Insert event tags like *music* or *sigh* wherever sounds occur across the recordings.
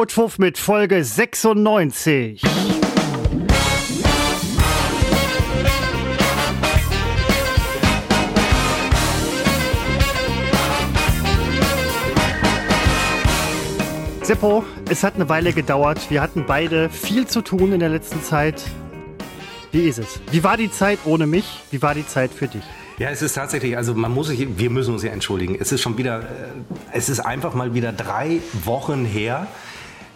Utwurf mit Folge 96. Seppo, es hat eine Weile gedauert. Wir hatten beide viel zu tun in der letzten Zeit. Wie ist es? Wie war die Zeit ohne mich? Wie war die Zeit für dich? Ja, es ist tatsächlich, also man muss sich, wir müssen uns ja entschuldigen. Es ist schon wieder, äh, es ist einfach mal wieder drei Wochen her.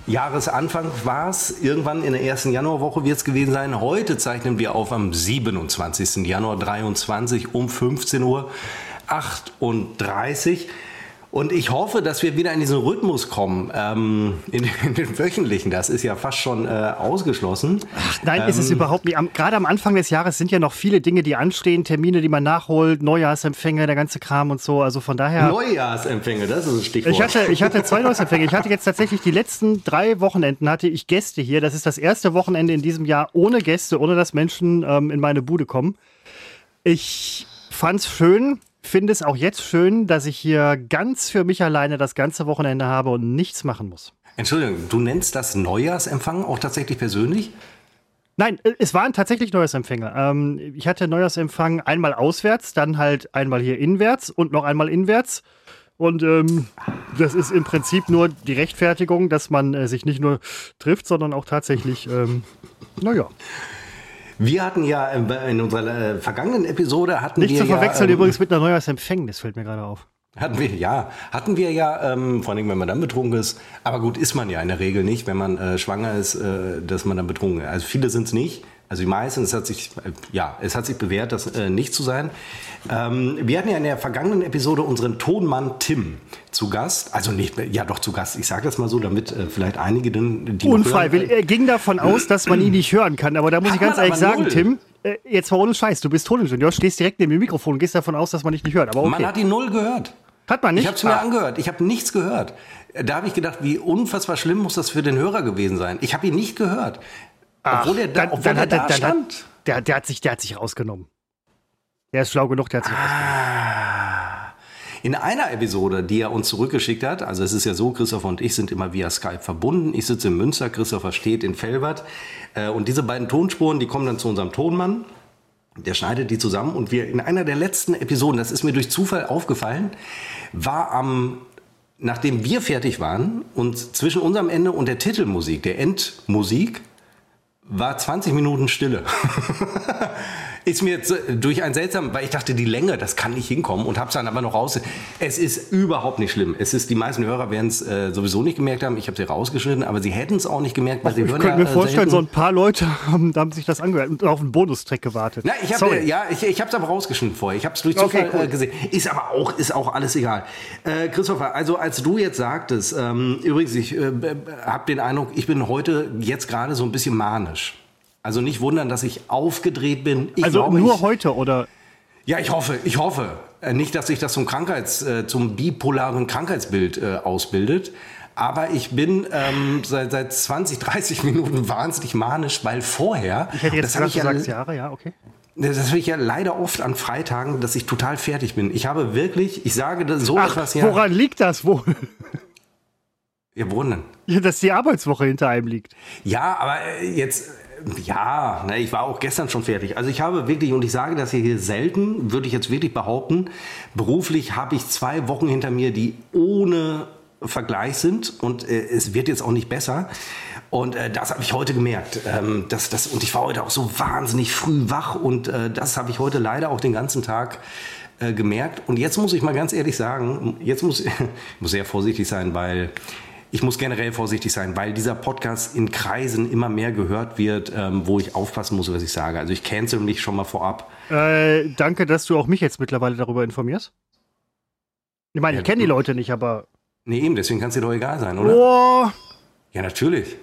Jahresanfang war es, irgendwann in der ersten Januarwoche wird es gewesen sein. Heute zeichnen wir auf am 27. Januar 23 um 15 Uhr 38. Und ich hoffe, dass wir wieder in diesen Rhythmus kommen, ähm, in, in, den wöchentlichen. Das ist ja fast schon äh, ausgeschlossen. Ach, nein, ähm, ist es ähm, überhaupt nicht. Am, gerade am Anfang des Jahres sind ja noch viele Dinge, die anstehen, Termine, die man nachholt, Neujahrsempfänge, der ganze Kram und so. Also von daher. Neujahrsempfänge, das ist ein Stichwort. Ich hatte, ich hatte zwei Neujahrsempfänge. Ich hatte jetzt tatsächlich die letzten drei Wochenenden hatte ich Gäste hier. Das ist das erste Wochenende in diesem Jahr ohne Gäste, ohne dass Menschen ähm, in meine Bude kommen. Ich fand's schön finde es auch jetzt schön, dass ich hier ganz für mich alleine das ganze Wochenende habe und nichts machen muss. Entschuldigung, du nennst das Neujahrsempfang auch tatsächlich persönlich? Nein, äh, es waren tatsächlich Neujahrsempfänge. Ähm, ich hatte Neujahrsempfang einmal auswärts, dann halt einmal hier inwärts und noch einmal inwärts. Und ähm, das ist im Prinzip nur die Rechtfertigung, dass man äh, sich nicht nur trifft, sondern auch tatsächlich, ähm, naja. Wir hatten ja in unserer äh, vergangenen Episode hatten Nicht wir zu verwechseln ja, ähm, übrigens mit einer Neujahrsempfängnis, fällt mir gerade auf. Hatten wir, ja. Hatten wir ja, ähm, vor allem wenn man dann betrunken ist. Aber gut, ist man ja in der Regel nicht, wenn man äh, schwanger ist, äh, dass man dann betrunken ist. Also viele sind es nicht. Also die meisten, es hat sich, äh, ja, es hat sich bewährt, das äh, nicht zu sein. Ähm, wir hatten ja in der vergangenen Episode unseren Tonmann Tim zu Gast. Also nicht, ja doch zu Gast. Ich sage das mal so, damit äh, vielleicht einige, den, die Unfreiwillig. Er ging davon aus, dass man ihn nicht hören kann. Aber da muss Hat ich ganz ehrlich sagen, null. Tim, äh, jetzt mal ohne Scheiß, du bist Toningenieur, stehst direkt neben dem Mikrofon und gehst davon aus, dass man dich nicht hört. Aber okay. Man hat ihn null gehört. Hat man nicht? Ich habe es mir ah. angehört. Ich habe nichts gehört. Da habe ich gedacht, wie unfassbar schlimm muss das für den Hörer gewesen sein. Ich habe ihn nicht gehört. Ach, obwohl er da, dann, obwohl dann er da dann stand. Hat, der, der, hat sich, der hat sich rausgenommen. Der ist schlau genug, der hat sich ah. In einer Episode, die er uns zurückgeschickt hat, also es ist ja so, Christopher und ich sind immer via Skype verbunden. Ich sitze in Münster, Christopher steht in Felbert. Äh, und diese beiden Tonspuren, die kommen dann zu unserem Tonmann. Der schneidet die zusammen und wir in einer der letzten Episoden, das ist mir durch Zufall aufgefallen, war am nachdem wir fertig waren und zwischen unserem Ende und der Titelmusik, der Endmusik, war 20 Minuten Stille. *laughs* ist mir jetzt durch ein seltsam, weil ich dachte, die Länge, das kann nicht hinkommen und habe es dann aber noch raus. Es ist überhaupt nicht schlimm. Es ist, die meisten Hörer werden es äh, sowieso nicht gemerkt haben. Ich habe sie rausgeschnitten, aber sie hätten es auch nicht gemerkt, weil Ach, sie ich könnte ja, mir äh, vorstellen, so ein paar Leute *laughs* haben, haben sich das angehört und auf einen Bonustrack gewartet. Na, ich habe ja, ich, ich habe es aber rausgeschnitten vorher. Ich habe es durch Zufall okay, cool. äh, gesehen. Ist aber auch, ist auch alles egal. Äh, Christopher, also als du jetzt sagtest, ähm, übrigens, ich äh, habe den Eindruck, ich bin heute jetzt gerade so ein bisschen manisch. Also nicht wundern, dass ich aufgedreht bin. Ich also glaube, nur ich, heute oder? Ja, ich hoffe, ich hoffe. Äh, nicht, dass sich das zum Krankheits, äh, zum bipolaren Krankheitsbild äh, ausbildet. Aber ich bin ähm, seit, seit 20, 30 Minuten wahnsinnig manisch, weil vorher. Ich hätte jetzt gesagt, du sagst Jahre, ja, okay. Das habe ich ja leider oft an Freitagen, dass ich total fertig bin. Ich habe wirklich, ich sage so Ach, etwas ja. Woran liegt das wohl? Ja, wohnen. Ja, dass die Arbeitswoche hinter einem liegt. Ja, aber jetzt ja, ne, ich war auch gestern schon fertig. Also ich habe wirklich, und ich sage das hier selten, würde ich jetzt wirklich behaupten, beruflich habe ich zwei Wochen hinter mir, die ohne Vergleich sind und äh, es wird jetzt auch nicht besser. Und äh, das habe ich heute gemerkt. Ähm, das, das, und ich war heute auch so wahnsinnig früh wach und äh, das habe ich heute leider auch den ganzen Tag äh, gemerkt. Und jetzt muss ich mal ganz ehrlich sagen, jetzt muss ich *laughs* muss sehr vorsichtig sein, weil ich muss generell vorsichtig sein, weil dieser Podcast in Kreisen immer mehr gehört wird, ähm, wo ich aufpassen muss, was ich sage. Also ich cancel mich schon mal vorab. Äh, danke, dass du auch mich jetzt mittlerweile darüber informierst. Ich meine, ja, ich kenne die Leute nicht, aber. Nee, eben, deswegen kann es dir doch egal sein, oder? Oh. Ja, natürlich.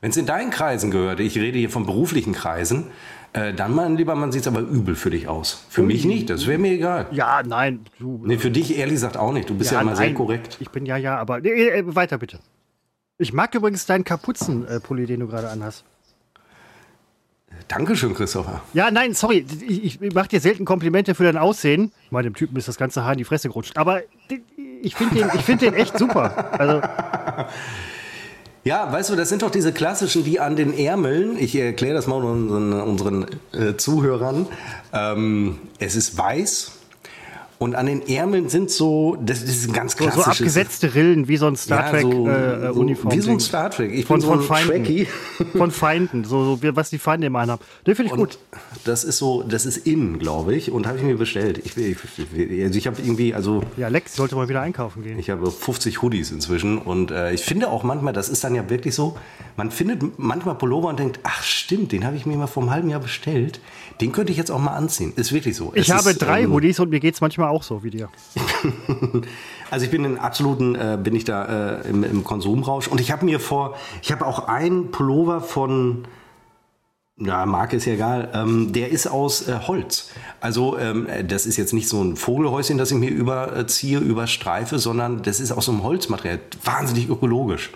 Wenn es in deinen Kreisen gehört, ich rede hier von beruflichen Kreisen, äh, dann, mein Lieber, man sieht es aber übel für dich aus. Für mich nicht, das wäre mir egal. Ja, nein. Du, nee, für dich ehrlich gesagt auch nicht. Du bist ja, ja immer nein. sehr korrekt. Ich bin ja, ja, aber. Nee, äh, weiter bitte. Ich mag übrigens deinen Kapuzenpulli, den du gerade anhast. Dankeschön, Christopher. Ja, nein, sorry. Ich, ich mache dir selten Komplimente für dein Aussehen. Ich meine, dem Typen ist das ganze Haar in die Fresse gerutscht. Aber ich finde den, find den echt super. Also. *laughs* Ja, weißt du, das sind doch diese klassischen, die an den Ärmeln, ich erkläre das mal unseren, unseren äh, Zuhörern, ähm, es ist weiß und an den Ärmeln sind so, das, das ist ein ganz So, klassisches. so abgesetzte Rillen, wie so ein Star ja, Trek so, äh, so, Uniform. Wie so ein Star Trek. Ich von, bin so von ein Feinden. Trekkie. *laughs* Von Feinden, so, so was die Feinde immer anhaben. Den finde ich Und gut. das ist so, das ist innen, glaube ich, und habe ich mir bestellt. Ich, ich, ich, also ich habe irgendwie, also Ja, Lex sollte mal wieder einkaufen gehen. ich habe 50 Hoodies inzwischen und äh, ich finde auch manchmal, das ist dann ja wirklich so, man findet manchmal Pullover und denkt, ach stimmt, den habe ich mir mal vor einem halben Jahr bestellt. Den könnte ich jetzt auch mal anziehen. Ist wirklich so. Ich Es habe ist, drei ähm, Hoodies und mir geht es manchmal auch so wie dir. *laughs* Also ich bin in absoluten, äh, bin ich da äh, im, im Konsumrausch. Und ich habe mir vor, ich habe auch einen Pullover von, ja, Marke ist ja egal, ähm, der ist aus äh, Holz. Also ähm, das ist jetzt nicht so ein Vogelhäuschen, das ich mir überziehe, überstreife, sondern das ist aus so einem Holzmaterial. Wahnsinnig ökologisch.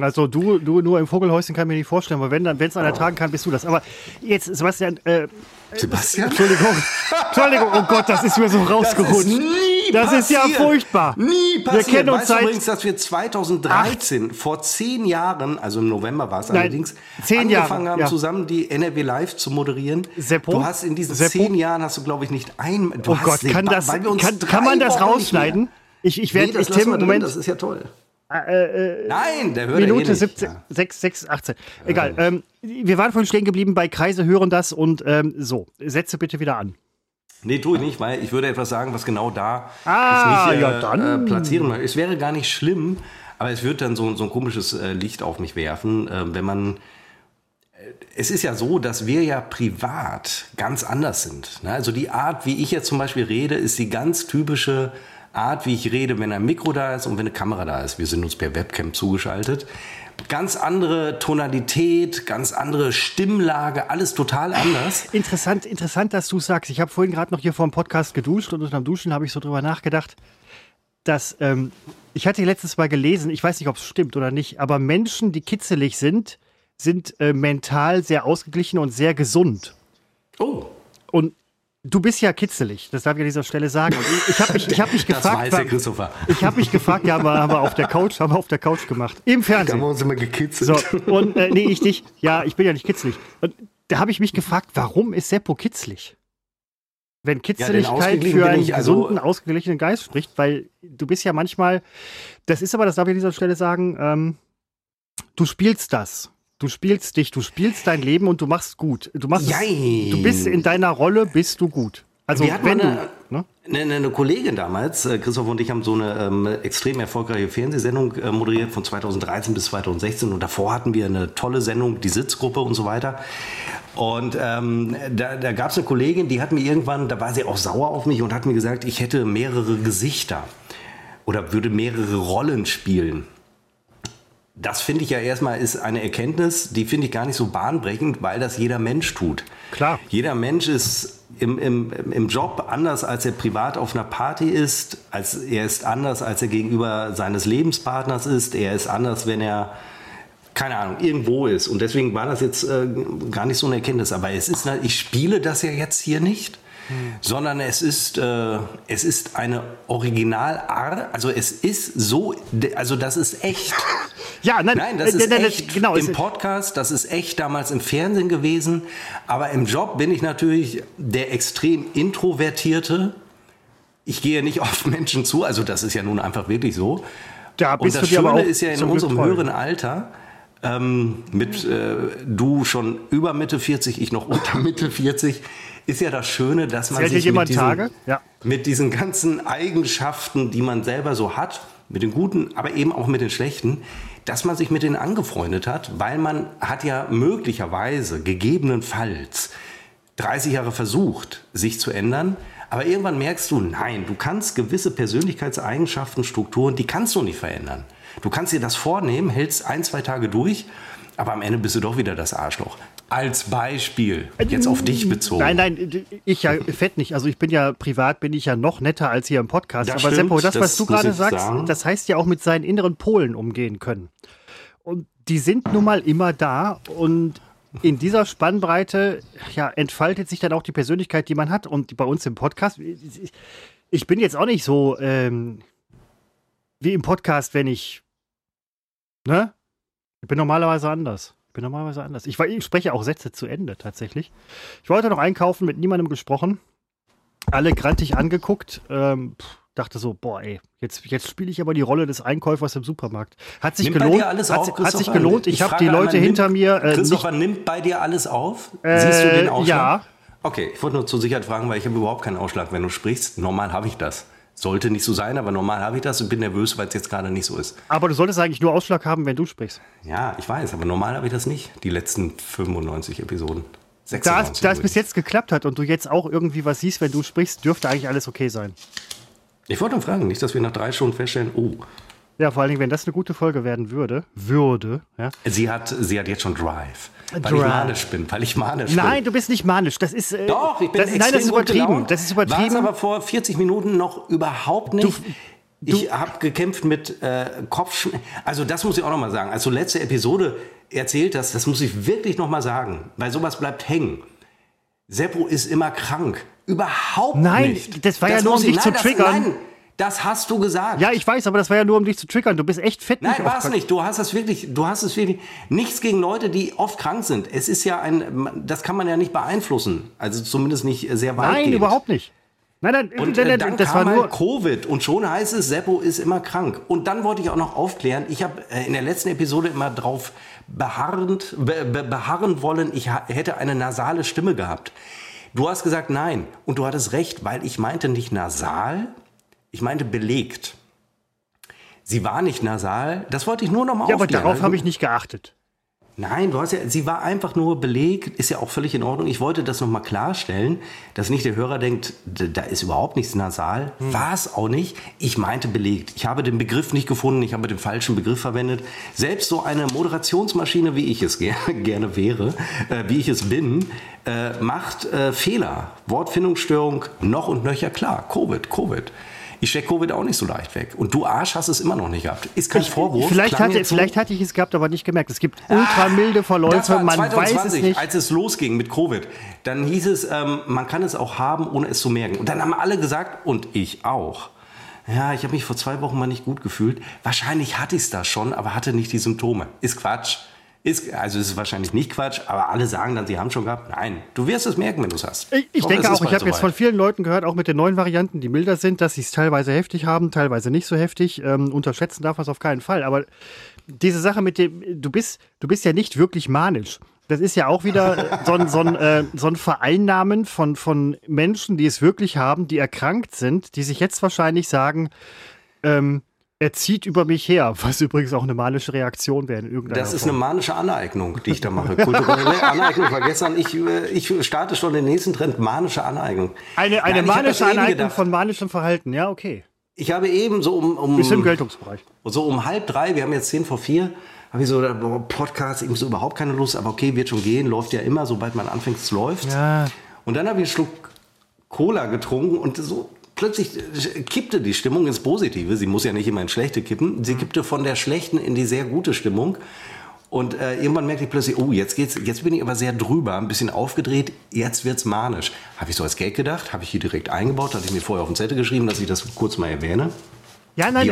Also du, du nur im Vogelhäuschen kann ich mir nicht vorstellen, weil wenn dann, wenn es einer tragen kann, bist du das. Aber jetzt, Sebastian, äh, Sebastian? Entschuldigung, *laughs* Entschuldigung, oh Gott, das ist mir so rausgerutscht. Nie Das ist ja furchtbar. Nie passiert. Wir kennen uns weißt seit- übrigens, dass wir 2013, vor zehn Jahren, also im November war es Nein, allerdings, zehn Jahre, angefangen haben, ja. zusammen die NRW Live zu moderieren. Seppo? Du hast in diesen Seppo? zehn Jahren, hast du glaube ich nicht ein... Oh Gott, kann das, kann, kann man das rausschneiden? Ich, ich Nee, werde, das ich Tim, Moment, das ist ja toll. äh, Nein, der hört Minute ja eh nicht. 17, 6, 6, 18. Egal. Ähm, wir waren vorhin stehen geblieben bei Kreise hören das und ähm, so. Setze bitte wieder an. Nee, tue ich nicht, weil ich würde etwas sagen, was genau da Ah, ich nicht, ja, dann. Äh, platzieren möchte. Es wäre gar nicht schlimm, aber es wird dann so, so ein komisches äh, Licht auf mich werfen, äh, wenn man. äh, Es ist ja so, dass wir ja privat ganz anders sind. Ne? Also die Art, wie ich jetzt zum Beispiel rede, ist die ganz typische Art, wie ich rede, wenn ein Mikro da ist und wenn eine Kamera da ist. Wir sind uns per Webcam zugeschaltet. Ganz andere Tonalität, ganz andere Stimmlage, alles total anders. Interessant, interessant, dass du sagst. Ich habe vorhin gerade noch hier vor dem Podcast geduscht und unterm Duschen habe ich so drüber nachgedacht, dass ähm, ich hatte letztes Mal gelesen, ich weiß nicht, ob es stimmt oder nicht, aber Menschen, die kitzelig sind, sind äh, mental sehr ausgeglichen und sehr gesund. Oh, Und du bist ja kitzelig, das darf ich an dieser Stelle sagen. Und ich habe mich, ich hab mich das gefragt, weiß der wa- Christopher. ich habe mich gefragt, ja, haben wir, haben wir auf der Couch, haben wir auf der Couch gemacht, im Fernsehen. uns immer gekitzelt. So, und äh, nee, ich nicht. Ja, ich bin ja nicht kitzlig. Und da habe ich mich gefragt, warum ist Seppo kitzlig? Wenn Kitzligkeit ausgeglichen für einen ich, also- gesunden, ausgeglichenen Geist spricht, weil du bist ja manchmal, das ist aber, das darf ich an dieser Stelle sagen, ähm, du spielst das. Du spielst dich, du spielst dein Leben und du machst gut. Du machst, Jein. du bist in deiner Rolle, bist du gut. Also Wir wenn mal du, eine, ne? eine, eine Kollegin damals, äh, Christoph und ich haben so eine ähm, extrem erfolgreiche Fernsehsendung äh, moderiert von 2013 bis 2016 und davor hatten wir eine tolle Sendung, die Sitzgruppe und so weiter. Und ähm, da, da gab es eine Kollegin, die hat mir irgendwann, da war sie auch sauer auf mich und hat mir gesagt, ich hätte mehrere Gesichter oder würde mehrere Rollen spielen. Das finde ich ja erstmal ist eine Erkenntnis, die finde ich gar nicht so bahnbrechend, weil das jeder Mensch tut. Klar. Jeder Mensch ist im, im, im Job anders, als er privat auf einer Party ist. Als, er ist anders, als er gegenüber seines Lebenspartners ist. Er ist anders, wenn er, keine Ahnung, irgendwo ist. Und deswegen war das jetzt äh, gar nicht so eine Erkenntnis. Aber es ist, ich spiele das ja jetzt hier nicht. Sondern es ist, äh, es ist eine Originalart, also es ist so, also das ist echt. Ja, nein, Nein, das äh, ist nein, echt genau, im Podcast, das ist echt damals im Fernsehen gewesen. Aber im Job bin ich natürlich der extrem introvertierte. Ich gehe nicht *laughs* auf Menschen zu, also das ist ja nun einfach wirklich so. Da Und bist das du Schöne ist ja in Glück unserem treu. höheren Alter, ähm, mit äh, du schon über Mitte 40, ich noch unter *laughs* Mitte 40, ist ja das Schöne, dass man Zählt sich mit diesen, Tage? Ja. mit diesen ganzen Eigenschaften, die man selber so hat, mit den guten, aber eben auch mit den schlechten, dass man sich mit denen angefreundet hat, weil man hat ja möglicherweise, gegebenenfalls, 30 Jahre versucht, sich zu ändern. Aber irgendwann merkst du, nein, du kannst gewisse Persönlichkeitseigenschaften, Strukturen, die kannst du nicht verändern. Du kannst dir das vornehmen, hältst ein, zwei Tage durch, aber am Ende bist du doch wieder das Arschloch. Als Beispiel, jetzt auf dich bezogen. Nein, nein, ich ja fett nicht. Also ich bin ja privat, bin ich ja noch netter als hier im Podcast. Das Aber stimmt, Seppo, das, was das du muss gerade sagst, sagen. das heißt ja auch mit seinen inneren Polen umgehen können. Und die sind nun mal immer da und in dieser Spannbreite ja, entfaltet sich dann auch die Persönlichkeit, die man hat. Und bei uns im Podcast, ich bin jetzt auch nicht so ähm, wie im Podcast, wenn ich, ne? Ich bin normalerweise anders. Bin normalerweise anders. Ich, ich spreche auch Sätze zu Ende tatsächlich. Ich wollte noch einkaufen, mit niemandem gesprochen. Alle grantig angeguckt. Ähm, pff, dachte so, boah, ey, jetzt, jetzt spiele ich aber die Rolle des Einkäufers im Supermarkt. Hat sich Nimmt gelohnt. hat, auf, hat sich gelohnt. Ich, Ich habe die Leute hinter nimmt- mir. Äh, nicht, Christopher nimmt bei dir alles auf? Äh, Siehst du den Ausschlag? ja. Okay, ich wollte nur zur Sicherheit fragen, weil ich habe überhaupt keinen Ausschlag, wenn du sprichst. Normal habe ich das. Sollte nicht so sein, aber normal habe ich das und bin nervös, weil es jetzt gerade nicht so ist. aber du solltest eigentlich nur Ausschlag haben, wenn du sprichst. Ja, ich weiß, aber normal habe ich das nicht. Die letzten 95 Episoden. Da, 96 da es bis jetzt geklappt hat und du jetzt auch irgendwie was siehst, wenn du sprichst, dürfte eigentlich alles okay sein. Ich wollte nur fragen, nicht, dass wir nach drei Stunden feststellen, oh, Ja, vor allen Dingen, wenn das eine gute Folge werden würde, würde, ja. sie hat, sie hat jetzt schon Drive. Weil Drive. ich manisch bin, weil ich manisch Nein, bin. du bist nicht manisch. Das ist. Äh, Doch, ich bin das, Nein, das ist übertrieben. Das ist War übertrieben. es aber vor 40 Minuten noch überhaupt nicht. ich habe gekämpft mit äh, Kopfschmerzen. Also das muss ich auch noch mal sagen. Als du letzte Episode erzählt hast, das muss ich wirklich noch mal sagen, weil sowas bleibt hängen. Seppo ist immer krank. Überhaupt Nein, nicht. das war ja nur, um ich- dich zu nein, triggern. Das, nein, das hast du gesagt. ja, ich weiß, aber das war ja nur, um dich zu triggern. Du bist echt fit. Nein, war es nicht. Du hast es wirklich, du hast es wirklich, nichts gegen Leute, die oft krank sind. Es ist ja ein, das kann man ja nicht beeinflussen. Also zumindest nicht sehr weit. Nein, überhaupt nicht. Nein, nein, Und nein, äh, nein, dann das kam war nur. halt Covid und schon heißt es, Seppo ist immer krank. Und dann wollte ich auch noch aufklären, ich habe äh, in der letzten Episode immer drauf beharrend, be, be, beharren wollen, ich hätte eine nasale Stimme gehabt. Du hast gesagt nein und du hattest recht, weil ich meinte nicht nasal, ich meinte belegt. Sie war nicht nasal, das wollte ich nur noch mal Ja, aber darauf habe ich nicht geachtet. Nein, du hast ja, sie war einfach nur belegt, ist ja auch völlig in Ordnung. Ich wollte das nochmal klarstellen, dass nicht der Hörer denkt, da ist überhaupt nichts nasal. War es auch nicht. Ich meinte belegt. Ich habe den Begriff nicht gefunden, ich habe den falschen Begriff verwendet. Selbst so eine Moderationsmaschine, wie ich es ger *laughs* gerne wäre, äh, wie ich es bin, äh, macht äh, Fehler. Wortfindungsstörung noch und nöcher. Klar, Covid, Covid. Ich stecke Covid auch nicht so leicht weg. Und du Arsch hast es immer noch nicht gehabt. Ist kein Vorwurf. Vielleicht hatte, vielleicht hatte ich es gehabt, aber nicht gemerkt. Es gibt ultra milde das Verläufe, war man weiß es 2020, nicht. als es losging mit Covid. Dann hieß es, ähm, man kann es auch haben, ohne es zu merken. Und dann haben alle gesagt, und ich auch. Ja, ich habe mich vor zwei Wochen mal nicht gut gefühlt. Wahrscheinlich hatte ich es da schon, aber hatte nicht die Symptome. Ist Quatsch. Ist, also es ist wahrscheinlich nicht Quatsch, aber alle sagen dann, sie haben schon gehabt. Nein, du wirst es merken, wenn du es hast. Ich, ich denke auch, ich habe jetzt von vielen Leuten gehört, auch mit den neuen Varianten, die milder sind, dass sie es teilweise heftig haben, teilweise nicht so heftig. Ähm, unterschätzen darf man es auf keinen Fall. Aber diese Sache mit dem, du bist, du bist ja nicht wirklich manisch. Das ist ja auch wieder *laughs* so ein, so ein, äh, so ein Vereinnahmen von, von Menschen, die es wirklich haben, die erkrankt sind, die sich jetzt wahrscheinlich sagen, ähm, er zieht über mich her, was übrigens auch eine manische Reaktion wäre in irgendeiner Das ist Form. eine manische Aneignung, die ich da mache. Kulturelle *laughs* Aneignung war gestern. Ich, äh, ich starte schon den nächsten Trend, manische Aneignung. Eine, eine Nein, manische eben Aneignung von manischem Verhalten, ja, okay. Ich habe eben so um, um Ist im Geltungsbereich. so um halb drei, wir haben jetzt zehn vor vier, habe ich so boah, Podcast, ich habe so überhaupt keine Lust, aber okay, wird schon gehen, läuft ja immer, sobald man anfängt, es läuft. Ja. Und dann habe ich einen Schluck Cola getrunken und so plötzlich kippte die Stimmung ins Positive. Sie muss ja nicht immer ins Schlechte kippen. Sie kippte von der schlechten in die sehr gute Stimmung. Und äh, irgendwann merkte ich plötzlich, oh, jetzt geht's, jetzt bin ich aber sehr drüber, ein bisschen aufgedreht, jetzt wird's manisch. Habe ich so als Gag gedacht, habe ich hier direkt eingebaut, hatte ich mir vorher auf den Zettel geschrieben, dass ich das kurz mal erwähne. Ja, nein,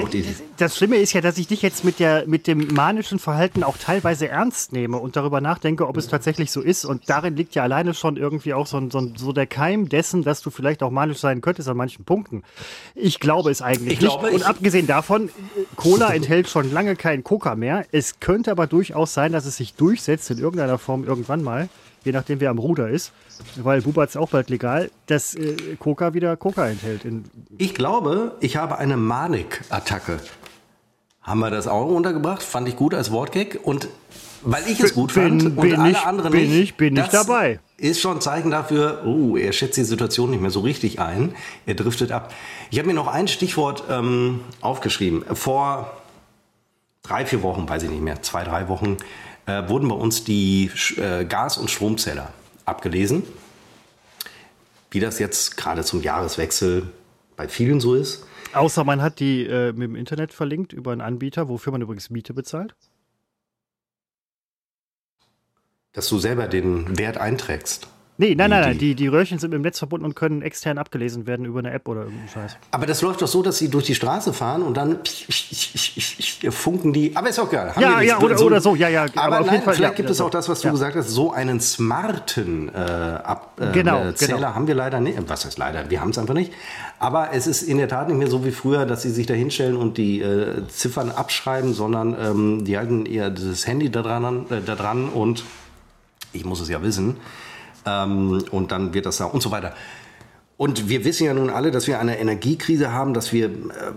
das Schlimme ist ja, dass ich dich jetzt mit, der, mit dem manischen Verhalten auch teilweise ernst nehme und darüber nachdenke, ob es tatsächlich so ist. Und darin liegt ja alleine schon irgendwie auch so, ein, so, ein, so der Keim dessen, dass du vielleicht auch manisch sein könntest an manchen Punkten. Ich glaube es eigentlich Ich nicht. glaube, und abgesehen davon, Cola enthält schon lange kein Coca mehr. Es könnte aber durchaus sein, dass es sich durchsetzt in irgendeiner Form irgendwann mal, je nachdem wer am Ruder ist, weil Bubat ist auch bald legal, dass äh, Coca wieder Coca enthält. Ich glaube, ich habe eine Manik-Attacke. Haben wir das auch untergebracht? Fand ich gut als Wortgag. Und weil ich es gut Bin- fand und bin alle ich- anderen bin nicht, ich- bin ich dabei. Ist schon ein Zeichen dafür, oh, er schätzt die Situation nicht mehr so richtig ein. Er driftet ab. Ich habe mir noch ein Stichwort ähm, aufgeschrieben. Vor drei, vier Wochen, weiß ich nicht mehr, zwei, drei Wochen, äh, wurden bei uns die äh, Gas- und Stromzähler abgelesen. Wie das jetzt gerade zum Jahreswechsel bei vielen so ist. Außer man hat die äh, mit dem Internet verlinkt über einen Anbieter, wofür man übrigens Miete bezahlt. dass du selber den Wert einträgst. Nee, nein, nein, nein. Die, die Röhrchen sind mit dem Netz verbunden und können extern abgelesen werden über eine App oder irgendeinen Scheiß. Aber das läuft doch so, dass sie durch die Straße fahren und dann funken die. Aber ist auch geil. Haben ja, ja, oder so, oder so, ja, ja. Aber, aber auf nein, jeden Fall, vielleicht ja, gibt es auch das, was du ja. gesagt hast, so einen smarten äh, Ab, äh, genau, Zähler genau. haben wir leider nicht. Was heißt leider? Wir haben es einfach nicht. Aber es ist in der Tat nicht mehr so wie früher, dass sie sich da hinstellen und die äh, Ziffern abschreiben, sondern ähm, die halten eher das Handy da dran, äh, da dran und ich muss es ja wissen ähm, und dann wird das da und so weiter. Und wir wissen ja nun alle, dass wir eine Energiekrise haben, dass wir äh,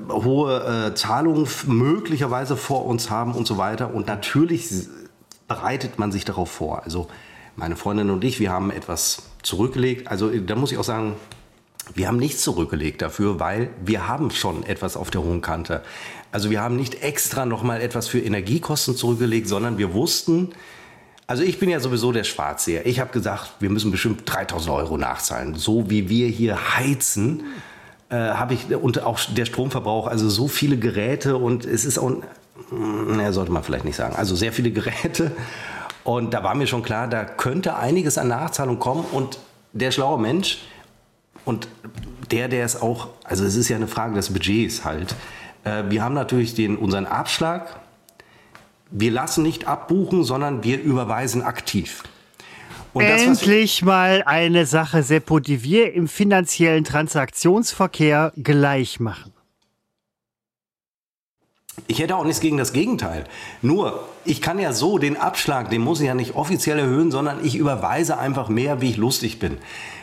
hohe äh, Zahlungen möglicherweise vor uns haben und so weiter. Und natürlich bereitet man sich darauf vor. Also meine Freundin und ich, wir haben etwas zurückgelegt. Also da muss ich auch sagen, wir haben nichts zurückgelegt dafür, weil wir haben schon etwas auf der hohen Kante. Also wir haben nicht extra noch mal etwas für Energiekosten zurückgelegt, sondern wir wussten, also ich bin ja sowieso der Schwarzseher. Ich habe gesagt, wir müssen bestimmt 3000 Euro nachzahlen. So wie wir hier heizen, äh, habe ich, und auch der Stromverbrauch, also so viele Geräte und es ist auch, naja, sollte man vielleicht nicht sagen, also sehr viele *laughs* Geräte. Und da war mir schon klar, da könnte einiges an Nachzahlung kommen und der schlaue Mensch und der, der es auch, also es ist ja eine Frage des Budgets halt. Äh, wir haben natürlich den, unseren Abschlag, wir lassen nicht abbuchen, sondern wir überweisen aktiv. Und Endlich das, mal eine Sache, Seppo, die wir im finanziellen Transaktionsverkehr gleich machen. Ich hätte auch nichts gegen das Gegenteil. Nur, ich kann ja so den Abschlag, den muss ich ja nicht offiziell erhöhen, sondern ich überweise einfach mehr, wie ich lustig bin.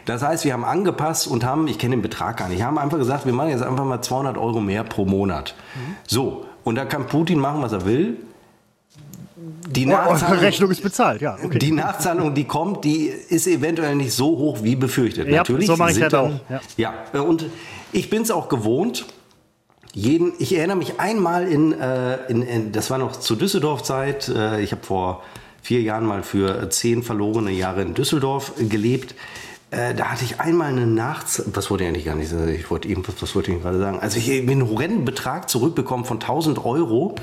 Das heißt, wir haben angepasst und haben, ich kenne den Betrag gar nicht, haben einfach gesagt, wir machen jetzt einfach mal 200 Euro mehr pro Monat. Mhm. So, und da kann Putin machen, was er will. Die Nachzahlung, Rechnung ist bezahlt, ja. Okay. Die Nachzahlung, die kommt, die ist eventuell nicht so hoch wie befürchtet. Ja, Natürlich so mache ich das auch. Ja. ja, und ich bin es auch gewohnt. Jeden, ich erinnere mich einmal in, äh, in, in das war noch zur Düsseldorf-Zeit. Äh, ich habe vor vier Jahren mal für zehn verlorene Jahre in Düsseldorf gelebt. Äh, da hatte ich einmal eine Nachts... Was wollte ich eigentlich gar nicht sagen? Ich wollte eben, was wollte ich gerade sagen? Also ich habe einen horrenden Betrag zurückbekommen von 1000 Euro.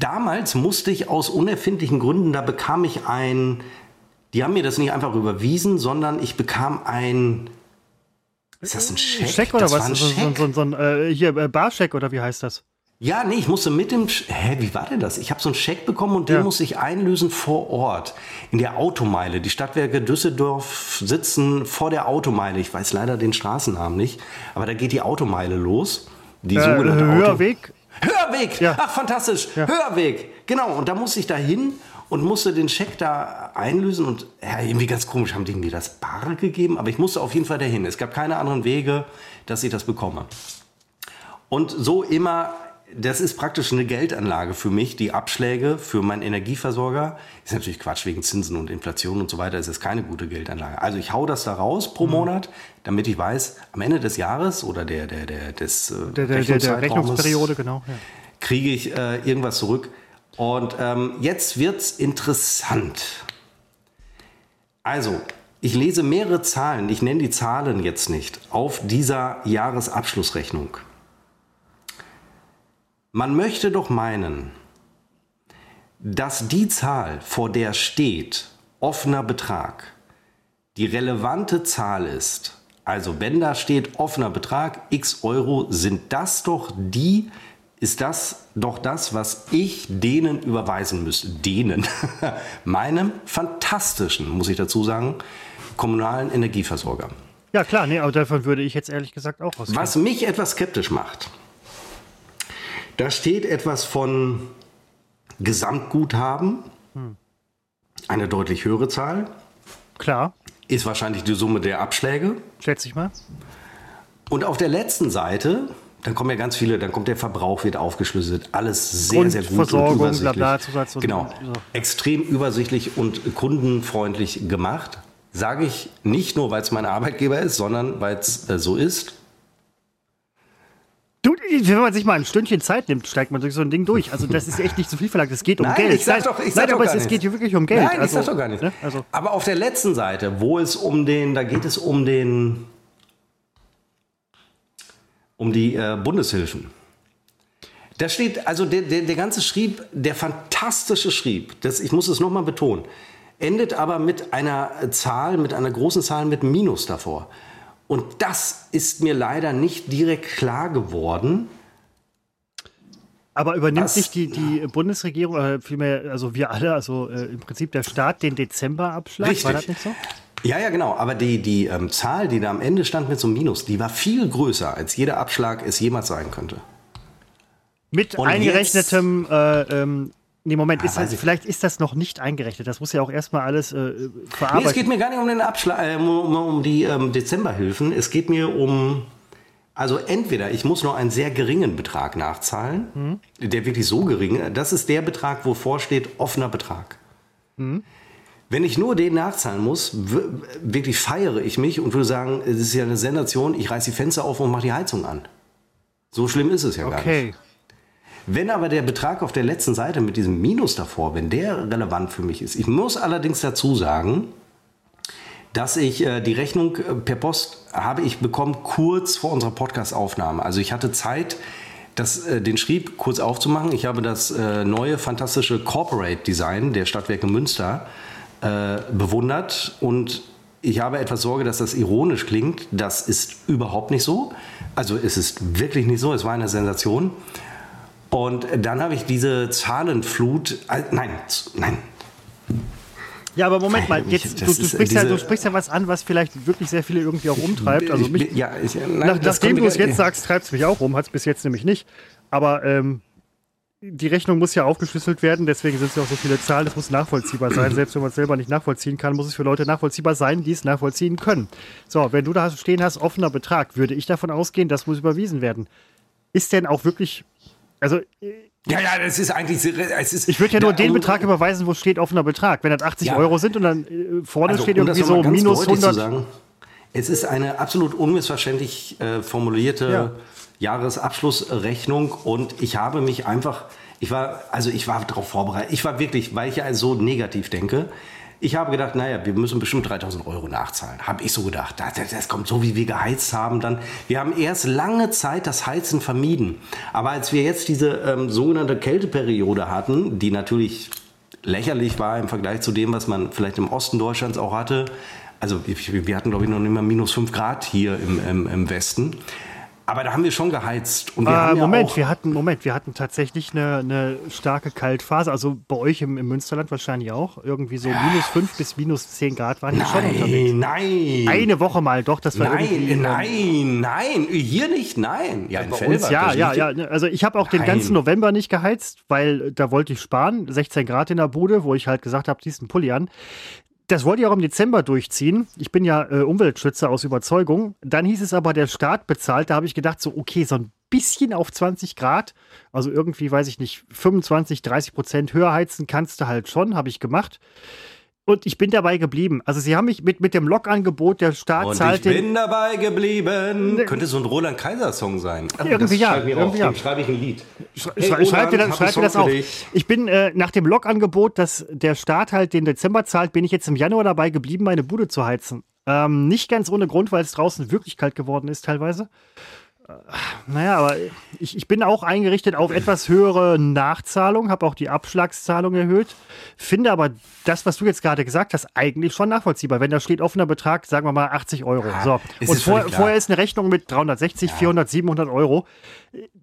Damals musste ich aus unerfindlichen Gründen, da bekam ich ein... Die haben mir das nicht einfach überwiesen, sondern ich bekam ein... Ist das ein Scheck? Scheck oder das was? So, so, so, so, ein äh, hier äh, Barscheck oder wie heißt das? Ja, nee, ich musste mit dem. Hä, wie war denn das? Ich habe so einen Scheck bekommen und den ja. musste ich einlösen vor Ort. In der Automeile. Die Stadtwerke Düsseldorf sitzen vor der Automeile. Ich weiß leider den Straßennamen nicht. Aber da geht die Automeile los. Die äh, sogenannte Hörweg? Auto Hörweg! Ja. Ach, fantastisch! Ja. Hörweg! Genau, und da musste ich da hin und musste den Scheck da einlösen. Und ja, irgendwie ganz komisch, haben die mir das bar gegeben? Aber ich musste auf jeden Fall dahin. Es gab keine anderen Wege, dass ich das bekomme. Und so immer das ist praktisch eine Geldanlage für mich, die Abschläge für meinen Energieversorger. Ist natürlich Quatsch wegen Zinsen und Inflation und so weiter. Ist es keine gute Geldanlage. Also ich hau das da raus pro mhm. Monat, damit ich weiß, am Ende des Jahres oder der, der, der, des äh, der, der, der, der Rechnungsperiode, genau. Ja. Kriege ich äh, irgendwas zurück. Und ähm, jetzt wird's interessant. Also, ich lese mehrere Zahlen, ich nenne die Zahlen jetzt nicht, auf dieser Jahresabschlussrechnung. Man möchte doch meinen, dass die Zahl, vor der steht, offener Betrag, die relevante Zahl ist. Also wenn da steht offener Betrag, x Euro, sind das doch die, ist das doch das, was ich denen überweisen müsste. Denen. *laughs* Meinem fantastischen, muss ich dazu sagen, kommunalen Energieversorger. Ja klar, nee, aber davon würde ich jetzt ehrlich gesagt auch ausgehen. Was mich etwas skeptisch macht, da steht etwas von Gesamtguthaben, hm. eine deutlich höhere Zahl. Klar. Ist wahrscheinlich die Summe der Abschläge. Schätze ich mal. Und auf der letzten Seite, dann kommen ja ganz viele, dann kommt der Verbrauch, wird aufgeschlüsselt. Alles sehr, sehr gut und übersichtlich. Bla, bla, genau. So. Extrem übersichtlich und kundenfreundlich gemacht. Sage ich nicht nur, weil es mein Arbeitgeber ist, sondern weil es äh, so ist. Du, wenn man sich mal ein Stündchen Zeit nimmt, steigt man durch so ein Ding durch. Also das ist echt nicht zu viel verlangt. Es geht um Nein, Geld. Ich sag doch, ich sag Nein, doch aber es, es geht hier wirklich um Geld. Nein, also, ich sag doch gar nicht. Ne? Also. Aber auf der letzten Seite, wo es um den, da geht es um den, um die äh, Bundeshilfen. Da steht, also der, der, der ganze Schrieb, der fantastische Schrieb, das, ich muss es nochmal betonen, endet aber mit einer Zahl, mit einer großen Zahl mit Minus davor. Und das ist mir leider nicht direkt klar geworden. Aber übernimmt Was? nicht die, die Bundesregierung, oder vielmehr, also wir alle, also äh, im Prinzip der Staat, den Dezemberabschlag? Richtig. War das nicht so? Ja, ja, genau. Aber die, die ähm, Zahl, die da am Ende stand mit so einem Minus, die war viel größer, als jeder Abschlag es jemals sein könnte. Mit Und eingerechnetem äh, ähm, Nee, Moment, ah, ist das, vielleicht ist das noch nicht eingerechnet. Das muss ja auch erstmal alles äh, verarbeiten. Nee, es geht mir gar nicht um den Abschlag, äh, um, um, die ähm, Dezemberhilfen. Es geht mir um, also entweder ich muss noch einen sehr geringen Betrag nachzahlen, mhm. der wirklich so gering, das ist der Betrag, wovor steht offener Betrag. Mhm. Wenn ich nur den nachzahlen muss, wirklich feiere ich mich und würde sagen, es ist ja eine Sensation, ich reiße die Fenster auf und mache die Heizung an. So schlimm ist es ja okay. gar nicht. Wenn aber der Betrag auf der letzten Seite mit diesem Minus davor, wenn der relevant für mich ist, ich muss allerdings dazu sagen, dass ich äh, die Rechnung äh, per Post habe ich bekommen kurz vor unserer Podcast-Aufnahme. Also ich hatte Zeit, das, äh, den Schrieb kurz aufzumachen. Ich habe das äh, neue fantastische Corporate Design der Stadtwerke Münster äh, bewundert und ich habe etwas Sorge, dass das ironisch klingt. Das ist überhaupt nicht so. Also es ist wirklich nicht so. Es war eine Sensation. Und dann habe ich diese Zahlenflut, äh, nein, nein. Ja, aber Moment mal, jetzt, du, du, sprichst ja, du sprichst ja was an, was vielleicht wirklich sehr viele irgendwie auch umtreibt. Also mich, ja, ich, nein, nach, nachdem du es jetzt sagst, treibt es mich auch um, hat es bis jetzt nämlich nicht. Aber ähm, die Rechnung muss ja aufgeschlüsselt werden, deswegen sind es ja auch so viele Zahlen, das muss nachvollziehbar sein. *clears throat* Selbst wenn man es selber nicht nachvollziehen kann, muss es für Leute nachvollziehbar sein, die es nachvollziehen können. So, wenn du da stehen hast, offener Betrag, würde ich davon ausgehen, das muss überwiesen werden. Ist denn auch wirklich also. Ja, ja, das ist eigentlich. Es ist, ich würde ja nur den Betrag überweisen, wo steht offener Betrag. Wenn das 80 ja. Euro sind und dann äh, vorne also, steht irgendwie so minus 100. Sagen, es ist eine absolut unmissverständlich äh, formulierte ja. Jahresabschlussrechnung und ich habe mich einfach. Ich war, also ich war darauf vorbereitet. Ich war wirklich, weil ich ja so negativ denke, ich habe gedacht, naja, wir müssen bestimmt 3000 Euro nachzahlen. Habe ich so gedacht. Das, das, kommt so, wie wir geheizt haben. Dann, wir haben erst lange Zeit das Heizen vermieden. Aber als wir jetzt diese ähm, sogenannte Kälteperiode hatten, die natürlich lächerlich war im Vergleich zu dem, was man vielleicht im Osten Deutschlands auch hatte. Also wir hatten, glaube ich, noch nicht mal minus 5 Grad hier im, im, im Westen. Aber da haben wir schon geheizt. Und wir äh, Moment, ja wir hatten, Moment, wir hatten tatsächlich eine, eine starke Kaltphase. Also bei euch im, im, Münsterland wahrscheinlich auch. Irgendwie so minus 5 bis minus 10 Grad waren die schon unterwegs. Nein, Eine Woche mal, doch, das war Nein, ähm, nein, nein, hier nicht, nein. Ja, in uns, ja, ja, ja. Also ich habe auch nein. den ganzen November nicht geheizt, weil da wollte ich sparen. 16 Grad in der Bude, wo ich halt gesagt habe, diesen Pulli an das wollte ich auch im Dezember durchziehen. Ich bin ja äh, Umweltschützer aus Überzeugung. Dann hieß es aber, der Staat bezahlt. Da habe ich gedacht, so, okay, so ein bisschen auf 20 Grad, also irgendwie, weiß ich nicht, 25, 30 Prozent höher heizen kannst du halt schon, habe ich gemacht. Und ich bin dabei geblieben. Also sie haben mich mit, mit dem Lokangebot der Staat Und zahlt ich bin dabei geblieben. Ne, Könnte so ein Roland Kaiser Song sein. Ach, irgendwie ja. Irgendwie ja. schreibe ich ein Lied. Sch hey, Roland, schreib dir das, schreib dir das auf. Ich bin äh, nach dem Lokangebot, dass der Staat halt den Dezember zahlt, bin ich jetzt im Januar dabei geblieben, meine Bude zu heizen. Ähm, nicht ganz ohne Grund, weil es draußen wirklich kalt geworden ist teilweise. Naja, aber ich, ich bin auch eingerichtet auf etwas höhere Nachzahlung, habe auch die Abschlagszahlung erhöht, finde aber das, was du jetzt gerade gesagt hast, eigentlich schon nachvollziehbar. Wenn da steht offener Betrag, sagen wir mal 80 Euro. Ja, so. Und vor, vorher ist eine Rechnung mit 360, ja. 400, 700 Euro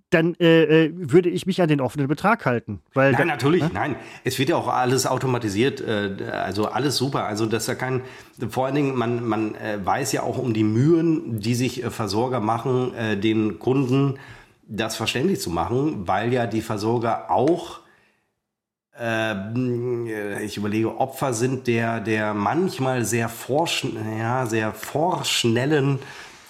dann äh, äh, würde ich mich an den offenen Betrag halten. Weil nein, da, natürlich, ne? nein. Es wird ja auch alles automatisiert, äh, also alles super. Also das ist ja kein, vor allen Dingen, man, man äh, weiß ja auch um die Mühen, die sich äh, Versorger machen, äh, den Kunden das verständlich zu machen, weil ja die Versorger auch ich überlege, Opfer sind der, der manchmal sehr, vorsch ja, sehr vorschnellen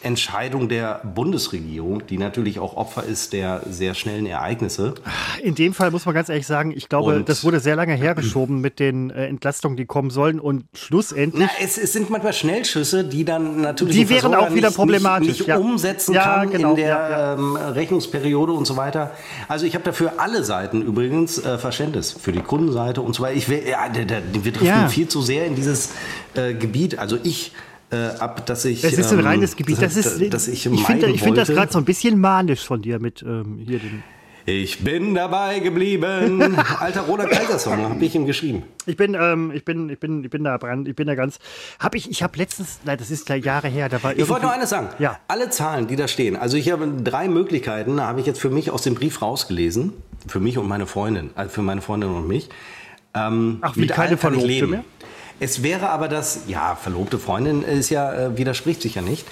Entscheidung der Bundesregierung, die natürlich auch Opfer ist der sehr schnellen Ereignisse. In dem Fall muss man ganz ehrlich sagen, ich glaube, und das wurde sehr lange hergeschoben mit den äh, Entlastungen, die kommen sollen und schlussendlich. Na, es, es, sind manchmal Schnellschüsse, die dann natürlich die wären auch wieder nicht, problematisch, nicht, nicht ja. umsetzen ja, kann genau, in der ja, ähm, Rechnungsperiode und so weiter. Also ich habe dafür alle Seiten übrigens äh, Verständnis für die Kundenseite und so weiter. Ich will, ja, der, der, wir driften viel zu sehr in dieses äh, Gebiet. Also ich äh, ab, dass ich. Es ist ein ähm, reines Gebiet. Das ist, dass ich, ich finde find das gerade so ein bisschen manisch von dir mit ähm, hier den. Ich bin dabei geblieben. *laughs* Alter Roland Kaiser Song, habe ich ihm geschrieben. Ich bin, ähm, ich bin, ich bin, ich bin da dran, ich bin da ganz. Habe ich, ich habe letztens, nein, das ist Jahre her, da war Ich wollte noch eines sagen. Ja. Alle Zahlen, die da stehen, also ich habe drei Möglichkeiten, da habe ich jetzt für mich aus dem Brief rausgelesen. Für mich und meine Freundin, also für meine Freundin und mich. Ähm, Ach, wie keine ich Verlobte leben. mehr? Es wäre aber das, ja, verlobte Freundin ist ja, äh, widerspricht sich ja nicht.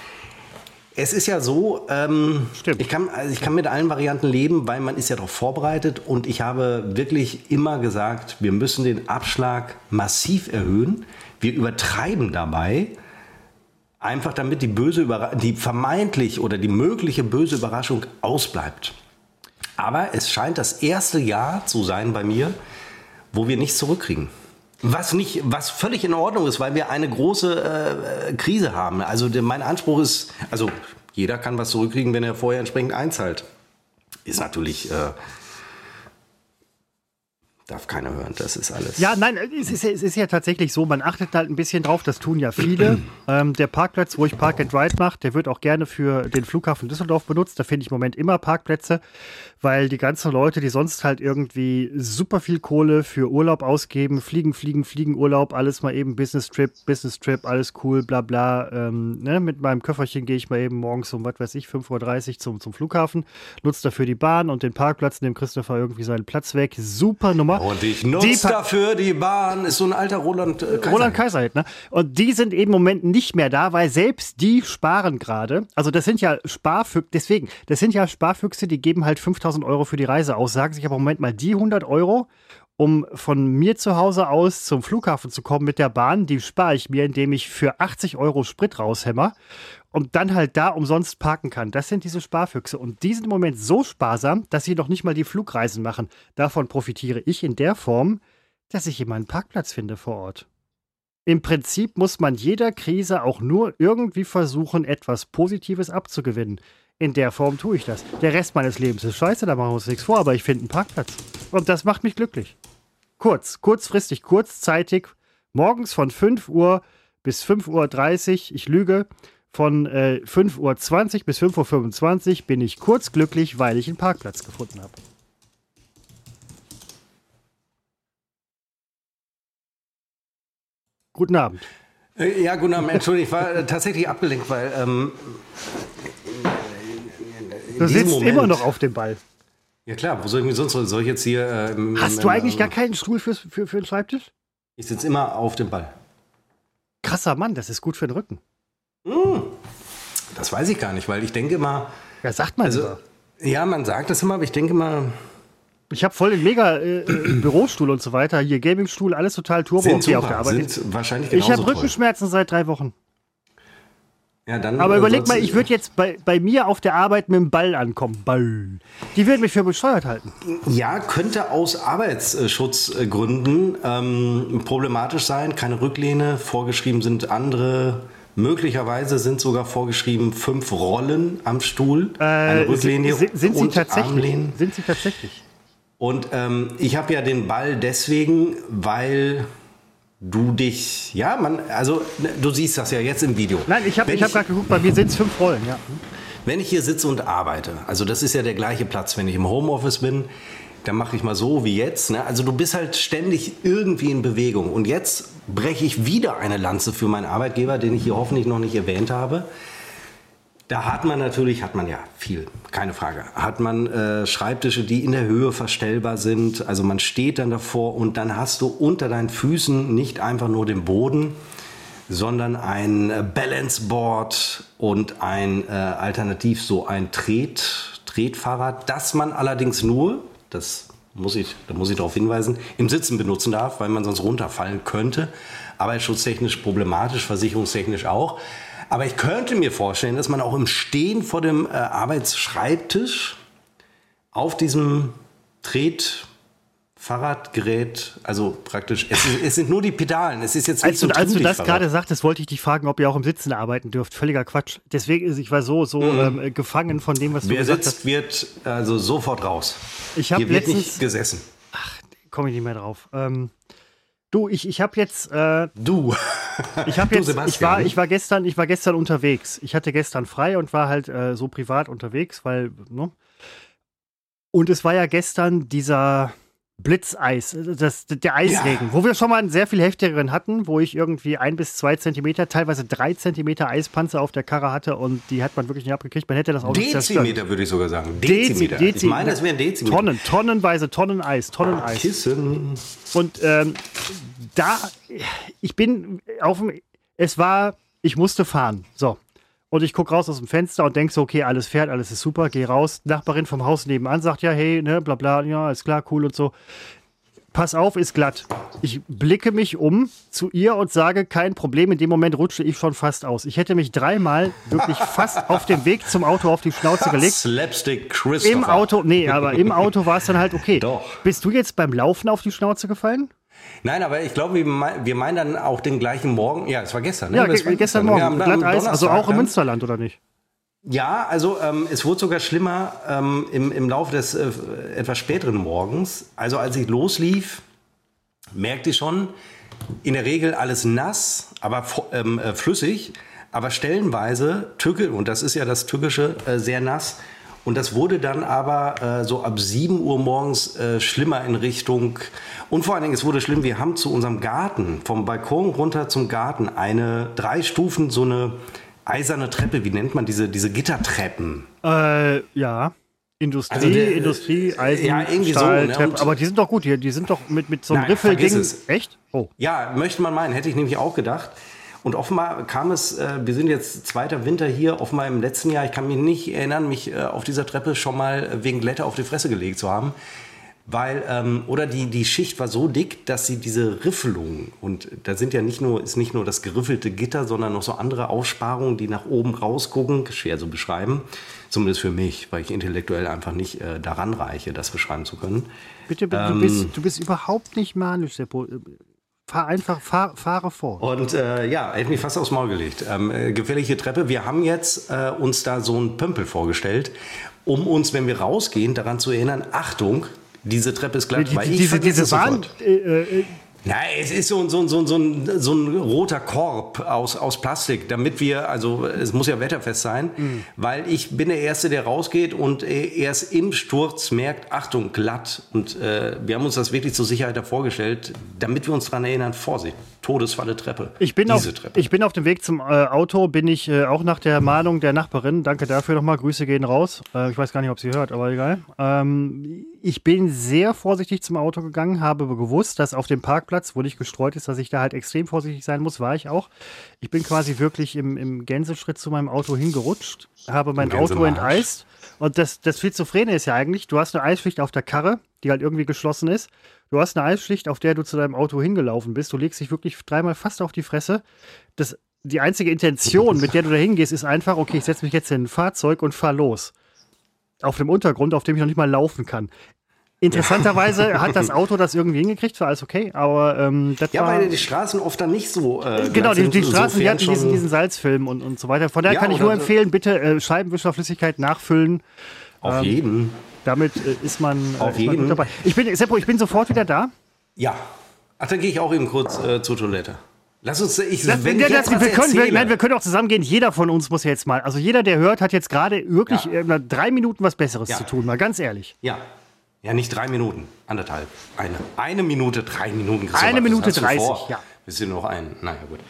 Es ist ja so, ähm. Ich, kann, also ich kann mit allen Varianten leben, weil man ist ja darauf vorbereitet und ich habe wirklich immer gesagt, wir müssen den Abschlag massiv erhöhen. Wir übertreiben dabei, einfach damit die böse Überra die vermeintlich oder die mögliche böse Überraschung ausbleibt. Aber es scheint das erste Jahr zu sein bei mir, wo wir nichts zurückkriegen. Was nicht, was völlig in Ordnung ist, weil wir eine große äh, Krise haben. Also der, mein Anspruch ist, also jeder kann was zurückkriegen, wenn er vorher entsprechend einzahlt. Ist natürlich, äh, darf keiner hören, das ist alles. Ja, nein, es ist, es ist ja tatsächlich so, man achtet halt ein bisschen drauf, das tun ja viele. *clears throat* ähm, der Parkplatz, wo ich Park and Ride mache, der wird auch gerne für den Flughafen Düsseldorf benutzt. Da finde ich im Moment immer Parkplätze, weil die ganzen Leute, die sonst halt irgendwie super viel Kohle für Urlaub ausgeben, fliegen, fliegen, fliegen, Urlaub, alles mal eben Business Trip, Business Trip, alles cool, bla bla. Ähm, ne? Mit meinem Köfferchen gehe ich mal eben morgens um, was weiß ich, 5.30 Uhr zum, zum Flughafen, nutze dafür die Bahn und den Parkplatz, nehme Christopher irgendwie seinen Platz weg. Super Nummer. Und ich Die nutze Pa- dafür die Bahn, ist so ein alter Roland äh, Kaiser. Roland Kaiser, ne? Und die sind eben im Moment nicht mehr da, weil selbst die sparen gerade. Also das sind ja Sparfüchse, deswegen, das sind ja Sparfüchse, die geben halt 5000 Euro für die Reise aus, sagen sich aber Moment mal die 100 Euro, um von mir zu Hause aus zum Flughafen zu kommen mit der Bahn, die spare ich mir, indem ich für 80 Euro Sprit raushämmer und dann halt da umsonst parken kann. Das sind diese Sparfüchse. Und die sind im Moment so sparsam, dass sie noch nicht mal die Flugreisen machen. Davon profitiere ich in der Form, dass ich immer einen Parkplatz finde vor Ort. Im Prinzip muss man jeder Krise auch nur irgendwie versuchen, etwas Positives abzugewinnen. In der Form tue ich das. Der Rest meines Lebens ist scheiße, da machen wir uns nichts vor, aber ich finde einen Parkplatz. Und das macht mich glücklich. Kurz, kurzfristig, kurzzeitig, morgens von 5 Uhr bis 5.30 Uhr, ich lüge, von äh, 5.20 Uhr bis 5.25 Uhr bin ich kurz glücklich, weil ich einen Parkplatz gefunden habe. Guten Abend. Äh, Ja, guten Abend, Entschuldigung, ich war äh, tatsächlich abgelenkt, weil ähm, in diesem sitzt Moment- immer noch auf dem Ball. Ja klar, wo soll ich mich sonst soll ich jetzt hier äh, im- Hast im- du eigentlich ähm, gar keinen Stuhl für, für, für den Schreibtisch? Ich sitze immer auf dem Ball. Krasser Mann, das ist gut für den Rücken. Das weiß ich gar nicht, weil ich denke immer, Ja, sagt man also immer. ja, man sagt das immer, aber ich denke immer, Ich habe voll den mega äh, äh, *clears throat* Bürostuhl und so weiter. Hier Gamingstuhl, alles total turbo sind, okay auf der super, Arbeit. sind wahrscheinlich ich habe. Rückenschmerzen seit drei Wochen. Ja, dann, Aber äh, überleg mal, ich würde jetzt bei, bei mir auf der Arbeit mit dem Ball ankommen. Ball. Die würden mich für bescheuert halten. Ja, könnte aus Arbeitsschutzgründen ähm, problematisch sein. Keine Rücklehne, vorgeschrieben sind andere. Möglicherweise sind sogar vorgeschrieben fünf Rollen am Stuhl. eine Äh, Rücklehne sind, sind, sie und tatsächlich? Armlehnen. Sind sie tatsächlich? Und ähm, ich habe ja den Ball deswegen, weil du dich, ja, man, also ne, du siehst das ja jetzt im Video. Nein, ich habe ich hab gerade geguckt, bei mir sind es fünf Rollen, ja. Wenn ich hier sitze und arbeite, also das ist ja der gleiche Platz, wenn ich im Homeoffice bin, dann mache ich mal so wie jetzt. Ne? Also du bist halt ständig irgendwie in Bewegung. Und jetzt breche ich wieder eine Lanze für meinen Arbeitgeber, den ich hier hoffentlich noch nicht erwähnt habe. Da hat man natürlich, hat man ja viel, keine Frage. Hat man äh, Schreibtische, die in der Höhe verstellbar sind. Also man steht dann davor und dann hast du unter deinen Füßen nicht einfach nur den Boden, sondern ein äh, Balance Board und ein äh, alternativ so ein Tret, Tretfahrrad, das man allerdings nur, das muss ich, da muss ich darauf hinweisen, im Sitzen benutzen darf, weil man sonst runterfallen könnte. Arbeitsschutztechnisch problematisch, versicherungstechnisch auch. Aber ich könnte mir vorstellen, dass man auch im Stehen vor dem äh, Arbeitsschreibtisch auf diesem Tretfahrradgerät, also praktisch, es, ist, es sind nur die Pedalen, es ist jetzt nicht Als so ein als du das gerade sagtest, wollte ich dich fragen, ob ihr auch im Sitzen arbeiten dürft. Völliger Quatsch. Deswegen ist ich war so, so ähm, gefangen von dem, was du Wer gesagt sitzt, hast. wird also sofort raus. Ich habe letztens, nicht gesessen. komme ich nicht mehr drauf. Ähm, du, ich, ich habe jetzt, äh, Du. ich habe jetzt, ich war, ich war gestern, ich war gestern unterwegs. Ich hatte gestern frei und war halt äh, so privat unterwegs, weil, ne? Und es war ja gestern dieser Blitzeis, das, der Eisregen, ja. wo wir schon mal einen sehr viel heftigeren hatten, wo ich irgendwie ein bis zwei Zentimeter, teilweise drei Zentimeter Eispanzer auf der Karre hatte und die hat man wirklich nicht abgekriegt. Man hätte das Auto Dezimeter würde ich sogar sagen. Dezimeter. Dezi ich meine, das wären Dezimeter. Tonnen, tonnenweise Tonnen Eis, Tonnen Eis. Kissen. Und ähm, da, ich bin auf dem, es war, ich musste fahren. So, und ich gucke raus aus dem Fenster und denke so, okay, alles fährt, alles ist super, geh raus. Nachbarin vom Haus nebenan sagt ja, hey, ne, bla bla, ja, ist klar, cool und so. Pass auf, ist glatt. Ich blicke mich um zu ihr und sage, kein Problem. In dem Moment rutsche ich schon fast aus. Ich hätte mich dreimal wirklich *laughs* fast auf dem Weg zum Auto auf die Schnauze gelegt. Slapstick Christopher. Im Auto, nee, aber im Auto war es dann halt okay. Doch. Bist du jetzt beim Laufen auf die Schnauze gefallen? Nein, aber ich glaube, wir meinen dann auch den gleichen Morgen. Ja, es war gestern. Ne? Ja, ge gestern Morgen. Glatteis, also auch im Münsterland, oder nicht? Ja, also ähm, es wurde sogar schlimmer ähm, im, im Laufe des äh, etwas späteren Morgens. Also als ich loslief, merkte ich schon, in der Regel alles nass, aber ähm, äh, flüssig, aber stellenweise Tücke, und das ist ja das Tückische, äh, sehr nass. Und das wurde dann aber äh, so ab 7 Uhr morgens äh, schlimmer in Richtung. Und vor allen Dingen, es wurde schlimm, wir haben zu unserem Garten, vom Balkon runter zum Garten, eine drei Stufen, so eine eiserne Treppe, wie nennt man diese, diese Gittertreppen? Äh, ja. Industrie, also der, Industrie, Eisen, ja, irgendwie Stahl, so, ne? Aber die sind doch gut hier. Die sind doch mit, mit so einem Riffelding. Echt? Oh. Ja, möchte man meinen. Hätte ich nämlich auch gedacht. Und offenbar kam es, äh, wir sind jetzt zweiter Winter hier, offenbar im letzten Jahr, ich kann mich nicht erinnern, mich äh, auf dieser Treppe schon mal wegen Glätter auf die Fresse gelegt zu haben. Weil, ähm, oder die, die Schicht war so dick, dass sie diese Riffelung, und da sind ja nicht nur, ist nicht nur das geriffelte Gitter, sondern noch so andere Aussparungen, die nach oben rausgucken, schwer zu beschreiben. Zumindest für mich, weil ich intellektuell einfach nicht äh, daran reiche, das beschreiben zu können. Bitte, ähm, du, bist, du bist überhaupt nicht manisch, Seppo. Fahr einfach, fahr, fahre vor. Und äh, ja, hätte mich fast aufs Maul gelegt. Ähm, äh, gefährliche Treppe. Wir haben jetzt äh, uns da so einen Pömpel vorgestellt, um uns, wenn wir rausgehen, daran zu erinnern, Achtung, diese Treppe ist glatt. Die, weil ich diese, diese Bahn, äh, ja, es ist so, so, so, so, ein, so ein roter Korb aus, aus Plastik, damit wir, also es muss ja wetterfest sein, mhm. weil ich bin der Erste, der rausgeht und erst im Sturz merkt, Achtung, glatt. Und äh, wir haben uns das wirklich zur Sicherheit vorgestellt, damit wir uns daran erinnern, Vorsicht, Todesfalle Treppe. Ich bin, auf, Treppe. ich bin auf dem Weg zum äh, Auto, bin ich äh, auch nach der Mahnung der Nachbarin, danke dafür nochmal, Grüße gehen raus. Äh, ich weiß gar nicht, ob sie hört, aber egal. Ähm, ich bin sehr vorsichtig zum Auto gegangen, habe gewusst, dass auf dem Parkplatz, wo nicht gestreut ist, dass ich da halt extrem vorsichtig sein muss, war ich auch. Ich bin quasi wirklich im, im Gänseschritt zu meinem Auto hingerutscht, habe mein Auto enteist. Und das, das Schizophrene ist ja eigentlich, du hast eine Eispflicht auf der Karre, die halt irgendwie geschlossen ist. Du hast eine Eispflicht, auf der du zu deinem Auto hingelaufen bist. Du legst dich wirklich dreimal fast auf die Fresse. Das, die einzige Intention, mit der du da hingehst, ist einfach, okay, ich setze mich jetzt in ein Fahrzeug und fahr los auf dem Untergrund, auf dem ich noch nicht mal laufen kann. Interessanterweise hat das Auto das irgendwie hingekriegt, war alles okay, aber ähm, das Ja, war, weil die Straßen oft dann nicht so. Äh, genau, die, die Straßen, die hatten diesen, diesen Salzfilm und, und so weiter. Von daher ja, kann ich nur empfehlen, bitte äh, Scheibenwischerflüssigkeit nachfüllen. Auf ähm, jeden. Damit äh, ist man, äh, Auf ist jeden. Man dabei. Ich bin, Seppo, ich bin sofort wieder da. Ja. Ach, dann gehe ich auch eben kurz äh, zur Toilette. Lass uns, ich, das, wenn ja, das, wir, können, wir, nein, wir können auch zusammen gehen. Jeder von uns muss jetzt mal, also jeder, der hört, hat jetzt gerade wirklich ja. äh, drei Minuten was Besseres zu tun, mal ganz ehrlich. Ja. Ja, nicht drei Minuten, anderthalb. Eine. Eine Minute, drei Minuten. Eine Minute dreißig, ja. Wir sind noch ein. Naja, gut.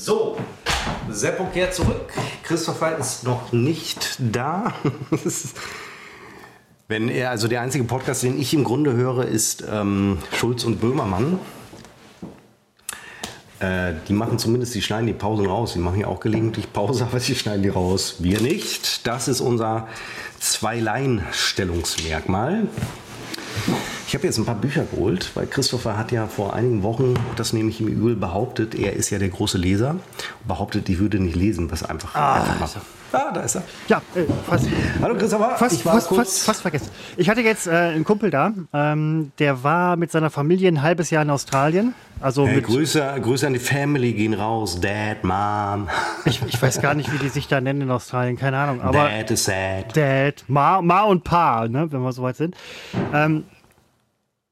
So, Seppo kehrt zurück. Christopher ist noch nicht da. *laughs* Wenn er, also der einzige Podcast, den ich im Grunde höre, ist ähm, Schulz und Böhmermann. Äh, die machen zumindest, die schneiden die Pausen raus. Die machen ja auch gelegentlich Pause, *laughs* aber sie schneiden die raus. Wir nicht. Das ist unser Zwei-Lein-Stellungsmerkmal. Ich habe jetzt ein paar Bücher geholt, weil Christopher hat ja vor einigen Wochen, das nehme ich ihm übel, behauptet, er ist ja der große Leser, behauptet, ich würde nicht lesen, was einfach, Ah, einfach da ist mache. Ah, da ist er. Ja, äh, fast, Hallo Christopher, fast, ich war fast, kurz... fast, fast vergessen. Ich hatte jetzt äh, einen Kumpel da, ähm, der war mit seiner Familie ein halbes Jahr in Australien. Also Hey, mit, Grüße, Grüße an die Family gehen raus. Dad, Mom. ich, ich weiß gar nicht, wie die sich da nennen in Australien, keine Ahnung. Aber Dad is sad. Dad, Ma, Ma und Pa, ne, wenn wir soweit sind. Ähm,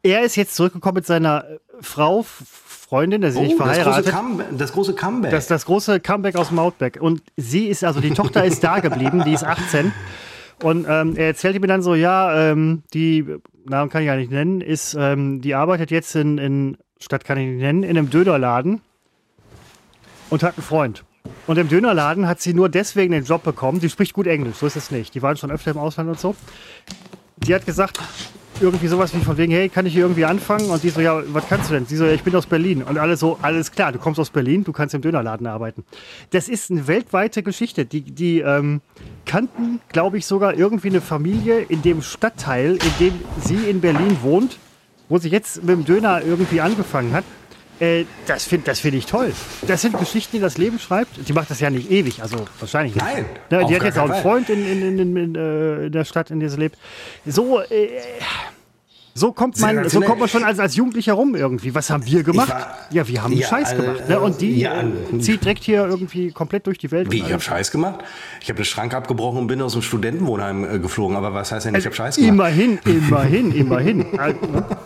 er ist jetzt zurückgekommen mit seiner äh, Frau, Freundin, der ist nicht Oh, das, große verheiratet. Come das große Comeback. Das, das große Comeback aus dem Outback. Und sie ist, also die Tochter ist da geblieben, die ist 18. Und ähm, er erzählte mir dann so, ja, ähm, die, Namen kann ich ja nicht nennen, ist, ähm, die arbeitet jetzt in, in, Stadt kann ich nicht nennen, in einem Dönerladen und hat einen Freund. Und im Dönerladen hat sie nur deswegen den Job bekommen. Sie spricht gut Englisch, so ist es nicht. Die waren schon öfter im Ausland und so. Die hat gesagt, irgendwie sowas wie von wegen, hey, kann ich hier irgendwie anfangen? Und die so, ja, was kannst du denn? Sie so, ja, ich bin aus Berlin. Und alle so, alles klar, du kommst aus Berlin, du kannst im Dönerladen arbeiten. Das ist eine weltweite Geschichte. Die, die ähm, kannten, glaube ich, sogar irgendwie eine Familie in dem Stadtteil, in dem sie in Berlin wohnt, wo sie jetzt mit dem Döner irgendwie angefangen hat. Äh, das finde das find ich toll. Das sind Geschichten, die das Leben schreibt. Die macht das ja nicht ewig, also wahrscheinlich nicht. Nein, Ne, auf die hat jetzt auch einen Fall. Freund in, in, in, in, äh, der Stadt, in der sie lebt. So, äh, so kommt man, so Sensationell. kommt man schon als, als Jugendlicher rum irgendwie. Was haben wir gemacht? war- ja, wir haben Ja, Scheiß äh, gemacht. Ne? Und die ja. äh, zieht direkt hier irgendwie komplett durch die Welt. Wie, ich habe Scheiß gemacht? Ich habe den Schrank abgebrochen und bin aus dem Studentenwohnheim äh, geflogen. Aber was heißt denn, ich habe Scheiß gemacht? Immerhin, immerhin, immerhin. Also, ne? *laughs*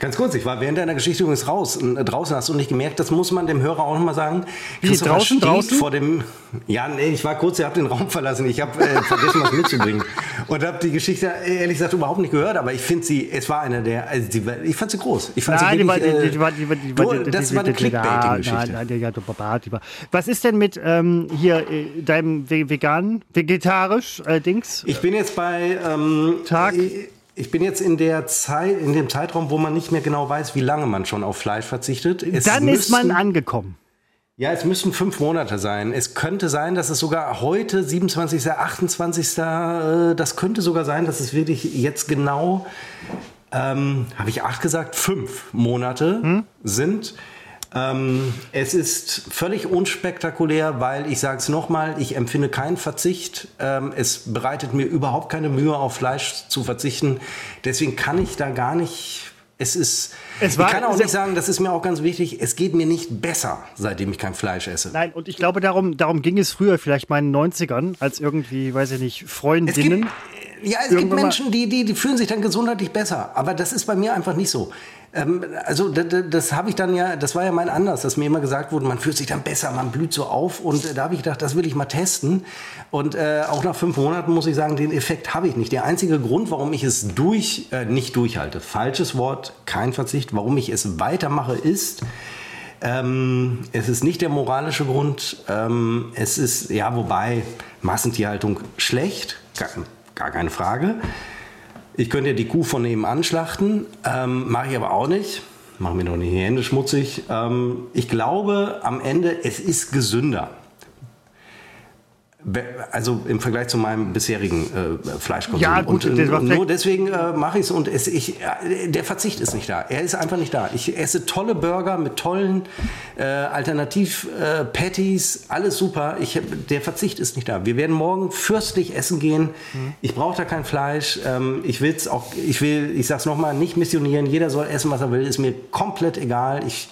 Ganz kurz, ich war während deiner Geschichte übrigens raus, äh, draußen. Hast du nicht gemerkt, das muss man dem Hörer auch nochmal sagen. Wie, draußen, steht draußen? vor dem. Ja, nee, ich war kurz, ihr habt den Raum verlassen. Ich habe äh, vergessen, was mitzubringen. Und habe die Geschichte äh, ehrlich gesagt überhaupt nicht gehört. Aber ich finde sie, es war eine der. Also die, ich fand sie groß. Ich fand Nein, sie wirklich, die, äh, die war, die die die- das war eine Clickbaiting-Geschichte. Was ist denn mit ähm, hier äh, deinem ve- veganen, vegetarisch äh, Dings? Ich bin jetzt bei ähm, Tag. Ich, ich bin jetzt in der Zeit, in dem Zeitraum, wo man nicht mehr genau weiß, wie lange man schon auf Fleisch verzichtet. Es Dann ist man angekommen. Ja, es müssten fünf Monate sein. Es könnte sein, dass es sogar heute, 27., 28., äh, das könnte sogar sein, dass es wirklich jetzt genau, ähm, habe ich acht gesagt, fünf Monate sind. Ähm, es ist völlig unspektakulär, weil ich sage es nochmal, ich empfinde keinen Verzicht. Ähm, es bereitet mir überhaupt keine Mühe, auf Fleisch zu verzichten. Deswegen kann ich da gar nicht. Es ist. Es war- ich kann auch nicht sagen, das ist mir auch ganz wichtig. Es geht mir nicht besser, seitdem ich kein Fleisch esse. Nein, und ich glaube, darum, darum ging es früher vielleicht mal in den 90ern, als irgendwie, weiß ich nicht, Es Freundinnen. gibt, ja, es gibt Irgendwann Menschen, die, die, die fühlen sich dann gesundheitlich besser. Aber das ist bei mir einfach nicht so. Ähm, also das, das habe ich dann ja, das war ja mein Anlass, dass mir immer gesagt wurde, man fühlt sich dann besser, man blüht so auf. Und äh, da habe ich gedacht, das will ich mal testen. Und äh, auch nach fünf Monaten muss ich sagen, den Effekt habe ich nicht. Der einzige Grund, warum ich es durch, äh, nicht durchhalte, falsches Wort, kein Verzicht, warum ich es weitermache, ist, ähm, es ist nicht der moralische Grund. Ähm, es ist, ja, wobei Massentierhaltung schlecht, gar, gar keine Frage. Ich könnte ja die Kuh von nebenan schlachten, ähm, mache ich aber auch nicht. Machen mir doch nicht die Hände schmutzig. Ähm, ich glaube, am Ende, es ist gesünder. Also im Vergleich zu meinem bisherigen äh, Fleischkonsum. Ja, gut, und, das war und nur deswegen äh, mache ich es und es, ich, äh, der Verzicht ist nicht da. Er ist einfach nicht da. Ich esse tolle Burger mit tollen äh, Alternativ-Patties, alles super. Ich, der Verzicht ist nicht da. Wir werden morgen fürstlich essen gehen. Ich brauche da kein Fleisch. Ähm, ich will's auch, ich will, ich sag's nochmal, nicht missionieren. Jeder soll essen, was er will. Ist mir komplett egal. Ich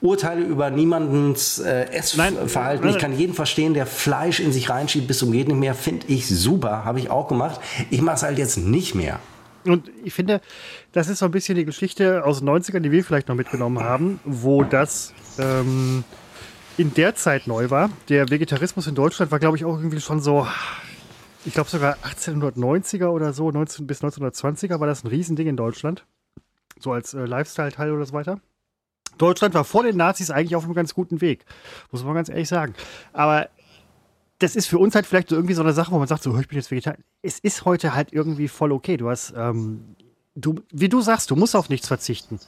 urteile über niemandens äh, Essverhalten. Nein, Ich kann jeden verstehen, der Fleisch in sich reinschiebt bis zum geht nicht mehr. Finde ich super. Habe ich auch gemacht. Ich mache es halt jetzt nicht mehr. Und ich finde, das ist so ein bisschen die Geschichte aus den 90ern, die wir vielleicht noch mitgenommen haben, wo das ähm, in der Zeit neu war. Der Vegetarismus in Deutschland war, glaube ich, auch irgendwie schon so, ich glaube sogar 1890er oder so, 19 bis 1920er war das ein Riesending in Deutschland. So als äh, Lifestyle-Teil oder so weiter. Deutschland war vor den Nazis eigentlich auf einem ganz guten Weg. Muss man ganz ehrlich sagen. Aber das ist für uns halt vielleicht so irgendwie so eine Sache, wo man sagt, so, ich bin jetzt Vegetarier. Es ist heute halt irgendwie voll okay. Du hast, ähm, du, wie du sagst, du musst auf nichts verzichten.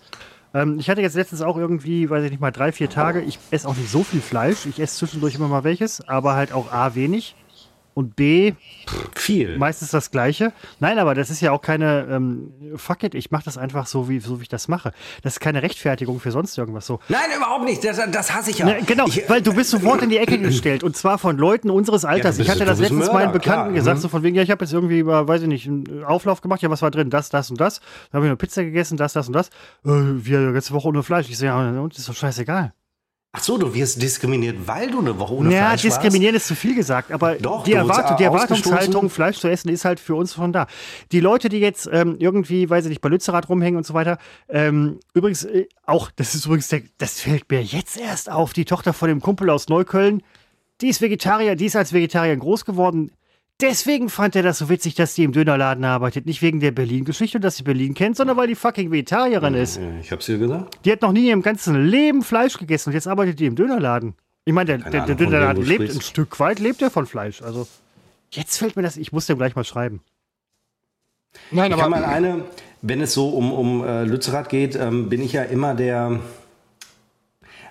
Ähm, ich hatte jetzt letztens auch irgendwie, weiß ich nicht mal, drei, vier Tage. Ich esse auch nicht so viel Fleisch. Ich esse zwischendurch immer mal welches, aber halt auch A, wenig und B viel. Meistens das Gleiche. Nein, aber das ist ja auch keine ähm, Fuck it, ich mache das einfach so wie, so, wie ich das mache. Das ist keine Rechtfertigung für sonst irgendwas so. Nein, überhaupt nicht. Das, das hasse ich ja. Ne, genau, ich, weil du bist sofort in die Ecke gestellt und zwar von Leuten unseres Alters. Ja, ich hatte das letztens Mörder, meinen Bekannten klar, gesagt, mhm. so von wegen, ja, ich habe jetzt irgendwie, weiß ich nicht, einen Auflauf gemacht, ja, was war drin? Das, das und das. Dann habe ich eine Pizza gegessen, das, das und das. Äh, wir letzte Woche ohne Fleisch. Ich so, ja, und ist doch scheißegal. Ach so, du wirst diskriminiert, weil du eine Woche ohne ja, Fleisch Ja, diskriminieren ist zu viel gesagt, aber Doch, die, Erwartung, die Erwartungshaltung, Fleisch zu essen, ist halt für uns schon da. Die Leute, die jetzt ähm, irgendwie, weiß ich nicht, bei Lützerath rumhängen und so weiter, ähm, übrigens äh, auch, das ist übrigens, der, das fällt mir jetzt erst auf, die Tochter von dem Kumpel aus Neukölln, die ist Vegetarier, die ist als Vegetarier groß geworden, Deswegen fand er das so witzig, dass sie im Dönerladen arbeitet. Nicht wegen der Berlin-Geschichte, dass sie Berlin kennt, sondern weil die fucking Vegetarierin ist. Ich hab's ihr gesagt. Die hat noch nie im ganzen Leben Fleisch gegessen und jetzt arbeitet die im Dönerladen. Ich meine, der, der, der Dönerladen lebt sprichst. ein Stück weit, lebt er von Fleisch. Also jetzt fällt mir das, ich muss dem gleich mal schreiben. Nein, aber. Ich kann mal eine, wenn es so um, um äh, Lützerath geht, ähm, bin ich ja immer der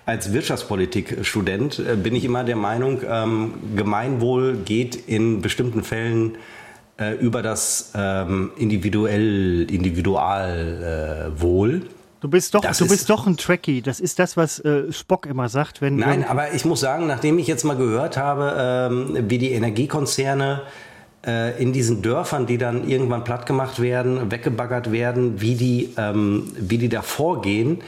als Wirtschaftspolitikstudent äh, bin ich immer der Meinung, ähm, Gemeinwohl geht in bestimmten Fällen äh, über das ähm, individuell, Individualwohl. Äh, Du bist doch, du bist doch ein Trekkie. Das ist das, was äh, Spock immer sagt, wenn. Nein, aber ich muss sagen, nachdem ich jetzt mal gehört habe, ähm, wie die Energiekonzerne äh, in diesen Dörfern, die dann irgendwann platt gemacht werden, weggebaggert werden, wie die, ähm, wie die da vorgehen,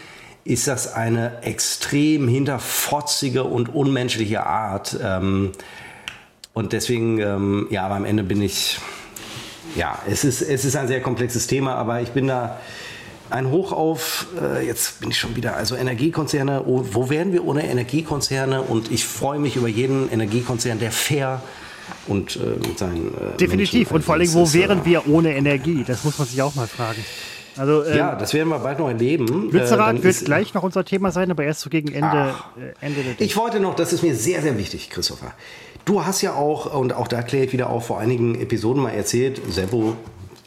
ist das eine extrem hinterfotzige und unmenschliche Art. Ähm, und deswegen, ähm, ja, aber am Ende bin ich, ja, es ist, es ist ein sehr komplexes Thema, aber ich bin da ein Hoch auf, äh, jetzt bin ich schon wieder, also Energiekonzerne, oh, wo wären wir ohne Energiekonzerne? Und ich freue mich über jeden Energiekonzern, der fair und äh, mit seinen. Äh, Definitiv. und vor allem, wo wären wir ohne Energie? Das muss man sich auch mal fragen. Also, ähm, ja, das werden wir bald noch erleben. Lützerath äh, wird gleich noch unser Thema sein, aber erst so gegen Ende, äh, Ende der Ich wollte noch, das ist mir sehr, sehr wichtig, Christopher. Du hast ja auch, und auch da kläre ich wieder auf, vor einigen Episoden mal erzählt, Seppo,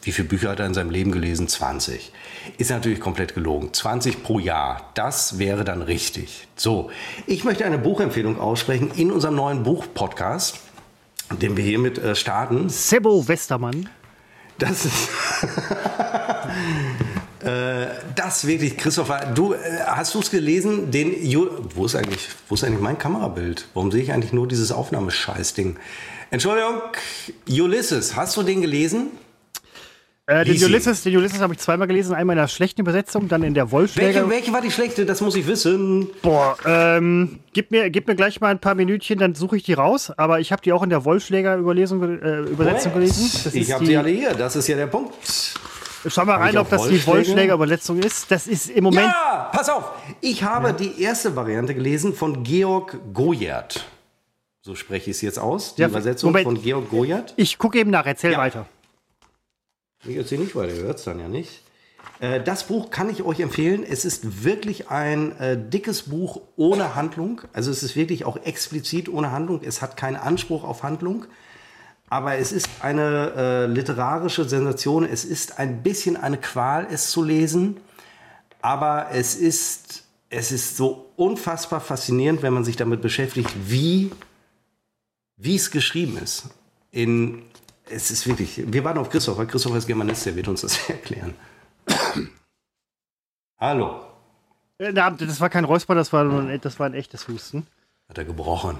wie viele Bücher hat er in seinem Leben gelesen? 20. Ist natürlich komplett gelogen. 20 pro Jahr. Das wäre dann richtig. So, ich möchte eine Buchempfehlung aussprechen in unserem neuen Buch-Podcast, den wir hiermit äh, starten. Sebo Westermann. Das ist. *laughs* äh, das wirklich, Christopher, du äh, hast du es gelesen? Den Ju wo ist eigentlich, wo ist eigentlich mein Kamerabild? Warum sehe ich eigentlich nur dieses Aufnahmescheißding? Entschuldigung, Ulysses, hast du den gelesen? Äh, den, Ulysses, den Ulysses habe ich zweimal gelesen, einmal in der schlechten Übersetzung, dann in der Wollschläger. Welche, welche war die schlechte? Das muss ich wissen. Boah, ähm, gib mir, gib mir gleich mal ein paar Minütchen, dann suche ich die raus. Aber ich habe die auch in der Wollschläger-Übersetzung äh, Übersetzung gelesen. Das ich habe sie alle hier, das ist ja der Punkt. Schau mal rein, ob das die Wollschläger-Übersetzung ist. Das ist im Moment. Ja, pass auf! Ich habe ja. die erste Variante gelesen von Georg Gojert. So spreche ich es jetzt aus, die ja, Übersetzung Moment. von Georg Gojert. Ich gucke eben nach, erzähl ja. weiter. Ich erzähle nicht weiter, ihr hört es dann ja nicht. Äh, das Buch kann ich euch empfehlen. Es ist wirklich ein äh, dickes Buch ohne Handlung. Also es ist wirklich auch explizit ohne Handlung. Es hat keinen Anspruch auf Handlung. Aber es ist eine äh, literarische Sensation. Es ist ein bisschen eine Qual, es zu lesen. Aber es ist, es ist so unfassbar faszinierend, wenn man sich damit beschäftigt, wie, wie es geschrieben ist. In es ist wirklich, wir warten auf Christoph, weil Christoph ist Germanist, der wird uns das *laughs* erklären. Hallo. Äh, das war kein Räusper, das war, ein, das war ein echtes Husten. Hat er gebrochen.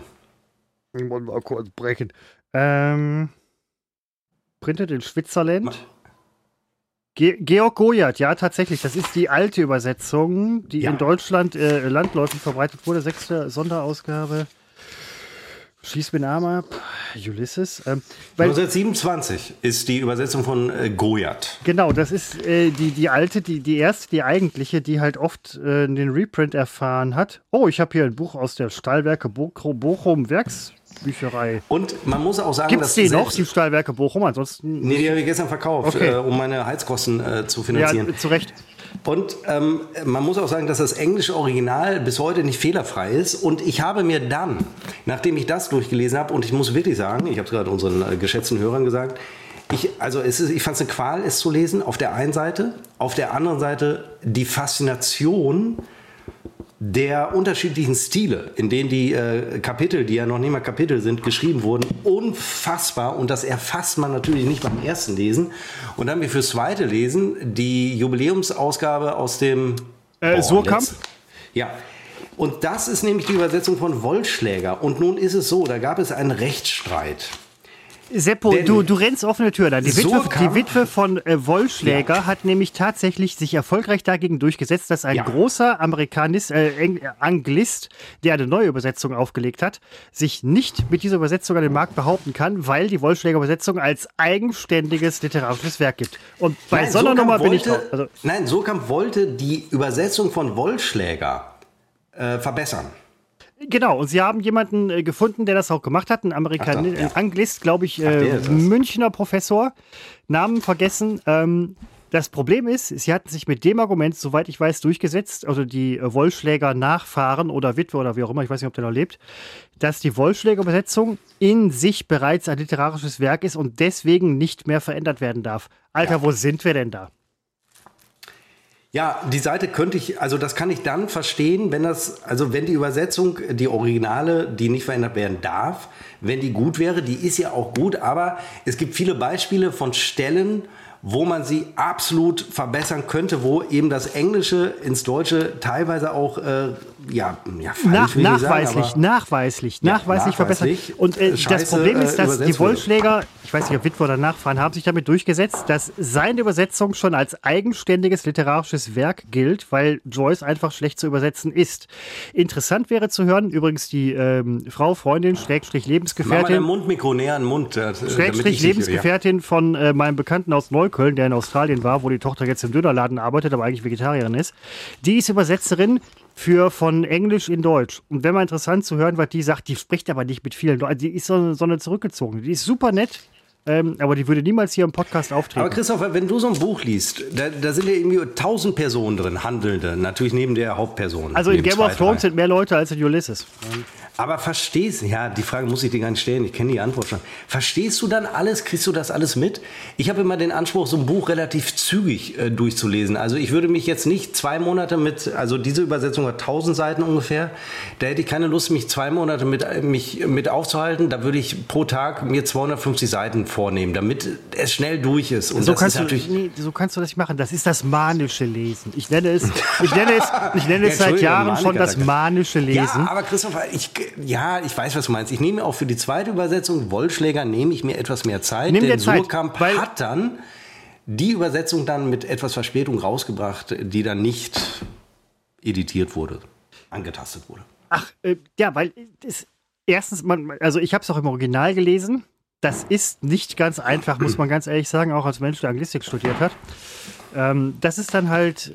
Ich wollte mal kurz brechen. Ähm, printet in Schwitzerland. Ge Georg Gojat, ja, tatsächlich. Das ist die alte Übersetzung, die ja. in Deutschland äh, landläufig verbreitet wurde. Sechste Sonderausgabe. Schieß mir Namen ab. Ulysses. Ähm, 1927 ist die Übersetzung von äh, Gojat. Genau, das ist äh, die, die alte, die, die erste, die eigentliche, die halt oft äh, den Reprint erfahren hat. Oh, ich habe hier ein Buch aus der Stahlwerke Bochum, Bochum Werksbücherei. Und man muss auch sagen, Gibt's dass die noch, die Stahlwerke Bochum? Ansonsten. Nee, die habe ich gestern verkauft, okay. äh, um meine Heizkosten äh, zu finanzieren. Ja, zu Recht. Und ähm, man muss auch sagen, dass das englische Original bis heute nicht fehlerfrei ist. Und ich habe mir dann, nachdem ich das durchgelesen habe, und ich muss wirklich sagen, ich habe es gerade unseren äh, geschätzten Hörern gesagt, ich, also es ist, ich fand es eine Qual, es zu lesen, auf der einen Seite. Auf der anderen Seite die Faszination der unterschiedlichen Stile, in denen die äh, Kapitel, die ja noch nicht mal Kapitel sind, geschrieben wurden, unfassbar. Und das erfasst man natürlich nicht beim ersten Lesen. Und dann wir fürs zweite Lesen die Jubiläumsausgabe aus dem äh, Surkamp. Ja. Und das ist nämlich die Übersetzung von Wollschläger. Und nun ist es so, da gab es einen Rechtsstreit. Seppo, du, du rennst offene Tür da. Die Witwe, die Witwe von äh, Wollschläger ja. hat nämlich tatsächlich sich erfolgreich dagegen durchgesetzt, dass ein ja. großer Amerikanist, äh, Anglist, der eine neue Übersetzung aufgelegt hat, sich nicht mit dieser Übersetzung an den Markt behaupten kann, weil die Wollschläger-Übersetzung als eigenständiges literarisches Werk gibt. Und bei nein, so einer Nummer bin ich drauf. Also nein, Surkamp wollte die Übersetzung von Wollschläger äh, verbessern. Genau, und sie haben jemanden äh, gefunden, der das auch gemacht hat, ein Amerikaner, ja. ein Anglist, glaube ich, äh, Münchner Professor, Namen vergessen. Ähm, das Problem ist, sie hatten sich mit dem Argument, soweit ich weiß, durchgesetzt, also die äh, Wollschläger Nachfahren oder Witwe oder wie auch immer, ich weiß nicht, ob der noch lebt, dass die Wollschläger-Übersetzung in sich bereits ein literarisches Werk ist und deswegen nicht mehr verändert werden darf. Alter, ja. wo sind wir denn da? Ja, die Seite könnte ich, also das kann ich dann verstehen, wenn das, also wenn die Übersetzung, die Originale, die nicht verändert werden darf, wenn die gut wäre, die ist ja auch gut, aber es gibt viele Beispiele von Stellen, wo man sie absolut verbessern könnte, wo eben das Englische ins Deutsche teilweise auch äh, ja, ja falsch, Nach, nachweislich, sagen, nachweislich, ja, nachweislich, verbessert. Und äh, das Problem ist, dass die Wollschläger, ich weiß nicht, ob Witwer oder Nachfahren, haben sich damit durchgesetzt, dass seine Übersetzung schon als eigenständiges literarisches Werk gilt, weil Joyce einfach schlecht zu übersetzen ist. Interessant wäre zu hören, übrigens die ähm, Frau, Freundin, Schrägstrich Lebensgefährtin. Mach Mundmikro näher an Mund. Äh, Schrägstrich Lebensgefährtin von äh, meinem Bekannten aus Neukölln, der in Australien war, wo die Tochter jetzt im Dönerladen arbeitet, aber eigentlich Vegetarierin ist. Die ist Übersetzerin für von Englisch in Deutsch. Und wenn mal interessant zu hören, was die sagt, die spricht aber nicht mit vielen Leuten. Die ist so, so eine zurückgezogen. Die ist super nett. Ähm, aber die würde niemals hier im Podcast auftreten. Aber Christopher, wenn du so ein Buch liest, da, da sind ja irgendwie tausend Personen drin, Handelnde, natürlich neben der Hauptperson. Also in Game of Thrones sind mehr Leute als in Ulysses. Aber verstehst, ja, die Frage muss ich dir gar nicht stellen, ich kenne die Antwort schon. Verstehst du dann alles, kriegst du das alles mit? Ich habe immer den Anspruch, so ein Buch relativ zügig äh, durchzulesen. Also ich würde mich jetzt nicht zwei Monate mit, also diese Übersetzung hat 1000 Seiten ungefähr, da hätte ich keine Lust, mich zwei Monate mit, äh, mich mit aufzuhalten. Da würde ich pro Tag mir 250 Seiten vornehmen, damit es schnell durch ist. Und so, kannst, ist du, nee, so kannst du das nicht machen. Das ist das manische Lesen. Ich nenne es, ich nenne es, ich nenne es ja, seit Jahren schon das manische Lesen. Ja, aber Christopher, ich ja, ich weiß, was du meinst. Ich nehme auch für die zweite Übersetzung, Wollschläger, nehme ich mir etwas mehr Zeit. Nimm denn Zeit, Surkamp hat dann die Übersetzung dann mit etwas Verspätung rausgebracht, die dann nicht editiert wurde, angetastet wurde. Ach, äh, ja, weil das, erstens, man, also ich habe es auch im Original gelesen. Das ist nicht ganz einfach, muss man ganz ehrlich sagen, auch als Mensch, der Anglistik studiert hat. Ähm, das ist dann halt,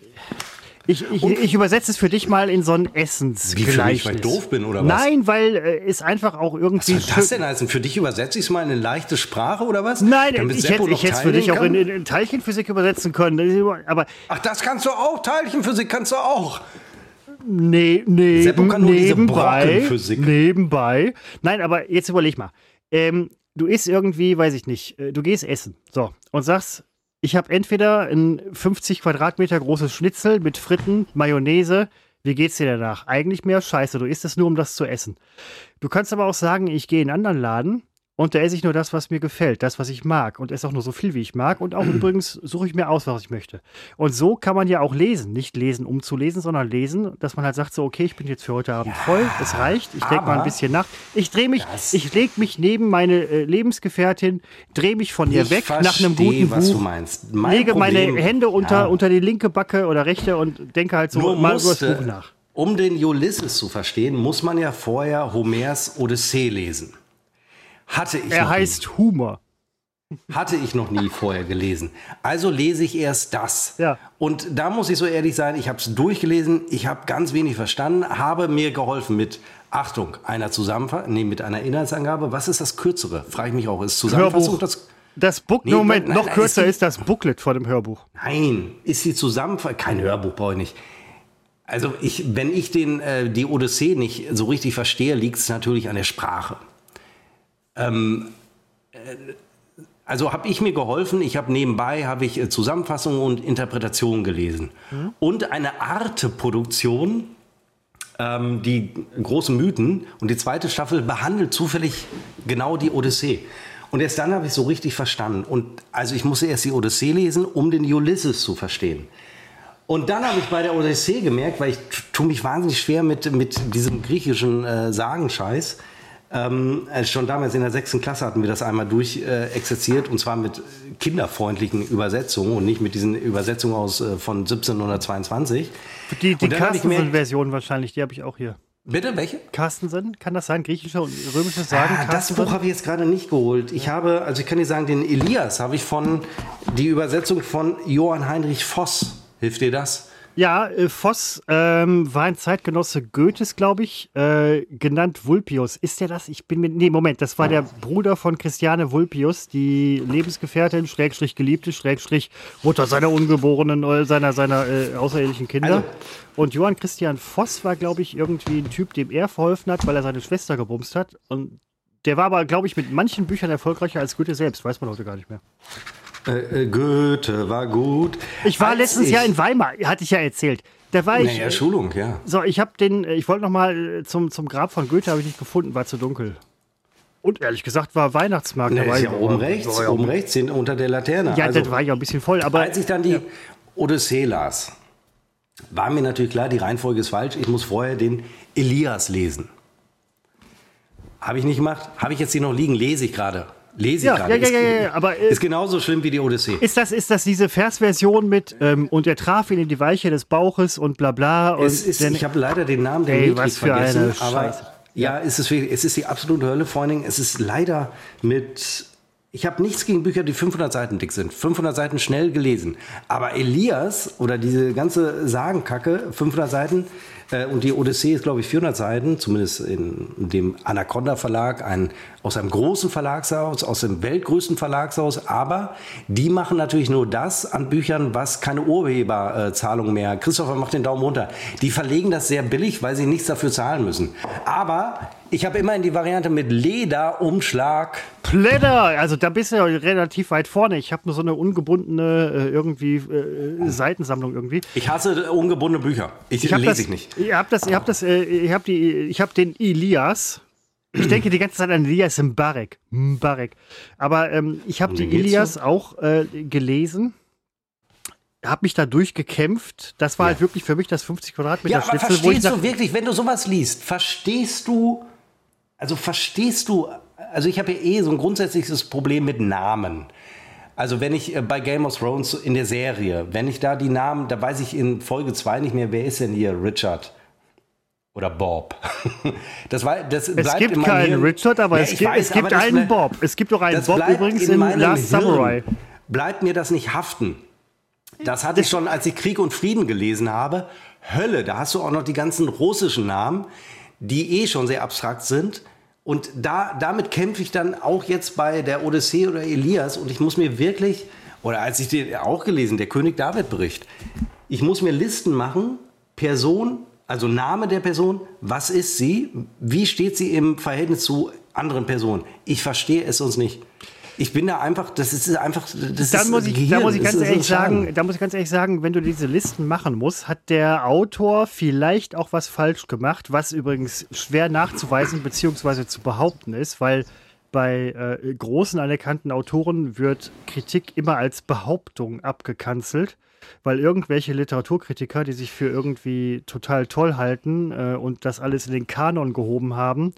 ich, ich, ich, übersetze es für dich mal in so ein Essensgleichnis. Wie für mich, weil ich doof bin oder was? Nein, weil äh, es einfach auch irgendwie. Was soll das denn heißen? Für dich übersetze ich es mal in eine leichte Sprache oder was? Nein, ich hätte, ich hätte es für dich auch in, in, Teilchenphysik übersetzen können. Aber Ach, das kannst du auch. Teilchenphysik kannst du auch. Nee, nee, nebenbei, nebenbei. Nein, aber jetzt überleg mal. Ähm, du isst irgendwie, weiß ich nicht, äh, du gehst essen. So. Und sagst, ich habe entweder ein 50 Quadratmeter großes Schnitzel mit Fritten, Mayonnaise. Wie geht's dir danach? Eigentlich mehr Scheiße. Du isst es nur, um das zu essen. Du kannst aber auch sagen, ich gehe in einen anderen Laden und da esse ich nur das, was mir gefällt, das, was ich mag. Und esse auch nur so viel, wie ich mag. Und auch *clears throat* übrigens suche ich mir aus, was ich möchte. Und so kann man ja auch lesen. Nicht lesen, um zu lesen, sondern lesen, dass man halt sagt: so, okay, ich bin jetzt für heute Abend ja, voll, es reicht, ich denke mal ein bisschen nach. Ich drehe mich, ich lege mich neben meine äh, Lebensgefährtin, drehe mich von ihr weg versteh, nach einem guten was Buch. Du meinst. Mein lege Problem, meine Hände unter, ja. unter die linke Backe oder rechte und denke halt so Nur mal musste, über das Buch nach. Um den Ulysses zu verstehen, muss man ja vorher Homers Odyssee lesen. Hatte ich Er heißt nie. Humor. Hatte ich noch nie vorher gelesen. Also lese ich erst das. Ja. Und da muss ich so ehrlich sein, ich habe es durchgelesen, ich habe ganz wenig verstanden, habe mir geholfen mit, Achtung, einer Zusammenfassung, nee, mit einer Inhaltsangabe. Was ist das Kürzere? Frage ich mich auch. Ist Zusammenfassung Hörbuch. das Das Book, Nee, Moment, nein, noch nein, kürzer ist ist das Booklet vor dem Hörbuch. Nein, ist die Zusammenfassung. Kein Hörbuch brauche ich nicht. Also ich, wenn ich den, äh, die Odyssee nicht so richtig verstehe, liegt es natürlich an der Sprache. Ähm, äh, also habe ich mir geholfen, ich habe nebenbei habe ich äh, Zusammenfassungen und Interpretationen gelesen. Und eine Arte-Produktion, ähm, die großen Mythen. Und die zweite Staffel behandelt zufällig genau die Odyssee. Und erst dann habe ich so richtig verstanden. Und also ich musste erst die Odyssee lesen, um den Ulysses zu verstehen. Und dann habe ich bei der Odyssee gemerkt, weil ich tue mich wahnsinnig schwer mit, mit diesem griechischen äh, Sagenscheiß. Ähm, äh, schon damals in der sechsten Klasse hatten wir das einmal durch äh, und zwar mit kinderfreundlichen Übersetzungen und nicht mit diesen Übersetzungen aus äh, von 1722. Die, die Carstensen-Version wahrscheinlich, die habe ich auch hier. Bitte, welche? Carstensen, kann das sein? Griechische und römische Sagen? Ah, das? Buch habe ich jetzt gerade nicht geholt. Ich habe, also ich kann dir sagen, den Elias habe ich von, die Übersetzung von Johann Heinrich Voss. Hilft dir das? Ja, äh, Voss ähm, war ein Zeitgenosse Goethes, glaube ich, äh, genannt Vulpius. Ist der das? Ich bin mir. Nee, Moment, das war der Bruder von Christiane Vulpius, die Lebensgefährtin, Schrägstrich Geliebte, Schrägstrich Mutter seiner ungeborenen, äh, seiner, seiner äh, außerehelichen Kinder. Also- Und Johann Christian Voss war, glaube ich, irgendwie ein Typ, dem er verholfen hat, weil er seine Schwester gebumst hat. Und der war aber, glaube ich, mit manchen Büchern erfolgreicher als Goethe selbst. Weiß man heute gar nicht mehr. Äh, äh, Goethe war gut. Ich war Als letztens ich, ja in Weimar, hatte ich ja erzählt. Da war ich. Naja, Schulung, ja. So, ich habe den, äh, ich wollte noch mal äh, zum, zum Grab von Goethe, habe ich nicht gefunden, war zu dunkel. Und ehrlich gesagt war Weihnachtsmarkt Ne, dabei. ja oben rechts, Ja, ja. oben rechts, hinten unter der Laterne. Ja, also, das war ja ein bisschen voll, aber als ich dann die Odyssee las, war mir natürlich klar, die Reihenfolge ist falsch. Ich muss vorher den Elias lesen. Habe ich nicht gemacht. Habe ich jetzt hier noch liegen, lese ich gerade. Lese ich Ja, gerade. ja, ja, Ist- ja, ja, *laughs* aber, äh, ist genauso schlimm wie die Odyssee. ist das, ist das diese Versversion mit ähm, und er traf ihn in die Weiche des Bauches und bla bla und Es ist, ich habe leider den Namen der Ey, Matrix was für vergessen, eine aber Scheiße. ja, es ist es ist die absolute Hölle. Vor allen Dingen, es ist leider mit. Ich habe nichts gegen Bücher, die 500 Seiten dick sind. 500 Seiten schnell gelesen. Aber Elias oder diese ganze Sagenkacke, 500 Seiten und die Odyssee ist, glaube ich, 400 Seiten, zumindest in dem Anaconda Verlag, ein, aus einem großen Verlagshaus, aus dem weltgrößten Verlagshaus. Aber die machen natürlich nur das an Büchern, was keine Urheberzahlung mehr. Christopher macht den Daumen runter. Die verlegen das sehr billig, weil sie nichts dafür zahlen müssen. Aber ich habe immerhin die Variante mit Lederumschlag. Plätter, also da bist du ja relativ weit vorne. Ich habe nur so eine ungebundene äh, irgendwie äh, Seitensammlung irgendwie. Ich hasse ungebundene Bücher. Ich, Ich lese das, ich nicht. Ihr habt das, ihr habt das, äh, ich habe die, ich habe den Elias. Ich denke die ganze Zeit an Elias Mbarek. Mbarek. Aber ähm, ich habe die Elias auch äh, gelesen. Habe mich da durchgekämpft. Das war halt wirklich für mich das 50 Quadratmeter Ja, aber Schnitzel, wo ich verstehst du wirklich, wenn du sowas liest, verstehst du, also verstehst du, also ich habe ja eh so ein grundsätzliches Problem mit Namen. Also wenn ich äh, bei Game of Thrones in der Serie, wenn ich da die Namen, da weiß ich in Folge 2 nicht mehr, wer ist denn hier Richard? Oder Bob. *laughs* Das, war, das es gibt keinen. Richard, aber Ja, es gibt, weiß, es gibt aber einen Bob. Es gibt auch einen Bob übrigens in in, Last Hirn. Samurai. Bleibt mir das nicht haften. Das hatte ich schon, als ich Krieg und Frieden gelesen habe. Hölle, da hast du auch noch die ganzen russischen Namen, die eh schon sehr abstrakt sind. Und da, damit kämpfe ich dann auch jetzt bei der Odyssee oder Elias. Und ich muss mir wirklich, oder als ich den auch gelesen, der König David Bericht, ich muss mir Listen machen, Person, also Name der Person, was ist sie, wie steht sie im Verhältnis zu anderen Personen. Ich verstehe es sonst nicht. Ich bin da einfach, das ist einfach, das Dann ist muss ich, da Gehirn, muss ich ganz ehrlich Schaden. sagen, da muss ich ganz ehrlich sagen, wenn du diese Listen machen musst, hat der Autor vielleicht auch was falsch gemacht, was übrigens schwer nachzuweisen bzw. zu behaupten ist, weil bei äh, großen anerkannten Autoren wird Kritik immer als Behauptung abgekanzelt, weil irgendwelche Literaturkritiker, die sich für irgendwie total toll halten äh, und das alles in den Kanon gehoben haben,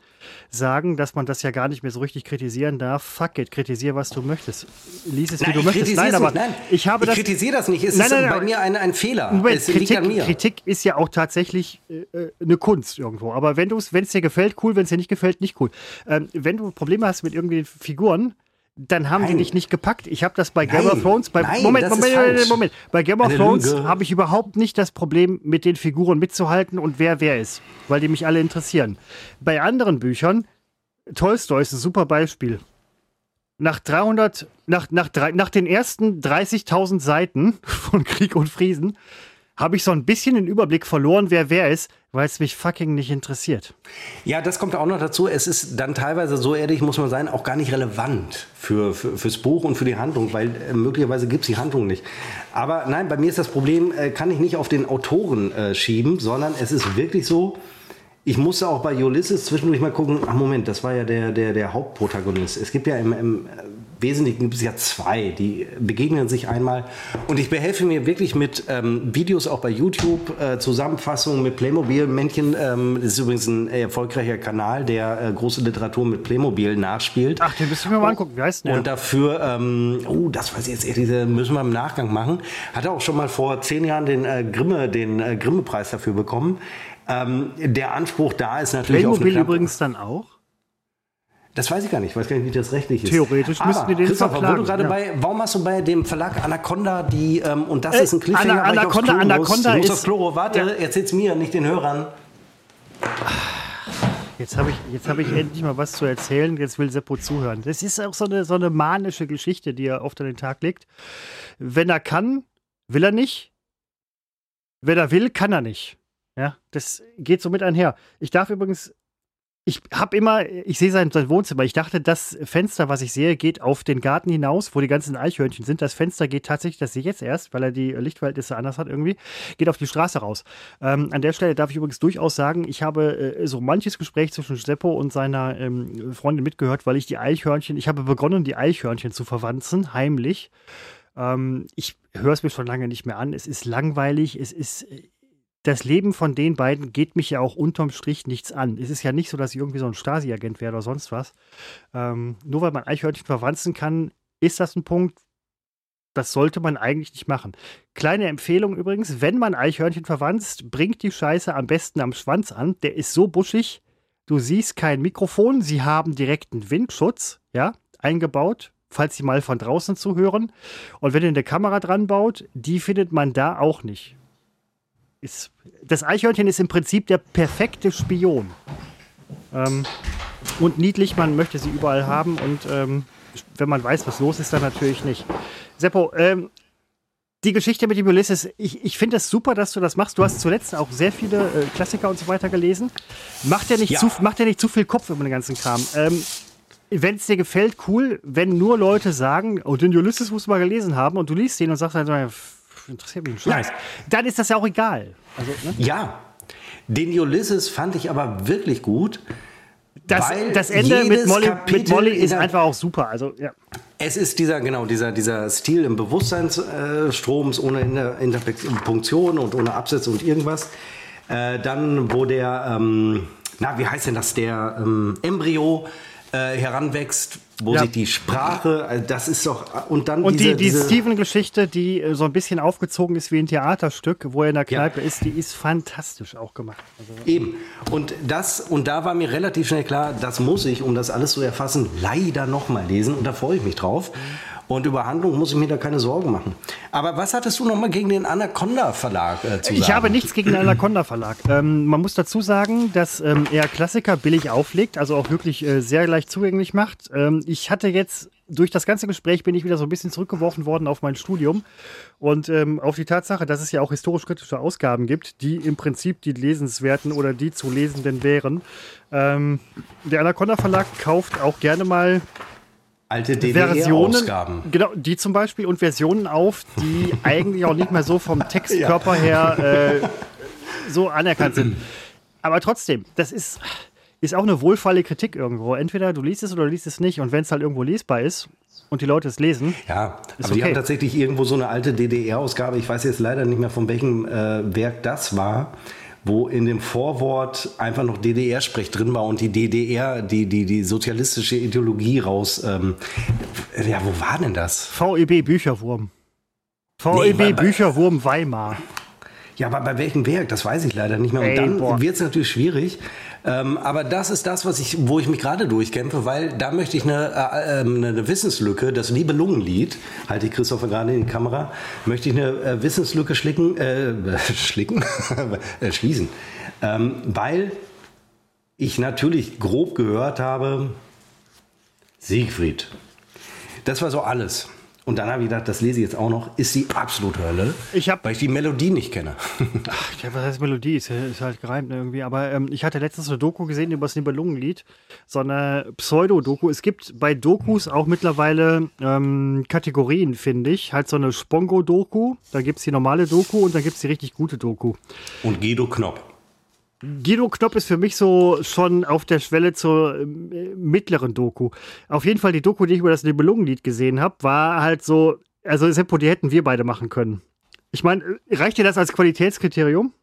sagen, dass man das ja gar nicht mehr so richtig kritisieren darf. Fuck it, kritisier, was du möchtest. Lies es, wie Nein, du ich möchtest. Nein, aber nicht. Nein, ich habe das. kritisiere das nicht. Es Nein, ist nein, bei nein. mir ein, ein Fehler. Moment, es liegt an Kritik, mir. Kritik ist ja auch tatsächlich äh, eine Kunst irgendwo. Aber wenn es dir gefällt, cool. Wenn es dir nicht gefällt, nicht cool. Ähm, wenn du Probleme hast mit irgendwie Figuren, dann haben die Nein. dich nicht gepackt. Ich habe das bei Game Nein, of Thrones. Bei, nein, Moment, Moment. Moment, Moment. Bei Game of Thrones habe ich überhaupt nicht das Problem, mit den Figuren mitzuhalten und wer wer ist, weil die mich alle interessieren. Bei anderen Büchern, Tolstoi ist ein super Beispiel. nach 300, nach, nach, nach den ersten 30.000 Seiten *laughs* von Krieg und Friesen habe ich so ein bisschen den Überblick verloren, wer wer ist, weil es mich fucking nicht interessiert. Ja, das kommt auch noch dazu. Es ist dann teilweise, so ehrlich muss man sein, auch gar nicht relevant für, für, fürs Buch und für die Handlung, weil äh, möglicherweise gibt es die Handlung nicht. Aber nein, bei mir ist das Problem, äh, kann ich nicht auf den Autoren äh, schieben, sondern es ist wirklich so, ich musste auch bei Ulysses zwischendurch mal gucken, ach Moment, das war ja der, der, der Hauptprotagonist. Es gibt ja im, im Wesentlichen gibt es ja zwei, die begegnen sich einmal. Und ich behelfe mir wirklich mit ähm, Videos auch bei YouTube, äh, Zusammenfassungen mit Playmobil-Männchen. Ähm, das ist übrigens ein erfolgreicher Kanal, der äh, große Literatur mit Playmobil nachspielt. Ach, den müssen wir mal angucken. Wie heißt der? Und dafür, ähm, oh, das weiß ich jetzt ehrlich, müssen wir im Nachgang machen. Hat er auch schon mal vor zehn Jahren den äh, Grimme, den äh, Grimme-Preis dafür bekommen. Ähm, der Anspruch da ist natürlich Playmobil übrigens dann auch? Das weiß ich gar nicht, ich weiß gar nicht, wie das rechtlich ist. Theoretisch aber, müssten die den Christopher, verklagen. Wo du gerade ja. bei, warum hast du bei dem Verlag Anaconda die, ähm, und das äh, ist ein Cliffhanger, Ana, Anaconda, ich Anaconda muss, ist... Muss Klo, warte, ja. erzähl's mir, nicht den Hörern. Jetzt habe ich, hab ich endlich mal was zu erzählen, jetzt will Seppo zuhören. Das ist auch so eine, so eine manische Geschichte, die er oft an den Tag legt. Wenn er kann, will er nicht. Wenn er will, kann er nicht. Ja, das geht so mit einher. Ich darf übrigens ich habe immer, ich sehe sein, sein, Wohnzimmer. Ich dachte, das Fenster, was ich sehe, geht auf den Garten hinaus, wo die ganzen Eichhörnchen sind. Das Fenster geht tatsächlich, das sehe ich jetzt erst, weil er die Lichtverhältnisse anders hat irgendwie, geht auf die Straße raus. Ähm, an der Stelle darf ich übrigens durchaus sagen, ich habe äh, so manches Gespräch zwischen Seppo und seiner ähm, Freundin mitgehört, weil ich die Eichhörnchen, ich habe begonnen, die Eichhörnchen zu verwanzen, heimlich. Ähm, ich höre es mir schon lange nicht mehr an. Es ist langweilig, es ist das Leben von den beiden geht mich ja auch unterm Strich nichts an. Es ist ja nicht so, dass ich irgendwie so ein Stasi-Agent wäre oder sonst was. Ähm, nur weil man Eichhörnchen verwanzen kann, ist das ein Punkt, das sollte man eigentlich nicht machen. Kleine Empfehlung übrigens, wenn man Eichhörnchen verwanzt, bringt die Scheiße am besten am Schwanz an. Der ist so buschig, du siehst kein Mikrofon, sie haben direkten Windschutz, ja, eingebaut, falls sie mal von draußen zuhören. Und wenn ihr eine Kamera dran baut, die findet man da auch nicht ist, das Eichhörnchen ist im Prinzip der perfekte Spion. Ähm, und niedlich, man möchte sie überall haben und ähm, wenn man weiß, was los ist, dann natürlich nicht. Seppo, ähm, die Geschichte mit dem Ulysses, ich, ich finde es das super, dass du das machst. Du hast zuletzt auch sehr viele äh, Klassiker und so weiter gelesen. Macht ja nicht, ja. Zu, macht ja nicht zu viel Kopf über den ganzen Kram. Ähm, wenn es dir gefällt, cool. Wenn nur Leute sagen, oh, den Ulysses musst du mal gelesen haben und du liest den und sagst dann, so, interessiert mich ein Scheiß. Ja. Dann ist das ja auch egal. Also, ne? Ja, den Ulysses fand ich aber wirklich gut. Das, das Ende mit Molly, mit Molly, ist einfach auch super. Also, ja. Es ist dieser, genau, dieser, dieser Stil im Bewusstseinsstroms ohne Inter Interpunktion und ohne Absätze und irgendwas. Äh, dann, wo der, ähm, na, wie heißt denn das, der ähm, Embryo äh, heranwächst, wo ja. sich die Sprache, also das ist doch und dann und diese, die, die Steven-Geschichte, die äh, so ein bisschen aufgezogen ist wie ein Theaterstück, wo er in der Kneipe ja. ist, die ist fantastisch auch gemacht. Also, Eben und das und da war mir relativ schnell klar, das muss ich, um das alles zu erfassen, leider noch mal lesen und da freue ich mich drauf. Mhm. Und über Handlung muss ich mir da keine Sorgen machen. Aber was hattest du nochmal gegen den Anaconda Verlag äh, zu sagen? Ich habe nichts gegen den Anaconda Verlag. Ähm, man muss dazu sagen, dass ähm, er Klassiker billig auflegt, also auch wirklich äh, sehr leicht zugänglich macht. Ähm, ich hatte jetzt durch das ganze Gespräch bin ich wieder so ein bisschen zurückgeworfen worden auf mein Studium und ähm, auf die Tatsache, dass es ja auch historisch-kritische Ausgaben gibt, die im Prinzip die lesenswerten oder die zu lesenden wären. Ähm, der Anaconda Verlag kauft auch gerne mal alte DDR-Ausgaben. Genau, die zum Beispiel und Versionen auf, die *laughs* eigentlich auch nicht mehr so vom Textkörper her äh, *laughs* so anerkannt sind. Aber trotzdem, das ist, ist auch eine wohlfeile Kritik irgendwo. Entweder du liest es oder du liest es nicht. Und wenn es halt irgendwo lesbar ist und die Leute es lesen. Ja, aber okay. die haben tatsächlich irgendwo so eine alte DDR-Ausgabe. Ich weiß jetzt leider nicht mehr, von welchem äh, Werk das war wo in dem Vorwort einfach noch DDR-Sprech drin war und die DDR, die, die, die sozialistische Ideologie raus. Ähm, ja, wo war denn das? VEB Bücherwurm. VEB nee, Bücherwurm Weimar. Ja, aber bei welchem Werk? Das weiß ich leider nicht mehr. Und Ey, dann wird es natürlich schwierig. Ähm, aber das ist das, was ich, wo ich mich gerade durchkämpfe, weil da möchte ich eine, äh, ähm, eine Wissenslücke, das Liebe Lungenlied, halte ich Christopher gerade in die Kamera, möchte ich eine äh, Wissenslücke schlicken, äh, *laughs* schlicken, *laughs* äh, schließen. Ähm, weil ich natürlich grob gehört habe, Siegfried, Das war so alles. Und dann habe ich gedacht, das lese ich jetzt auch noch, ist die absolute Hölle, Ich hab- weil ich die Melodie nicht kenne. *laughs* Ja, was heißt Melodie? Ist, ist halt gereimt ne, irgendwie. Aber ähm, ich hatte letztens eine Doku gesehen über das Nibelungenlied. So eine Pseudo-Doku. Es gibt bei Dokus auch mittlerweile ähm, Kategorien, finde ich. Halt so eine Spongo-Doku. Da gibt es die normale Doku und dann gibt es die richtig gute Doku. Und Guido Knopp. Guido Knopp ist für mich so schon auf der Schwelle zur ähm, äh, mittleren Doku. Auf jeden Fall die Doku, die ich über das Nibelungenlied gesehen habe, war halt so, also Seppo, die hätten wir beide machen können. Ich meine, reicht dir das als Qualitätskriterium?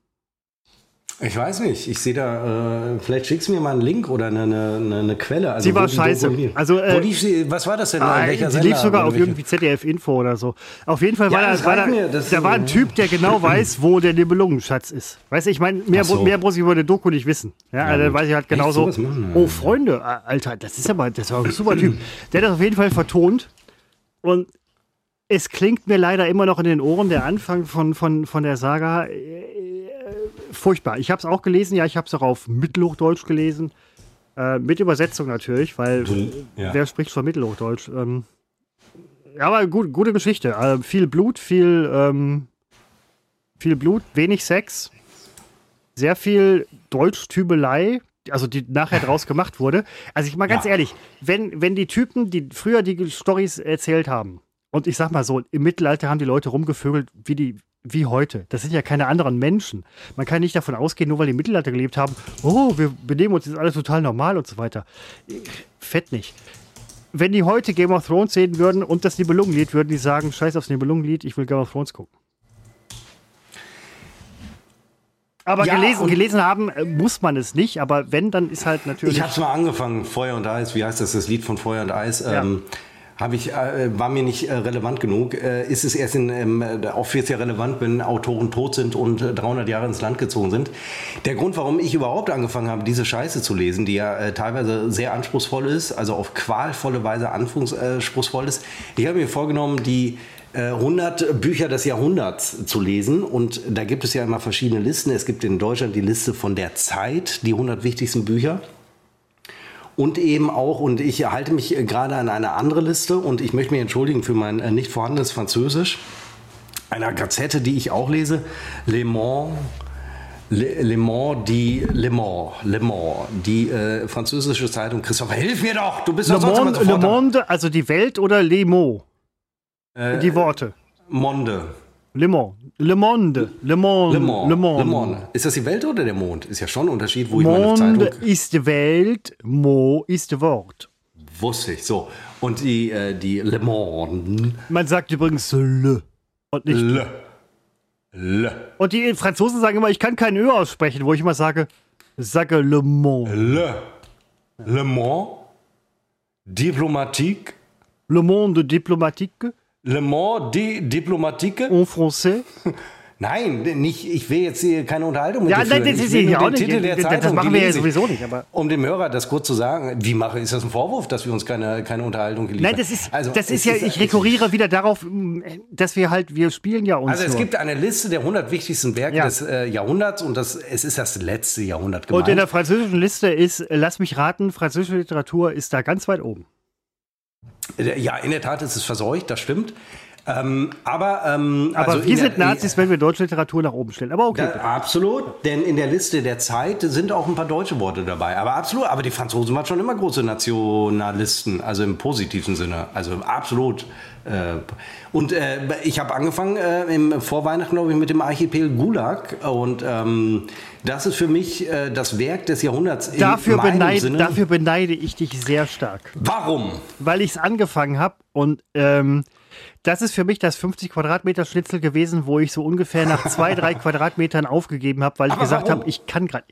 Ich weiß nicht, ich sehe da, äh, vielleicht schickst du mir mal einen Link oder eine, eine, eine Quelle. Also Sie war die scheiße. Lief. Also, äh, lief sie, was war das denn? Ah, die Sender? lief sogar auf irgendwie ZDF-Info oder so. Auf jeden Fall Ja, war, da, das war, da, mir, da war ein Typ, der genau *laughs* weiß, wo der Nibelungenschatz ist. Weißt du, ich meine, mehr, so. mehr muss ich über eine Doku nicht wissen. Ja, also, dann gut. weiß ich halt genau so. Oh, Freunde, ah, Alter, das ist aber, das war ein super Typ. *clears throat* Der hat das auf jeden Fall vertont. Und es klingt mir leider immer noch in den Ohren, der Anfang von, von, von der Saga. Furchtbar. Ich habe es auch gelesen, ja, ich habe es auch auf Mittelhochdeutsch gelesen. Äh, mit Übersetzung natürlich, weil ja. wer spricht schon Mittelhochdeutsch? Ähm, ja, aber gut, gute Geschichte. Äh, viel Blut, viel, ähm, viel Blut, wenig Sex, sehr viel Deutschtübelei, also die nachher draus gemacht wurde. Also ich mal ganz Ja. ehrlich, wenn, wenn die Typen, die früher die Stories erzählt haben, und ich sag mal so, im Mittelalter haben die Leute rumgevögelt wie die wie heute. Das sind ja keine anderen Menschen. Man kann nicht davon ausgehen, nur weil die Mittelalter gelebt haben, oh, wir benehmen uns jetzt alles total normal und so weiter. Fett nicht. Wenn die heute Game of Thrones sehen würden und das Nibelungenlied, würden die sagen, scheiß aufs Nibelungenlied, ich will Game of Thrones gucken. Aber Ja, gelesen, gelesen haben äh, muss man es nicht, aber wenn, dann ist halt natürlich. Ich habe es mal angefangen, Feuer und Eis, wie heißt das, das Lied von Feuer und Eis? Ja. Ähm, hab ich, äh, war mir nicht äh, relevant genug. Äh, ist es erst in, ähm, oft wird es ja relevant, wenn Autoren tot sind und äh, 300 Jahre ins Land gezogen sind. Der Grund, warum ich überhaupt angefangen habe, diese Scheiße zu lesen, die ja äh, teilweise sehr anspruchsvoll ist, also auf qualvolle Weise anspruchsvoll ist, ich habe mir vorgenommen, die äh, 100 Bücher des Jahrhunderts zu lesen. Und da gibt es ja immer verschiedene Listen. Es gibt in Deutschland die Liste von der Zeit, die 100 wichtigsten Bücher. Und eben auch, und ich halte mich gerade an eine andere Liste und ich möchte mich entschuldigen für mein äh, nicht vorhandenes Französisch. Einer Gazette, die ich auch lese, Le Mans. Le, Le Mans, die Le Mans, Le Mans, die äh, französische Zeitung. Christopher, hilf mir doch! Du bist Le Monde, Le Monde, also die Welt oder Les mots? Äh, die Worte. Monde. Le Monde. Le Monde. Le Monde. Le Mans. Le Monde. Le Mans. Ist das die Welt oder der Mond? Ist ja schon ein Unterschied, wo ich meine Monde Zeitung ist Welt, Mo ist Wort. wusste ich. So. Und die, äh, die Le Monde. Man sagt übrigens Le und nicht. Le. Le. Und die Franzosen sagen immer, ich kann kein Ö aussprechen, wo ich immer sage, sage Le Monde. Le. Le Mans. Diplomatique. Le Monde diplomatique Le Mans di Diplomatique. en français. *laughs* Nein, nicht, ich will jetzt hier keine Unterhaltung mit Ja, dir nein, das Ich ist will ja nur auch den nicht. Titel der Das- das Zeitung, machen wir ja ich. sowieso nicht, aber- Um dem Hörer das kurz zu sagen, wie mache, ist das ein Vorwurf, dass wir uns keine, keine Unterhaltung geliefert Nein, das ist, Also, das ist ja, ich rekurriere wieder darauf, dass wir halt, wir spielen ja uns Also es nur. gibt eine Liste der 100 wichtigsten Werke Ja. des äh, Jahrhunderts und das, es ist das letzte Jahrhundert gemeint. Und in der französischen Liste ist, lass mich raten, französische Literatur ist da ganz weit oben. Ja, in der Tat ist es verseucht, das stimmt. Ähm, aber ähm, Aber also wir in sind der, Nazis, wenn wir deutsche Literatur nach oben stellen. Aber okay. Da, absolut, denn in der Liste der Zeit sind auch ein paar deutsche Worte dabei. Aber absolut, aber die Franzosen waren schon immer große Nationalisten, also im positiven Sinne. Also absolut. Äh, und äh, ich habe angefangen äh, im Vorweihnachten, glaube ich, mit dem Archipel Gulag. Und ähm, das ist für mich äh, das Werk des Jahrhunderts. in dafür, beneid, Sinne. dafür beneide ich dich sehr stark. Warum? Weil ich es angefangen habe und ähm, das ist für mich das 50 Quadratmeter Schnitzel gewesen, wo ich so ungefähr nach *laughs* zwei, drei Quadratmetern aufgegeben habe, weil ich Aber gesagt habe, ich kann gerade.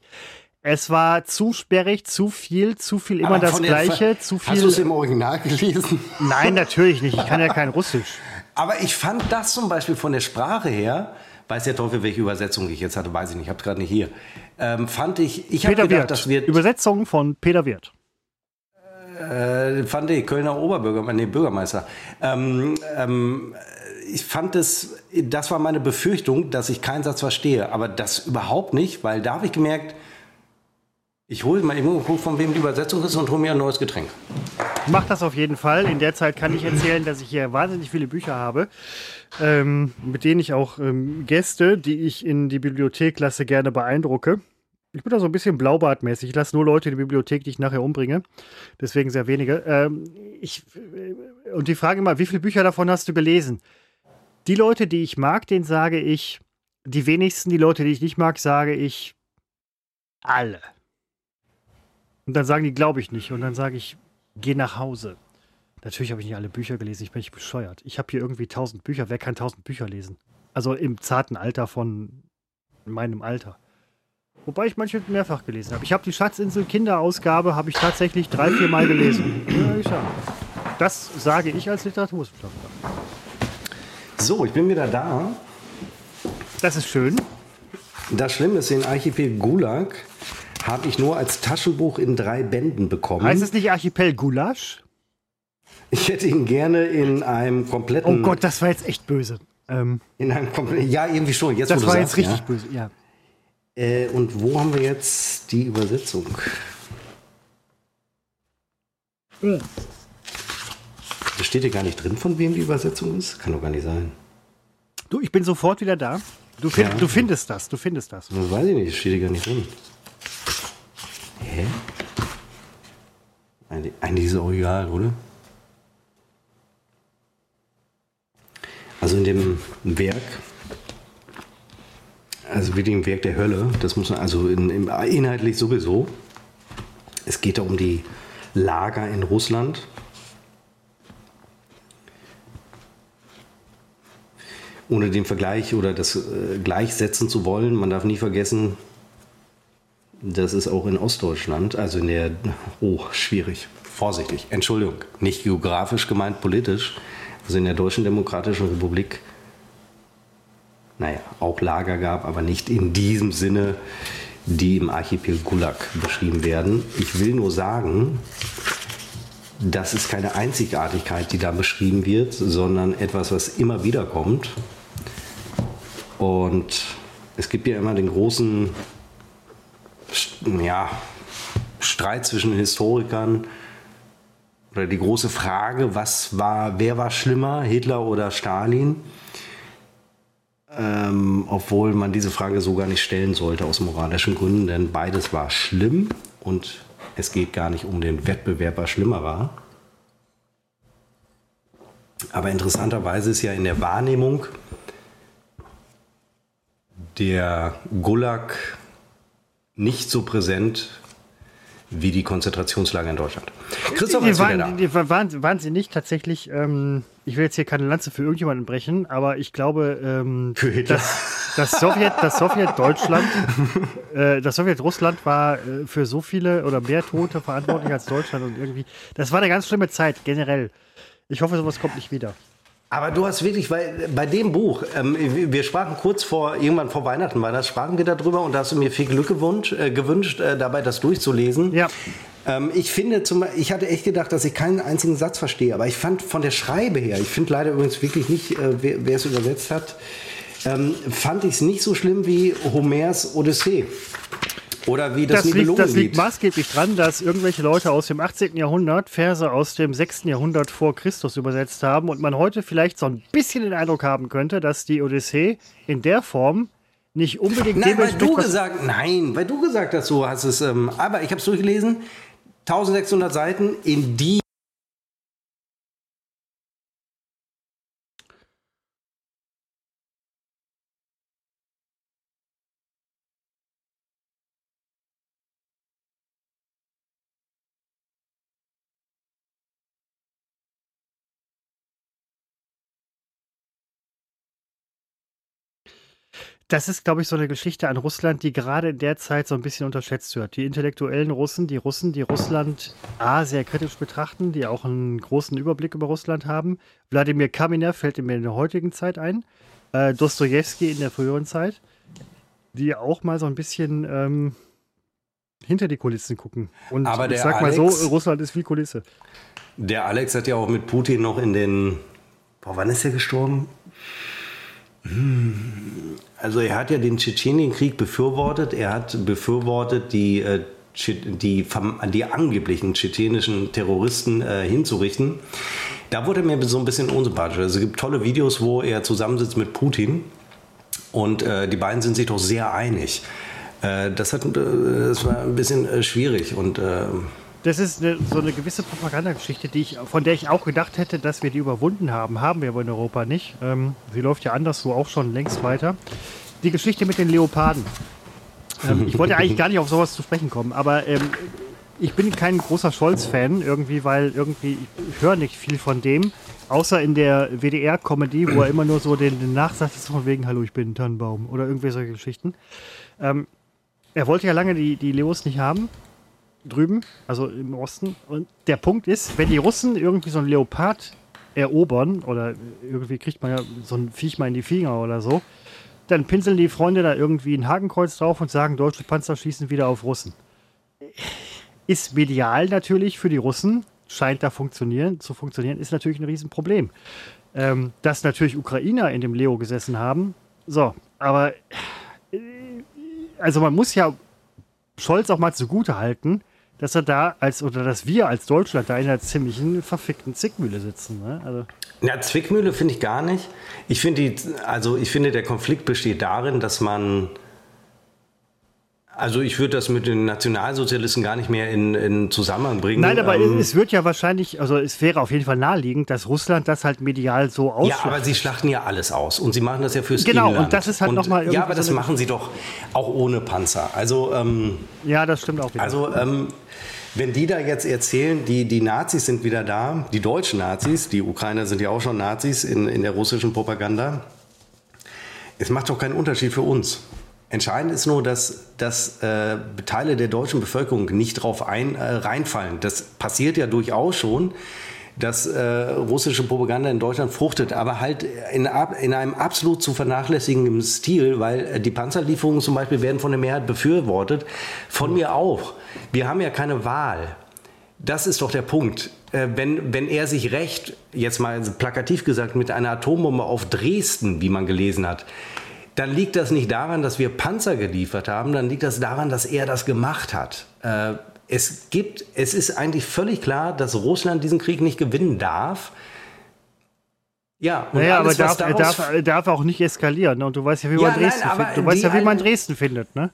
Es war zu sperrig, zu viel, zu viel immer Aber das Gleiche, zu Hast du es viel. im Original gelesen? Nein, natürlich nicht. Ich kann ja kein *laughs* Russisch. Aber ich fand das zum Beispiel von der Sprache her, weiß der Teufel, welche Übersetzung ich jetzt hatte, weiß ich nicht, ich habe gerade nicht hier. Ähm, fand ich, ich habe Peter gedacht, Wirth. das wird, Übersetzung von Peter Wirth. Äh, fand ich, Kölner Oberbürgermeister, nee, Bürgermeister. Ähm, ähm, ich fand es, das war meine Befürchtung, dass ich keinen Satz verstehe, aber das überhaupt nicht, weil da habe ich gemerkt, ich hole mal eben und gucke, von wem die Übersetzung ist und hole mir ein neues Getränk. Mach das auf jeden Fall. In der Zeit kann ich erzählen, dass ich hier wahnsinnig viele Bücher habe, ähm, mit denen ich auch ähm, Gäste, die ich in die Bibliothek lasse, gerne beeindrucke. Ich bin da so ein bisschen blaubartmäßig. Ich lasse nur Leute in die Bibliothek, die ich nachher umbringe. Deswegen sehr wenige. Ähm, ich, äh, und die Frage immer, wie viele Bücher davon hast du gelesen? Die Leute, die ich mag, denen sage ich, die wenigsten, die Leute, die ich nicht mag, sage ich alle. Und dann sagen die, glaube ich nicht. Und dann sage ich, geh nach Hause. Natürlich habe ich nicht alle Bücher gelesen, ich bin nicht bescheuert. Ich habe hier irgendwie tausend Bücher. Wer kann tausend Bücher lesen? Also im zarten Alter von meinem Alter. Wobei ich manche mehrfach gelesen habe. Ich habe die Schatzinsel Kinderausgabe, habe ich tatsächlich drei, vier Mal gelesen. Ja, ich das sage ich als Literaturwissenschaftler. So, ich bin wieder da. Das ist schön. Das Schlimme ist, den Archipel Gulag habe ich nur als Taschenbuch in drei Bänden bekommen. Heißt es nicht Archipel Gulasch? Ich hätte ihn gerne in einem kompletten. Oh Gott, das war jetzt echt böse. Ähm, in einem kompletten. Ja, irgendwie schon. Jetzt, das war sagst, jetzt richtig ja. böse, ja. Äh, und wo haben wir jetzt die Übersetzung? Hm. Das steht hier gar nicht drin, von wem die Übersetzung ist. Kann doch gar nicht sein. Du, ich bin sofort wieder da. Du, find, ja. du findest das, du findest das. Das weiß ich nicht, das steht hier gar nicht drin. Hä? Eigentlich, eigentlich ist es auch egal, oder? Also in dem Werk, also wie dem Werk der Hölle, das muss man, also in, in, inhaltlich sowieso. Es geht da um die Lager in Russland. Ohne den Vergleich oder das äh, gleichsetzen zu wollen, man darf nie vergessen, das ist auch in Ostdeutschland, also in der, oh, schwierig, vorsichtig, Entschuldigung, nicht geografisch gemeint, politisch, also in der Deutschen Demokratischen Republik, naja, auch Lager gab, aber nicht in diesem Sinne, die im Archipel Gulag beschrieben werden. Ich will nur sagen, das ist keine Einzigartigkeit, die da beschrieben wird, sondern etwas, was immer wieder kommt. Und es gibt ja immer den großen ja, Streit zwischen Historikern oder die große Frage, was war, wer war schlimmer, Hitler oder Stalin? Ähm, obwohl man diese Frage so gar nicht stellen sollte aus moralischen Gründen, denn beides war schlimm und es geht gar nicht um den Wettbewerb, was schlimmer war. Aber interessanterweise ist ja in der Wahrnehmung der Gulag nicht so präsent wie die Konzentrationslager in Deutschland. Christoph, die, waren, die waren, waren, sie nicht tatsächlich, ähm, ich will jetzt hier keine Lanze für irgendjemanden brechen, aber ich glaube, ähm, *laughs* für Hitler. Das, das Sowjet, das Sowjetdeutschland, *laughs* äh, das Sowjetrussland war äh, für so viele oder mehr Tote verantwortlich als Deutschland und irgendwie, das war eine ganz schlimme Zeit, generell. Ich hoffe, sowas kommt nicht wieder. Aber du hast wirklich, weil bei dem Buch, ähm, wir sprachen kurz vor, irgendwann vor Weihnachten war das, sprachen wir darüber und da hast du mir viel Glück gewünscht, äh, gewünscht äh, dabei das durchzulesen. Ja. Ähm, ich finde, zum, ich hatte echt gedacht, dass ich keinen einzigen Satz verstehe, aber ich fand von der Schreibe her, ich finde leider übrigens wirklich nicht, äh, wer, wer es übersetzt hat, ähm, fand ich es nicht so schlimm wie Homers Odyssee. Oder wie das, das liegt, Das liegt maßgeblich dran, dass irgendwelche Leute aus dem 18. Jahrhundert Verse aus dem 6. Jahrhundert vor Christus übersetzt haben und man heute vielleicht so ein bisschen den Eindruck haben könnte, dass die Odyssee in der Form nicht unbedingt nein, weil du gesagt, Nein, weil du gesagt hast, so hast es. Ähm, aber ich habe es durchgelesen. 1600 Seiten, in die Das ist, glaube ich, so eine Geschichte an Russland, die gerade in der Zeit so ein bisschen unterschätzt wird. Die intellektuellen Russen, die Russen, die Russland A sehr kritisch betrachten, die auch einen großen Überblick über Russland haben. Wladimir Kamenev fällt mir in der heutigen Zeit ein. Äh, Dostoevsky in der früheren Zeit, die auch mal so ein bisschen ähm, hinter die Kulissen gucken. Und Aber ich sag Alex, mal so, Russland ist wie Kulisse. Der Alex hat ja auch mit Putin noch in den. Boah, wann ist er gestorben? Also er hat ja den Tschetschenienkrieg befürwortet. Er hat befürwortet die äh, die, die angeblichen tschetschenischen Terroristen äh, hinzurichten. Da wurde mir so ein bisschen unsympathisch. Also es gibt tolle Videos, wo er zusammensitzt mit Putin und äh, die beiden sind sich doch sehr einig. Das, hat, das war ein bisschen schwierig und äh, das ist eine, so eine gewisse Propagandageschichte, die ich, von der ich auch gedacht hätte, dass wir die überwunden haben. Haben wir aber in Europa nicht. Ähm, sie läuft ja anderswo auch schon längst weiter. Die Geschichte mit den Leoparden. Ähm, ich wollte eigentlich gar nicht auf sowas zu sprechen kommen, aber ähm, ich bin kein großer Scholz-Fan irgendwie, weil irgendwie ich höre nicht viel von dem, außer in der WDR-Comedy, wo er immer nur so den, den Nachsatz ist von wegen, hallo, ich bin ein Tannenbaum oder irgendwie solche Geschichten. Ähm, er wollte ja lange die, die Leos nicht haben, drüben, also im Osten. Und der Punkt ist, wenn die Russen irgendwie so einen Leopard erobern, oder irgendwie kriegt man ja so ein Viech mal in die Finger oder so, dann pinseln die Freunde da irgendwie ein Hakenkreuz drauf und sagen, deutsche Panzer schießen wieder auf Russen. Ist medial natürlich für die Russen, scheint da funktionieren, zu funktionieren, ist natürlich ein Riesenproblem. Ähm, dass natürlich Ukrainer in dem Leo gesessen haben. So, aber äh, also man muss ja Scholz auch mal zugute halten, dass er da als oder dass wir als Deutschland da in einer ziemlichen verfickten Zickmühle sitzen. Ne? Also ja, Zwickmühle finde ich gar nicht. Ich finde also ich finde, der Konflikt besteht darin, dass man also ich würde das mit den Nationalsozialisten gar nicht mehr in, in Zusammenhang bringen. Nein, aber ähm, es wird ja wahrscheinlich, also es wäre auf jeden Fall naheliegend, dass Russland das halt medial so ausschlachtet. Ja, aber sie schlachten ja alles aus und sie machen das ja fürs genau. Genau, und das ist halt nochmal Ja, aber das so machen sie doch auch ohne Panzer. Also ähm, Ja, das stimmt auch wieder. Also ähm, wenn die da jetzt erzählen, die, die Nazis sind wieder da, die deutschen Nazis, die Ukrainer sind ja auch schon Nazis in, in der russischen Propaganda, es macht doch keinen Unterschied für uns. Entscheidend ist nur, dass, dass äh, Teile der deutschen Bevölkerung nicht drauf ein, äh, reinfallen. Das passiert ja durchaus schon, dass äh, russische Propaganda in Deutschland fruchtet, aber halt in, in einem absolut zu vernachlässigenden Stil, weil äh, die Panzerlieferungen zum Beispiel werden von der Mehrheit befürwortet, von mir auch. Wir haben ja keine Wahl. Das ist doch der Punkt. Äh, wenn, wenn er sich recht, jetzt mal plakativ gesagt, mit einer Atombombe auf Dresden, wie man gelesen hat, dann liegt das nicht daran, dass wir Panzer geliefert haben, dann liegt das daran, dass er das gemacht hat. Äh, es gibt, es ist eigentlich völlig klar, dass Russland diesen Krieg nicht gewinnen darf. Ja, und naja, alles, aber darf, darf, darf auch nicht eskalieren. Ne? Und du weißt ja, wie ja, man Dresden nein, findet. Du weißt ja, wie man Dresden findet, ne?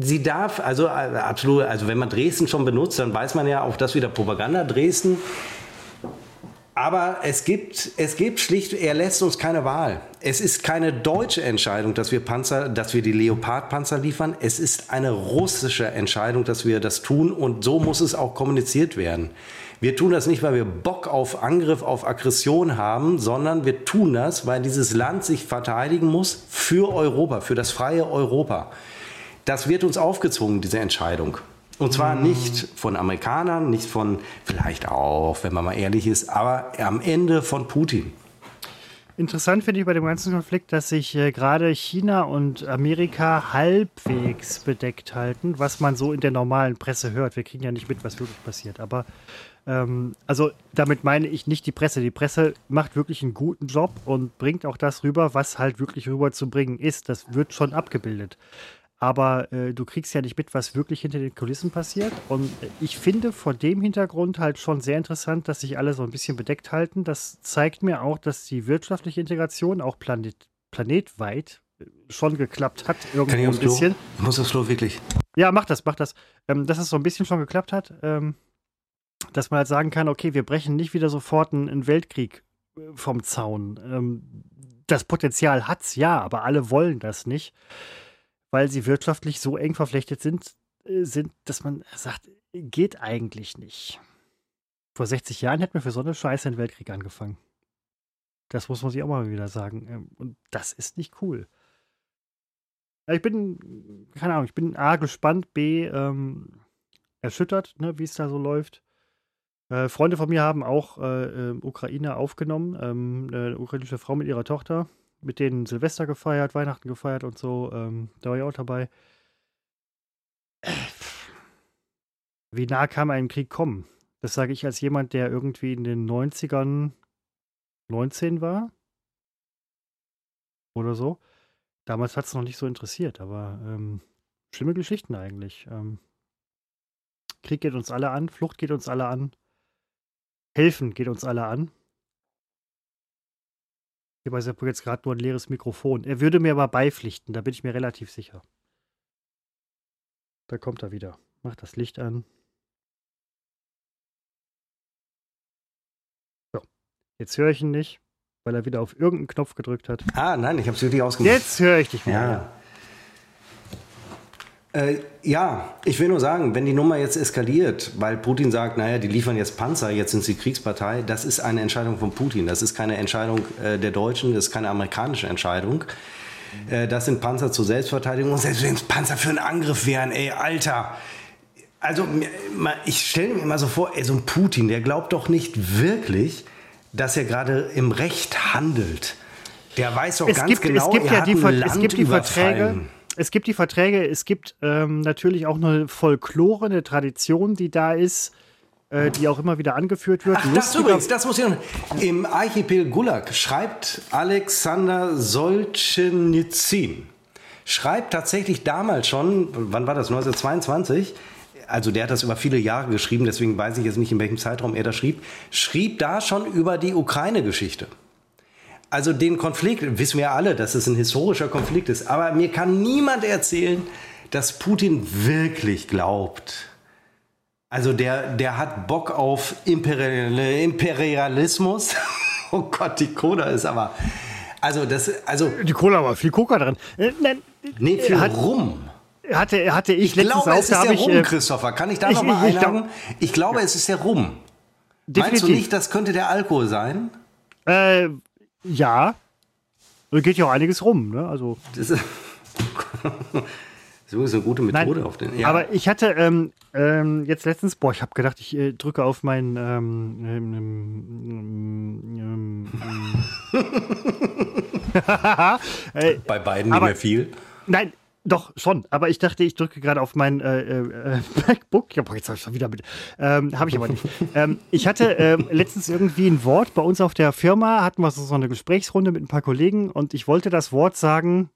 sie darf, also äh, absolut, also wenn man Dresden schon benutzt, dann weiß man ja auch das wieder Propaganda Dresden. Aber es gibt, es gibt schlicht, er lässt uns keine Wahl. Es ist keine deutsche Entscheidung, dass wir Panzer, dass wir die Leopard-Panzer liefern. Es ist eine russische Entscheidung, dass wir das tun und so muss es auch kommuniziert werden. Wir tun das nicht, weil wir Bock auf Angriff, auf Aggression haben, sondern wir tun das, weil dieses Land sich verteidigen muss für Europa, für das freie Europa. Das wird uns aufgezwungen, diese Entscheidung. Und zwar mhm. nicht von Amerikanern, nicht von, vielleicht auch, wenn man mal ehrlich ist, aber am Ende von Putin. Interessant finde ich bei dem ganzen Konflikt, dass sich äh, gerade China und Amerika halbwegs bedeckt halten, was man so in der normalen Presse hört. Wir kriegen ja nicht mit, was wirklich passiert. Aber ähm, also damit meine ich nicht die Presse. Die Presse macht wirklich einen guten Job und bringt auch das rüber, was halt wirklich rüberzubringen ist. Das wird schon abgebildet aber äh, du kriegst ja nicht mit, was wirklich hinter den Kulissen passiert. Und ich finde vor dem Hintergrund halt schon sehr interessant, dass sich alle so ein bisschen bedeckt halten. Das zeigt mir auch, dass die wirtschaftliche Integration auch planet, planetweit äh, schon geklappt hat. Irgendwo Kann ich ein bisschen. Klo? Muss das Flo wirklich? Ja, mach das, mach das. Ähm, dass es so ein bisschen schon geklappt hat. Ähm, dass man halt sagen kann, okay, wir brechen nicht wieder sofort einen, einen Weltkrieg äh, vom Zaun. Ähm, das Potenzial hat's ja, aber alle wollen das nicht weil sie wirtschaftlich so eng verflechtet sind, äh, sind, dass man sagt, geht eigentlich nicht. Vor 60 Jahren hätten wir für so eine Scheiße den Weltkrieg angefangen. Das muss man sich auch mal wieder sagen. Ähm, und das ist nicht cool. Ich bin, keine Ahnung, ich bin A, gespannt, B, ähm, erschüttert, ne, wie es da so läuft. Äh, Freunde von mir haben auch äh, äh, Ukraine aufgenommen, ähm, eine ukrainische Frau mit ihrer Tochter mit denen Silvester gefeiert, Weihnachten gefeiert und so. Ähm, da war ich auch dabei. Wie nah kann man einem Krieg kommen? Das sage ich als jemand, der irgendwie in den 90ern 19 war. Oder so. Damals hat es noch nicht so interessiert, aber ähm, schlimme Geschichten eigentlich. Ähm, Krieg geht uns alle an, Flucht geht uns alle an, Helfen geht uns alle an. Hier bei Seppo jetzt gerade nur ein leeres Mikrofon. Er würde mir aber beipflichten, da bin ich mir relativ sicher. Da kommt er wieder. Macht das Licht an. So. Jetzt höre ich ihn nicht, weil er wieder auf irgendeinen Knopf gedrückt hat. Ah, nein, ich habe es wirklich ausgemacht. Jetzt höre ich dich wieder. Ja. Äh, ja, ich will nur sagen, wenn die Nummer jetzt eskaliert, weil Putin sagt, naja, die liefern jetzt Panzer, jetzt sind sie Kriegspartei, das ist eine Entscheidung von Putin. Das ist keine Entscheidung äh, der Deutschen, das ist keine amerikanische Entscheidung. Äh, das sind Panzer zur Selbstverteidigung. Und selbst wenn es Panzer für einen Angriff wären, ey, Alter. Also, ich stelle mir immer so vor, ey, so ein Putin, der glaubt doch nicht wirklich, dass er gerade im Recht handelt. Der weiß doch es ganz gibt, genau, es gibt er ja hat die, ein Ver- Land es gibt die Verträge. Es gibt die Verträge, es gibt ähm, natürlich auch eine Folklore, eine Tradition, die da ist, äh, die auch immer wieder angeführt wird. Ach, das übrigens, das muss ich noch. Im Archipel Gulag schreibt Alexander Solzhenitsyn, schreibt tatsächlich damals schon, wann war das, 1922, also der hat das über viele Jahre geschrieben, deswegen weiß ich jetzt nicht, in welchem Zeitraum er das schrieb, schrieb da schon über die Ukraine-Geschichte. Also den Konflikt, wissen wir ja alle, dass es ein historischer Konflikt ist, aber mir kann niemand erzählen, dass Putin wirklich glaubt, also der, der hat Bock auf Imperial, Imperialismus. *laughs* Oh Gott, die Cola ist aber. Also das, also Die Cola war viel Coca drin. Äh, nein, nee, viel hat- rum. hatte, hatte ich, Ich letztens glaube, auch, es da ist der. Rum, Äh, Christopher. Kann ich da ich- noch mal ich- einhaken? Glaube, es ist der Rum. Meinst du definitiv. nicht, das könnte der Alkohol sein? Äh, ja. Da geht ja auch einiges rum, ne? Also. Das ist, *laughs* so ist eine gute Nein, Methode auf den. aber ich hatte ähm, ähm, jetzt letztens, boah, ich habe gedacht, ich äh, drücke auf meinen ähm, ähm, ähm, ähm, *laughs* *laughs* äh, bei beiden nicht aber- mehr viel. Nein, doch, schon. Aber ich dachte, ich drücke gerade auf mein äh, äh, *laughs* MacBook. Ja, boah, jetzt habe ich schon wieder mit. Ähm, habe ich aber nicht. ähm, ich hatte ähm, letztens irgendwie ein Wort bei uns auf der Firma, hatten wir so, eine Gesprächsrunde mit ein paar Kollegen und ich wollte das Wort sagen.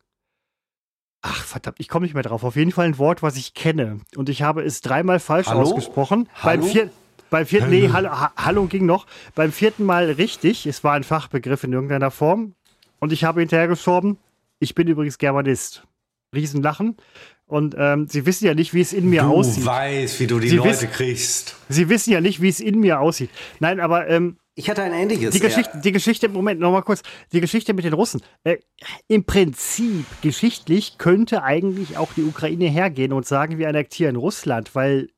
Ach, verdammt, ich komme nicht mehr drauf. Auf jeden Fall ein Wort, was ich kenne. Und ich habe es dreimal falsch Hallo? ausgesprochen. Beim Hallo? vierten. Beim vierten, nee, hallo, ha, hallo ging noch. Beim vierten Mal richtig. Es war ein Fachbegriff in irgendeiner Form. Und ich habe hinterher geschoben, ich bin übrigens Germanist. Riesenlachen. Und ähm, Sie wissen ja nicht, wie es in mir Du aussieht. weißt, wie du die Sie Leute wissen- kriegst. Sie wissen ja nicht, wie es in mir aussieht. Nein, aber ähm, Ich hatte ein ähnliches. die Geschichte, die Geschichte, Moment, nochmal kurz, die Geschichte mit den Russen. Äh, Im Prinzip, geschichtlich, könnte eigentlich auch die Ukraine hergehen und sagen, wir annektieren Russland, weil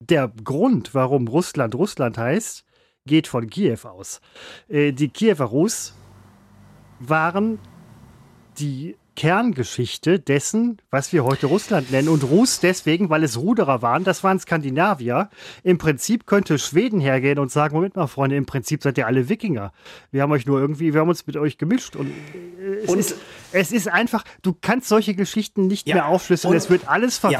der Grund, warum Russland Russland heißt, geht von Kiew aus. Äh, die Kiewer Rus waren die Kerngeschichte dessen, was wir heute Russland nennen. Und Rus deswegen, weil es Ruderer waren, das waren Skandinavier. Im Prinzip könnte Schweden hergehen und sagen, Moment mal, Freunde, im Prinzip seid ihr alle Wikinger. Wir haben euch nur irgendwie, wir haben uns mit euch gemischt. Und, äh, es, Und- ist, es ist einfach, du kannst solche Geschichten nicht Ja, mehr aufschlüsseln. es wird alles Ja.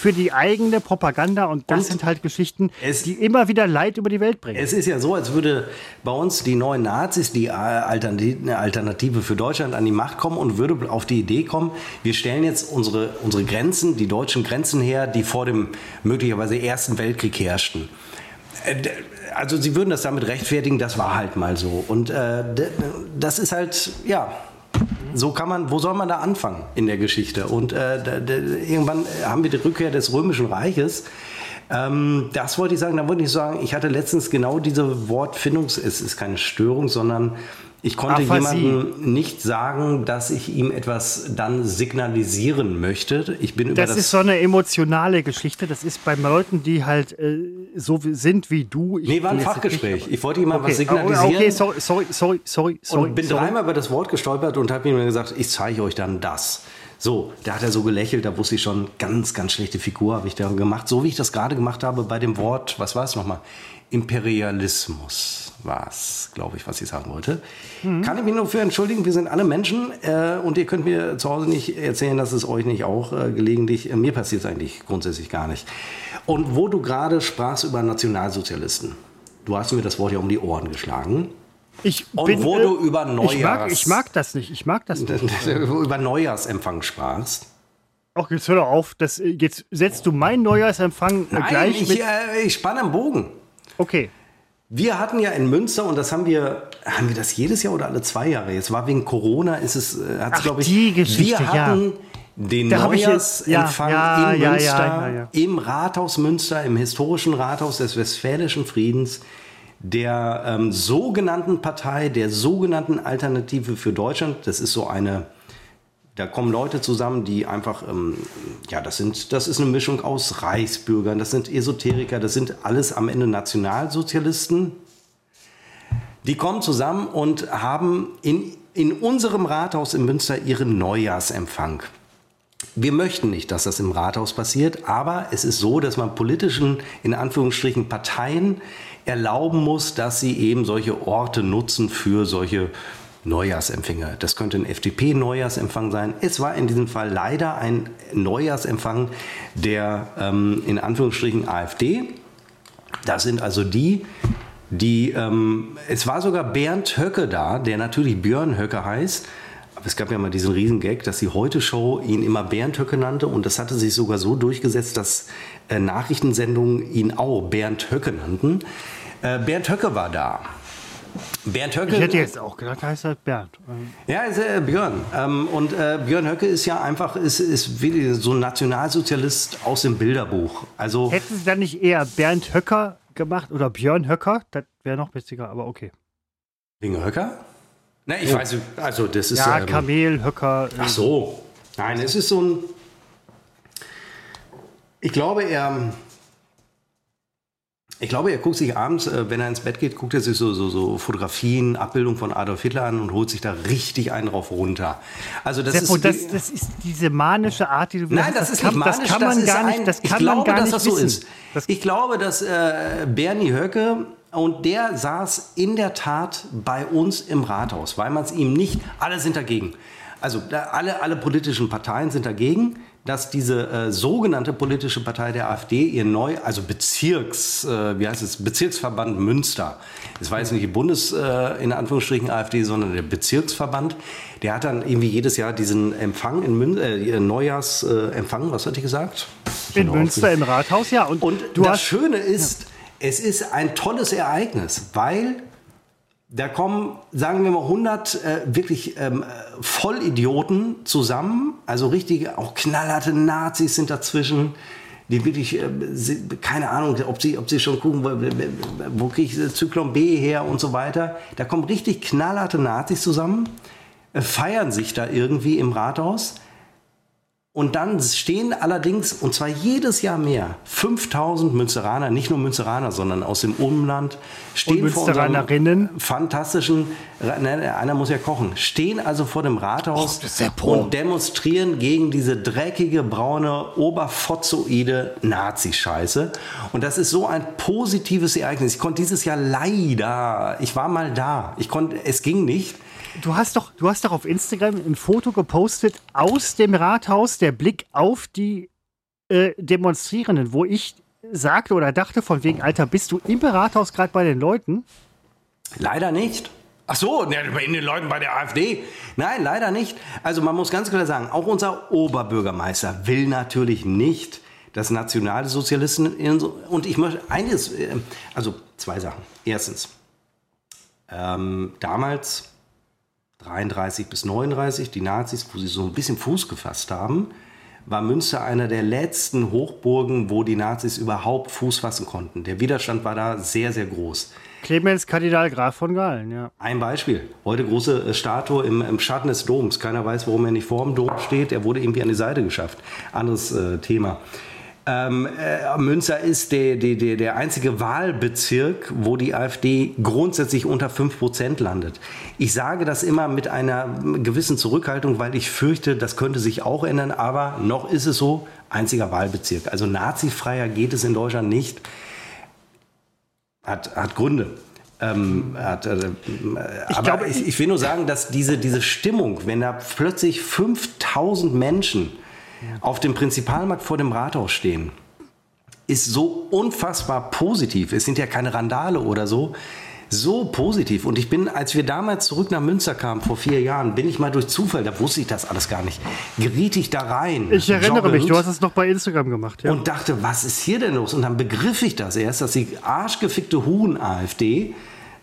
Für die eigene Propaganda und das Und sind halt Geschichten, es- die immer wieder Leid über die Welt bringen. Es ist ja so, als würde bei uns die neuen Nazis, die Alternative für Deutschland an die Macht kommen und würde auf die Idee kommen, wir stellen jetzt unsere, unsere Grenzen, die deutschen Grenzen her, die vor dem möglicherweise Ersten Weltkrieg herrschten. Äh, Also sie würden das damit rechtfertigen, das war halt mal so. Und äh, das ist halt, ja, so kann man, wo soll man da anfangen in der Geschichte? Und äh, d- d- irgendwann haben wir die Rückkehr des Römischen Reiches. Ähm, das wollte ich sagen. Da wollte ich sagen, ich hatte letztens genau diese Wortfindung. Es ist keine Störung, sondern ich konnte Aphasie. jemandem nicht sagen, dass ich ihm etwas dann signalisieren möchte. Ich bin über Das, das. ist so eine emotionale Geschichte. Das ist bei Leuten, die halt äh, so sind wie du. Ich nee, war ein Fachgespräch. nicht- Ich wollte jemandem Okay, was signalisieren. okay, sorry, sorry, sorry, sorry, sorry. und bin sorry. dreimal über das Wort gestolpert und habe ihm gesagt, ich zeige euch dann das. So, da hat er so gelächelt, da wusste ich schon, ganz, ganz schlechte Figur habe ich da gemacht. So wie ich das gerade gemacht habe bei dem Wort, was war es nochmal? Imperialismus war es, glaube ich, was ich sagen wollte. Kann ich mich nur für entschuldigen, wir sind alle Menschen äh, und ihr könnt mir zu Hause nicht erzählen, dass es euch nicht auch äh, gelegentlich, äh, mir passiert es eigentlich grundsätzlich gar nicht. Und wo du gerade sprachst über Nationalsozialisten, du hast mir das Wort ja um die Ohren geschlagen. Ich Und bin, wo äh, du über ich mag, Neujahrs- ich mag das nicht. Ich mag das nicht. *laughs* über Neujahrsempfang sprachst. Ach, jetzt hör doch auf. Das, äh, jetzt setzt du meinen Neujahrsempfang äh, Nein, gleich ich, mit. ich spanne am Bogen. Okay. Wir hatten ja in Münster, und das haben wir, haben wir das jedes Jahr oder alle zwei Jahre? Jetzt war wegen Corona, ist es, äh, hat Ach, glaube ich. die Geschichte, wir hatten ja. den Da Neujahrsempfang ja, in ja, Münster, im Rathaus Münster, im historischen Rathaus des Westfälischen Friedens, der ähm, sogenannten Partei, der sogenannten Alternative für Deutschland. Das ist so eine, da kommen Leute zusammen, die einfach, ähm, ja, das sind, das ist eine Mischung aus Reichsbürgern, das sind Esoteriker, das sind alles am Ende Nationalsozialisten. Die kommen zusammen und haben in, in unserem Rathaus in Münster ihren Neujahrsempfang. Wir möchten nicht, dass das im Rathaus passiert, aber es ist so, dass man politischen, in Anführungsstrichen, Parteien erlauben muss, dass sie eben solche Orte nutzen für solche Neujahrsempfänge. Das könnte ein FDP-Neujahrsempfang sein. Es war in diesem Fall leider ein Neujahrsempfang der, ähm, in Anführungsstrichen, AfD. Das sind also die, die, ähm, es war sogar Bernd Höcke da, der natürlich Björn Höcke heißt. Aber es gab ja mal diesen Riesengag, dass die Heute-Show ihn immer Bernd Höcke nannte. Und das hatte sich sogar so durchgesetzt, dass äh, Nachrichtensendungen ihn auch Bernd Höcke nannten. Äh, Bernd Höcke war da. Bernd Höcke. Ich hätte jetzt auch gedacht, da heißt er Bernd. Ähm, Ja, ist äh, Björn. Ähm, und äh, Björn Höcke ist ja einfach ist, ist wie so ein Nationalsozialist aus dem Bilderbuch. Also Hätten sie dann nicht eher Bernd Höcker gemacht oder Björn Höcker? Das wäre noch witziger, aber okay. wegen Höcker? Ne, ich weiß, nicht. also das ist Ja, ähm, Kamel, Höcker. Ach so. Nein, es ist so ein. Ich glaube, er. Ich glaube, er guckt sich abends, äh, wenn er ins Bett geht, guckt er sich so, so, so Fotografien, Abbildungen von Adolf Hitler an und holt sich da richtig einen drauf runter. Also das Seppo, ist. das, das ist diese manische Art, die du Nein, das, hast, ist kann, nicht manisch, das kann man gar ein, nicht, das ich kann glaube, man gar dass nicht das so wissen. ist. Das, ich glaube, dass äh, Bernie Höcke und der saß in der Tat bei uns im Rathaus, weil man es ihm nicht, alle sind dagegen. Also alle, alle politischen Parteien sind dagegen, dass diese äh, sogenannte politische Partei der AfD ihr neu, also Bezirks, äh, wie heißt es, Bezirksverband Münster, das war jetzt nicht die Bundes, äh, in Anführungsstrichen AfD, sondern der Bezirksverband, der hat dann irgendwie jedes Jahr diesen Empfang in Münster, äh, Neujahrsempfang, was hatte ich gesagt? in Genau. Münster im Rathaus, ja. Und, Und du das hast Schöne ist, es ist ein tolles Ereignis, weil da kommen, sagen wir mal, 100 äh, wirklich ähm, äh, Vollidioten zusammen, also richtige, auch knallharte Nazis sind dazwischen, die wirklich, äh, keine Ahnung, ob sie, ob sie schon gucken, wo, wo kriege ich Zyklon B her und so weiter. Da kommen richtig knallharte Nazis zusammen, äh, feiern sich da irgendwie im Rathaus. Und dann stehen allerdings, und zwar jedes Jahr mehr, 5000 Münsteraner, nicht nur Münsteraner, sondern aus dem Umland, stehen vor unserem fantastischen, nein, einer muss ja kochen, stehen also vor dem Rathaus Och, und demonstrieren gegen diese dreckige, braune, oberfotzoide Nazi-Scheiße. Und das ist so ein positives Ereignis. Ich konnte dieses Jahr leider, ich war mal da, ich konnte, es ging nicht. Du hast doch, du hast doch auf Instagram ein Foto gepostet aus dem Rathaus, der Blick auf die äh, Demonstrierenden, wo ich sagte oder dachte von wegen, Alter, bist du im Rathaus gerade bei den Leuten? Leider nicht. Ach so, in den Leuten bei der AfD. Nein, leider nicht. Also man muss ganz klar sagen, auch unser Oberbürgermeister will natürlich nicht, dass Nationalsozialisten in und ich möchte eines, äh, also zwei Sachen. Erstens, ähm, damals 33 bis 39, die Nazis, wo sie so ein bisschen Fuß gefasst haben, war Münster einer der letzten Hochburgen, wo die Nazis überhaupt Fuß fassen konnten. Der Widerstand war da sehr, sehr groß. Clemens Kardinal Graf von Galen, ja. Ein Beispiel. Heute große äh, Statue im, im Schatten des Doms. Keiner weiß, warum er nicht vor dem Dom steht. Er wurde irgendwie an die Seite geschafft. Anderes äh, Thema. Ähm, äh, Münster ist der, der, der, der einzige Wahlbezirk, wo die AfD grundsätzlich unter 5% landet. Ich sage das immer mit einer gewissen Zurückhaltung, weil ich fürchte, das könnte sich auch ändern. Aber noch ist es so, einziger Wahlbezirk. Also nazifreier geht es in Deutschland nicht hat, hat Gründe. Ähm, hat, äh, aber glaube, ich, ich will nur sagen, dass diese, diese Stimmung, wenn da plötzlich 5000 Menschen auf dem Prinzipalmarkt vor dem Rathaus stehen, ist so unfassbar positiv. Es sind ja keine Randale oder so. so positiv. Und ich bin, als wir damals zurück nach Münster kamen, vor vier Jahren, bin ich mal durch Zufall, da wusste ich das alles gar nicht, geriet ich da rein. Ich erinnere joggend, mich, du hast es noch bei Instagram gemacht. Ja. Und dachte, was ist hier denn los? Und dann begriff ich das erst, dass die arschgefickte Huhn-AfD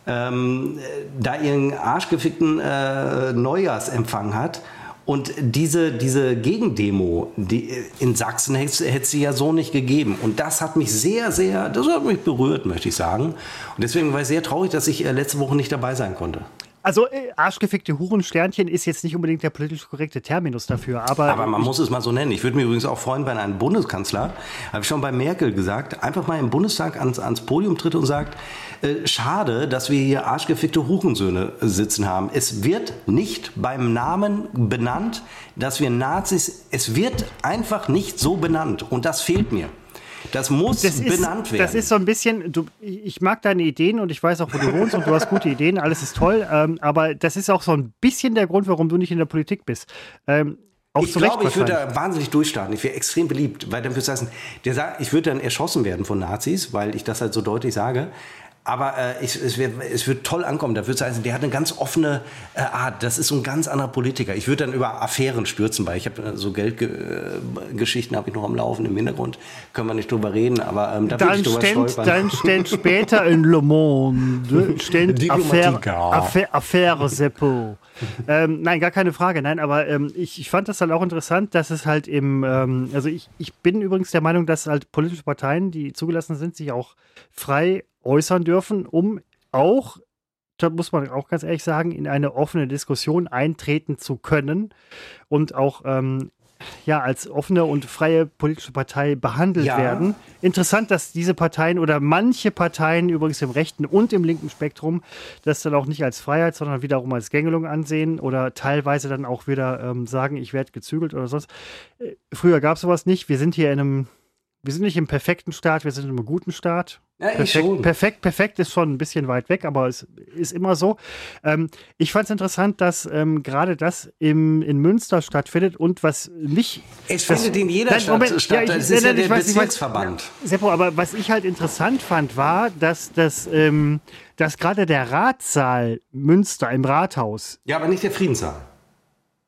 ähm, da ihren arschgefickten äh, Neujahrsempfang hat und diese, diese Gegendemo die in Sachsen hätte es sie ja so nicht gegeben. Und das hat mich sehr, sehr, das hat mich berührt, möchte ich sagen. Und deswegen war ich sehr traurig, dass ich äh, letzte Woche nicht dabei sein konnte. Also äh, arschgefickte Hurensternchen ist jetzt nicht unbedingt der politisch korrekte Terminus dafür, aber. Aber man muss es mal so nennen. Ich würde mich übrigens auch freuen, wenn ein Bundeskanzler, habe ich schon bei Merkel gesagt, einfach mal im Bundestag ans, ans Podium tritt und sagt, äh, schade, dass wir hier arschgefickte Hurensöhne sitzen haben. Es wird nicht beim Namen benannt, dass wir Nazis, es wird einfach nicht so benannt und das fehlt mir. Das muss das ist, benannt werden. Das ist so ein bisschen, du, ich mag deine Ideen und ich weiß auch, wo du wohnst und du hast gute Ideen, alles ist toll, ähm, aber das ist auch so ein bisschen der Grund, warum du nicht in der Politik bist. Ähm, ich glaube, ich würde da wahnsinnig durchstarten. Ich wäre extrem beliebt, weil dann würde heißen, der ich würde dann erschossen werden von Nazis, weil ich das halt so deutlich sage. Aber äh, ich, es, wird, es wird toll ankommen. Da wird heißen, der hat eine ganz offene äh, Art. Das ist so ein ganz anderer Politiker. Ich würde dann über Affären stürzen, weil ich habe äh, so Geldgeschichten habe ich noch am Laufen im Hintergrund. Können wir nicht drüber reden, aber ähm, da dann, stand, dann *laughs* stand später in Le Monde stand Affäre, Affäre, Affäre Seppo. ähm, nein, gar keine Frage. Nein, aber ähm, ich, ich fand das halt auch interessant, dass es halt im, ähm, also ich, ich bin übrigens der Meinung, dass halt politische Parteien, die zugelassen sind, sich auch frei äußern dürfen, um auch, da muss man auch ganz ehrlich sagen, in eine offene Diskussion eintreten zu können und auch ähm, ja, als offene und freie politische Partei behandelt ja. werden. Interessant, dass diese Parteien oder manche Parteien, übrigens im rechten und im linken Spektrum, das dann auch nicht als Freiheit, sondern wiederum als Gängelung ansehen oder teilweise dann auch wieder ähm, sagen, ich werde gezügelt oder sonst. Äh, früher gab es sowas nicht. Wir sind hier in einem wir sind nicht im perfekten Staat, wir sind in einem guten Staat. Ja, perfekt, perfekt, perfekt ist schon ein bisschen weit weg, aber es ist immer so. Ähm, ich fand es interessant, dass ähm, gerade das im, in Münster stattfindet und was mich. Es findet in jeder nein, Stadt Moment, statt. Ja, ich, ist nein, ja der Bezirksverband. Ja, Seppo, aber was ich halt interessant fand, war, dass, dass, ähm, dass gerade der Ratssaal Münster im Rathaus. Ja, aber nicht der Friedenssaal.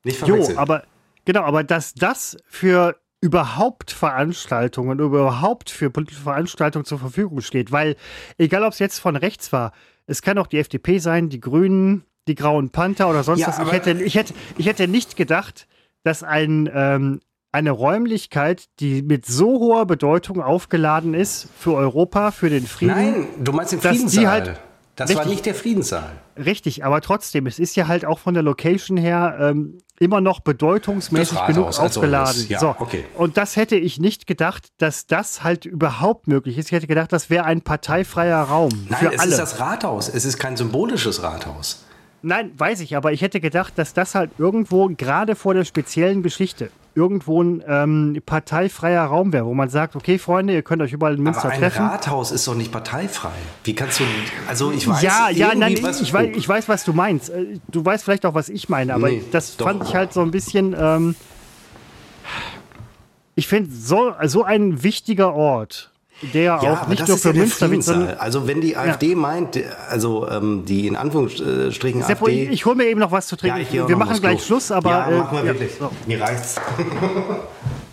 Nicht verwechseln. Jo, aber genau, aber dass das für überhaupt Veranstaltungen, überhaupt für politische Veranstaltungen zur Verfügung steht. Weil, egal ob es jetzt von rechts war, es kann auch die FDP sein, die Grünen, die Grauen Panther oder sonst ja, was. Ich hätte, ich, hätte, ich hätte nicht gedacht, dass ein, ähm, eine Räumlichkeit, die mit so hoher Bedeutung aufgeladen ist für Europa, für den Frieden. Nein, du meinst den Friedenssaal. Halt, das richtig, war nicht der Friedenssaal. Richtig, aber trotzdem, es ist ja halt auch von der Location her ähm, immer noch bedeutungsmäßig genug aufgeladen. Also ja, so. okay. Und das hätte ich nicht gedacht, dass das halt überhaupt möglich ist. Ich hätte gedacht, das wäre ein parteifreier Raum. Nein, für es alle. ist das Rathaus. Es ist kein symbolisches Rathaus. Nein, weiß ich, aber ich hätte gedacht, dass das halt irgendwo gerade vor der speziellen Geschichte irgendwo ein ähm, parteifreier Raum wäre, wo man sagt, okay, Freunde, ihr könnt euch überall in Münster Aber ein treffen. Rathaus ist doch nicht parteifrei. Wie kannst du, also ich weiß, ja, ja, nein, ich, ich, weiß, ich weiß, was du meinst. Äh, du weißt vielleicht auch, was ich meine, aber nee, das doch. fand ich halt so ein bisschen. Ähm, ich finde so, so ein wichtiger Ort der ja, auch nicht nur für ja Münster sondern also wenn die AfD ja. meint, also ähm, die in Anführungsstrichen Seppo, AfD. Ich, ich hole mir eben noch was zu trinken. Ja, wir machen gleich Schluss, aber ja, äh, machen wir wirklich. So. Mir reicht's. *laughs*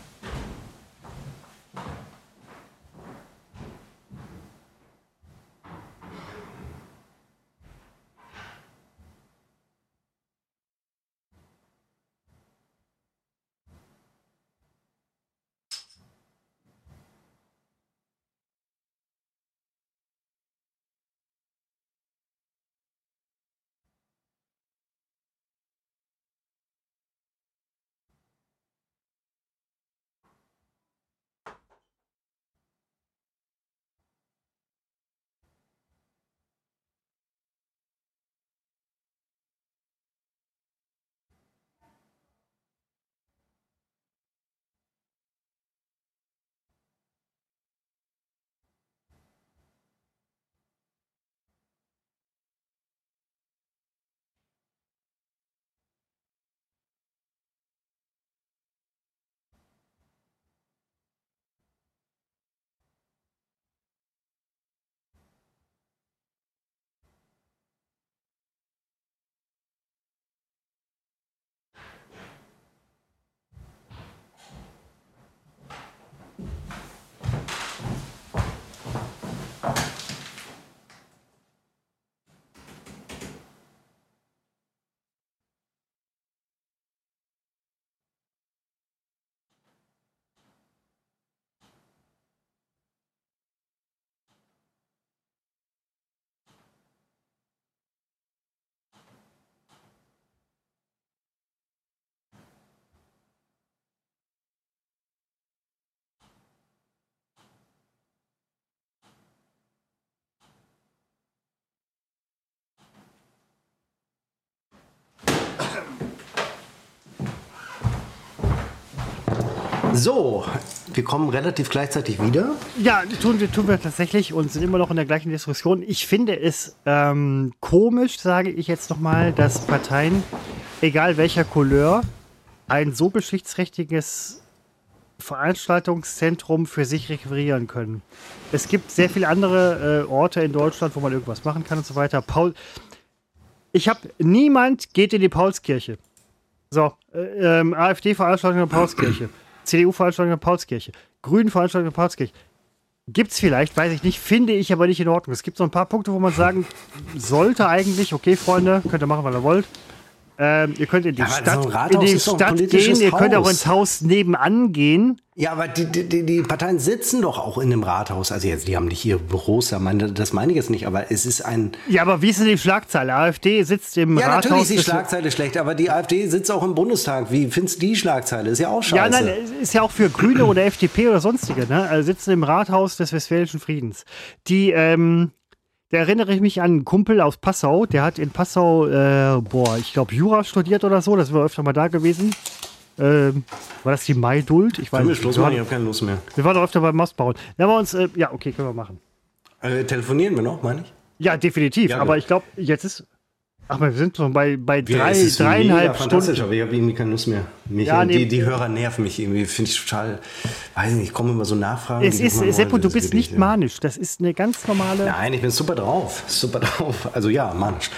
So, wir kommen relativ gleichzeitig wieder. Ja, tun wir, tun wir tatsächlich und sind immer noch in der gleichen Diskussion. Ich finde es ähm, komisch, sage ich jetzt nochmal, dass Parteien, egal welcher Couleur, ein so geschichtsträchtiges Veranstaltungszentrum für sich requirieren können. Es gibt sehr viele andere äh, Orte in Deutschland, wo man irgendwas machen kann und so weiter. Paul, ich habe niemand geht in die Paulskirche. So, äh, ähm, AfD-Veranstaltung in der Paulskirche, CDU-Veranstaltung in der Paulskirche, Grünen-Veranstaltung in der Paulskirche. Gibt's vielleicht, weiß ich nicht, finde ich aber nicht in Ordnung. Es gibt so ein paar Punkte, wo man sagen sollte eigentlich, okay, Freunde, könnt ihr machen, was ihr wollt. Ähm, ihr könnt in die Ja, Stadt, so in die Stadt gehen, ihr könnt auch ins Haus nebenan gehen. Ja, aber die, die, die- Parteien sitzen doch auch in dem Rathaus. Also jetzt, die haben nicht hier Büros, das meine ich jetzt nicht, aber es ist ein. Ja, aber wie ist denn die Schlagzeile? AfD sitzt im Ja, Rathaus. natürlich ist die Schlagzeile schlecht, aber die AfD sitzt auch im Bundestag. Wie findest du die Schlagzeile? Ist ja auch scheiße. Ja, nein, ist ja auch für Grüne oder *clears throat* FDP oder sonstige, ne? Also sitzen im Rathaus des Westfälischen Friedens. Die, ähm, da erinnere ich mich an einen Kumpel aus Passau, der hat in Passau, äh, boah, ich glaube Jura studiert oder so, das war öfter mal da gewesen. Ähm, war das die Maiduld? Ich weiß Können nicht. Schluss Wir machen? Ich habe keine Lust mehr. wir waren doch öfter beim Mastbauen. Da wir uns, äh, ja, okay, können wir machen. Äh, telefonieren wir noch, meine ich? Ja, definitiv. Ja, aber gut. ich glaube, jetzt ist. Ach, wir sind schon bei, bei drei, ist dreieinhalb fantastisch, Stunden. aber ich habe irgendwie keine Lust mehr. Mich, Ja, nee. die, die Hörer nerven mich irgendwie. Finde ich total. Weiß nicht, ich komme immer so Nachfragen. Es ist, Seppo, du bist nicht ja. manisch. Das ist eine ganz normale. Nein, ich bin super drauf. Super drauf. Also ja, Mensch.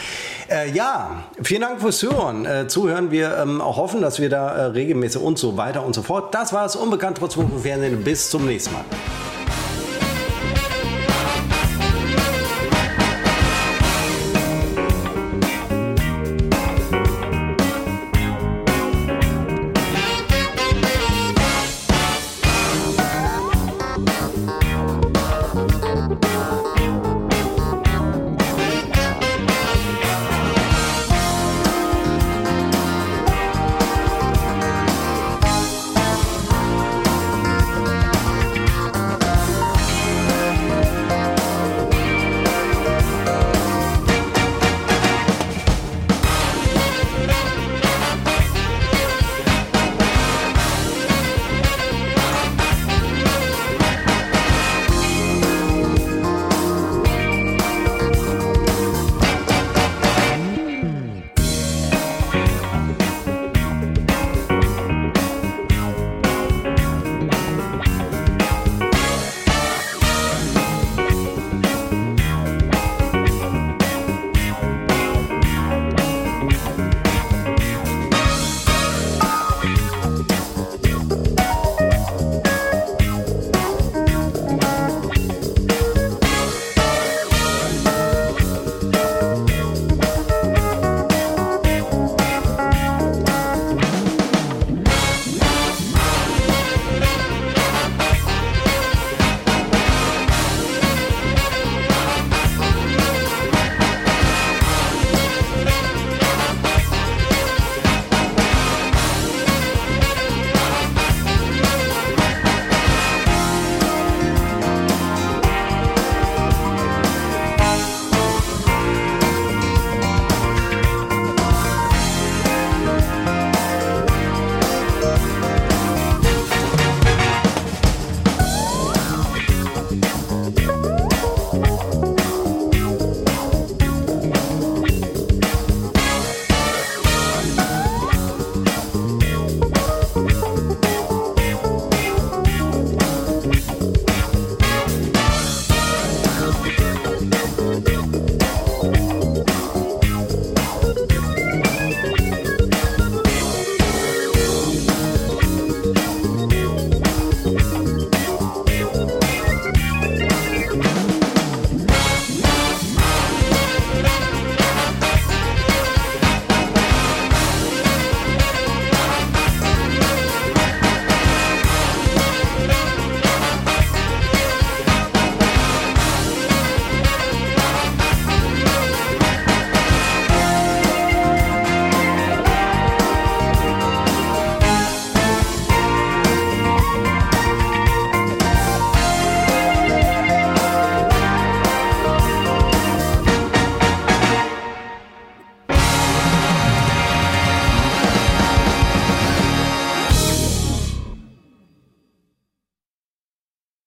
Äh, ja, vielen Dank fürs Hören. Äh, zuhören. Wir ähm, auch hoffen, dass wir da äh, regelmäßig und so weiter und so fort. Das war es. Unbekannt trotz Funk und Fernsehen. Bis zum nächsten Mal.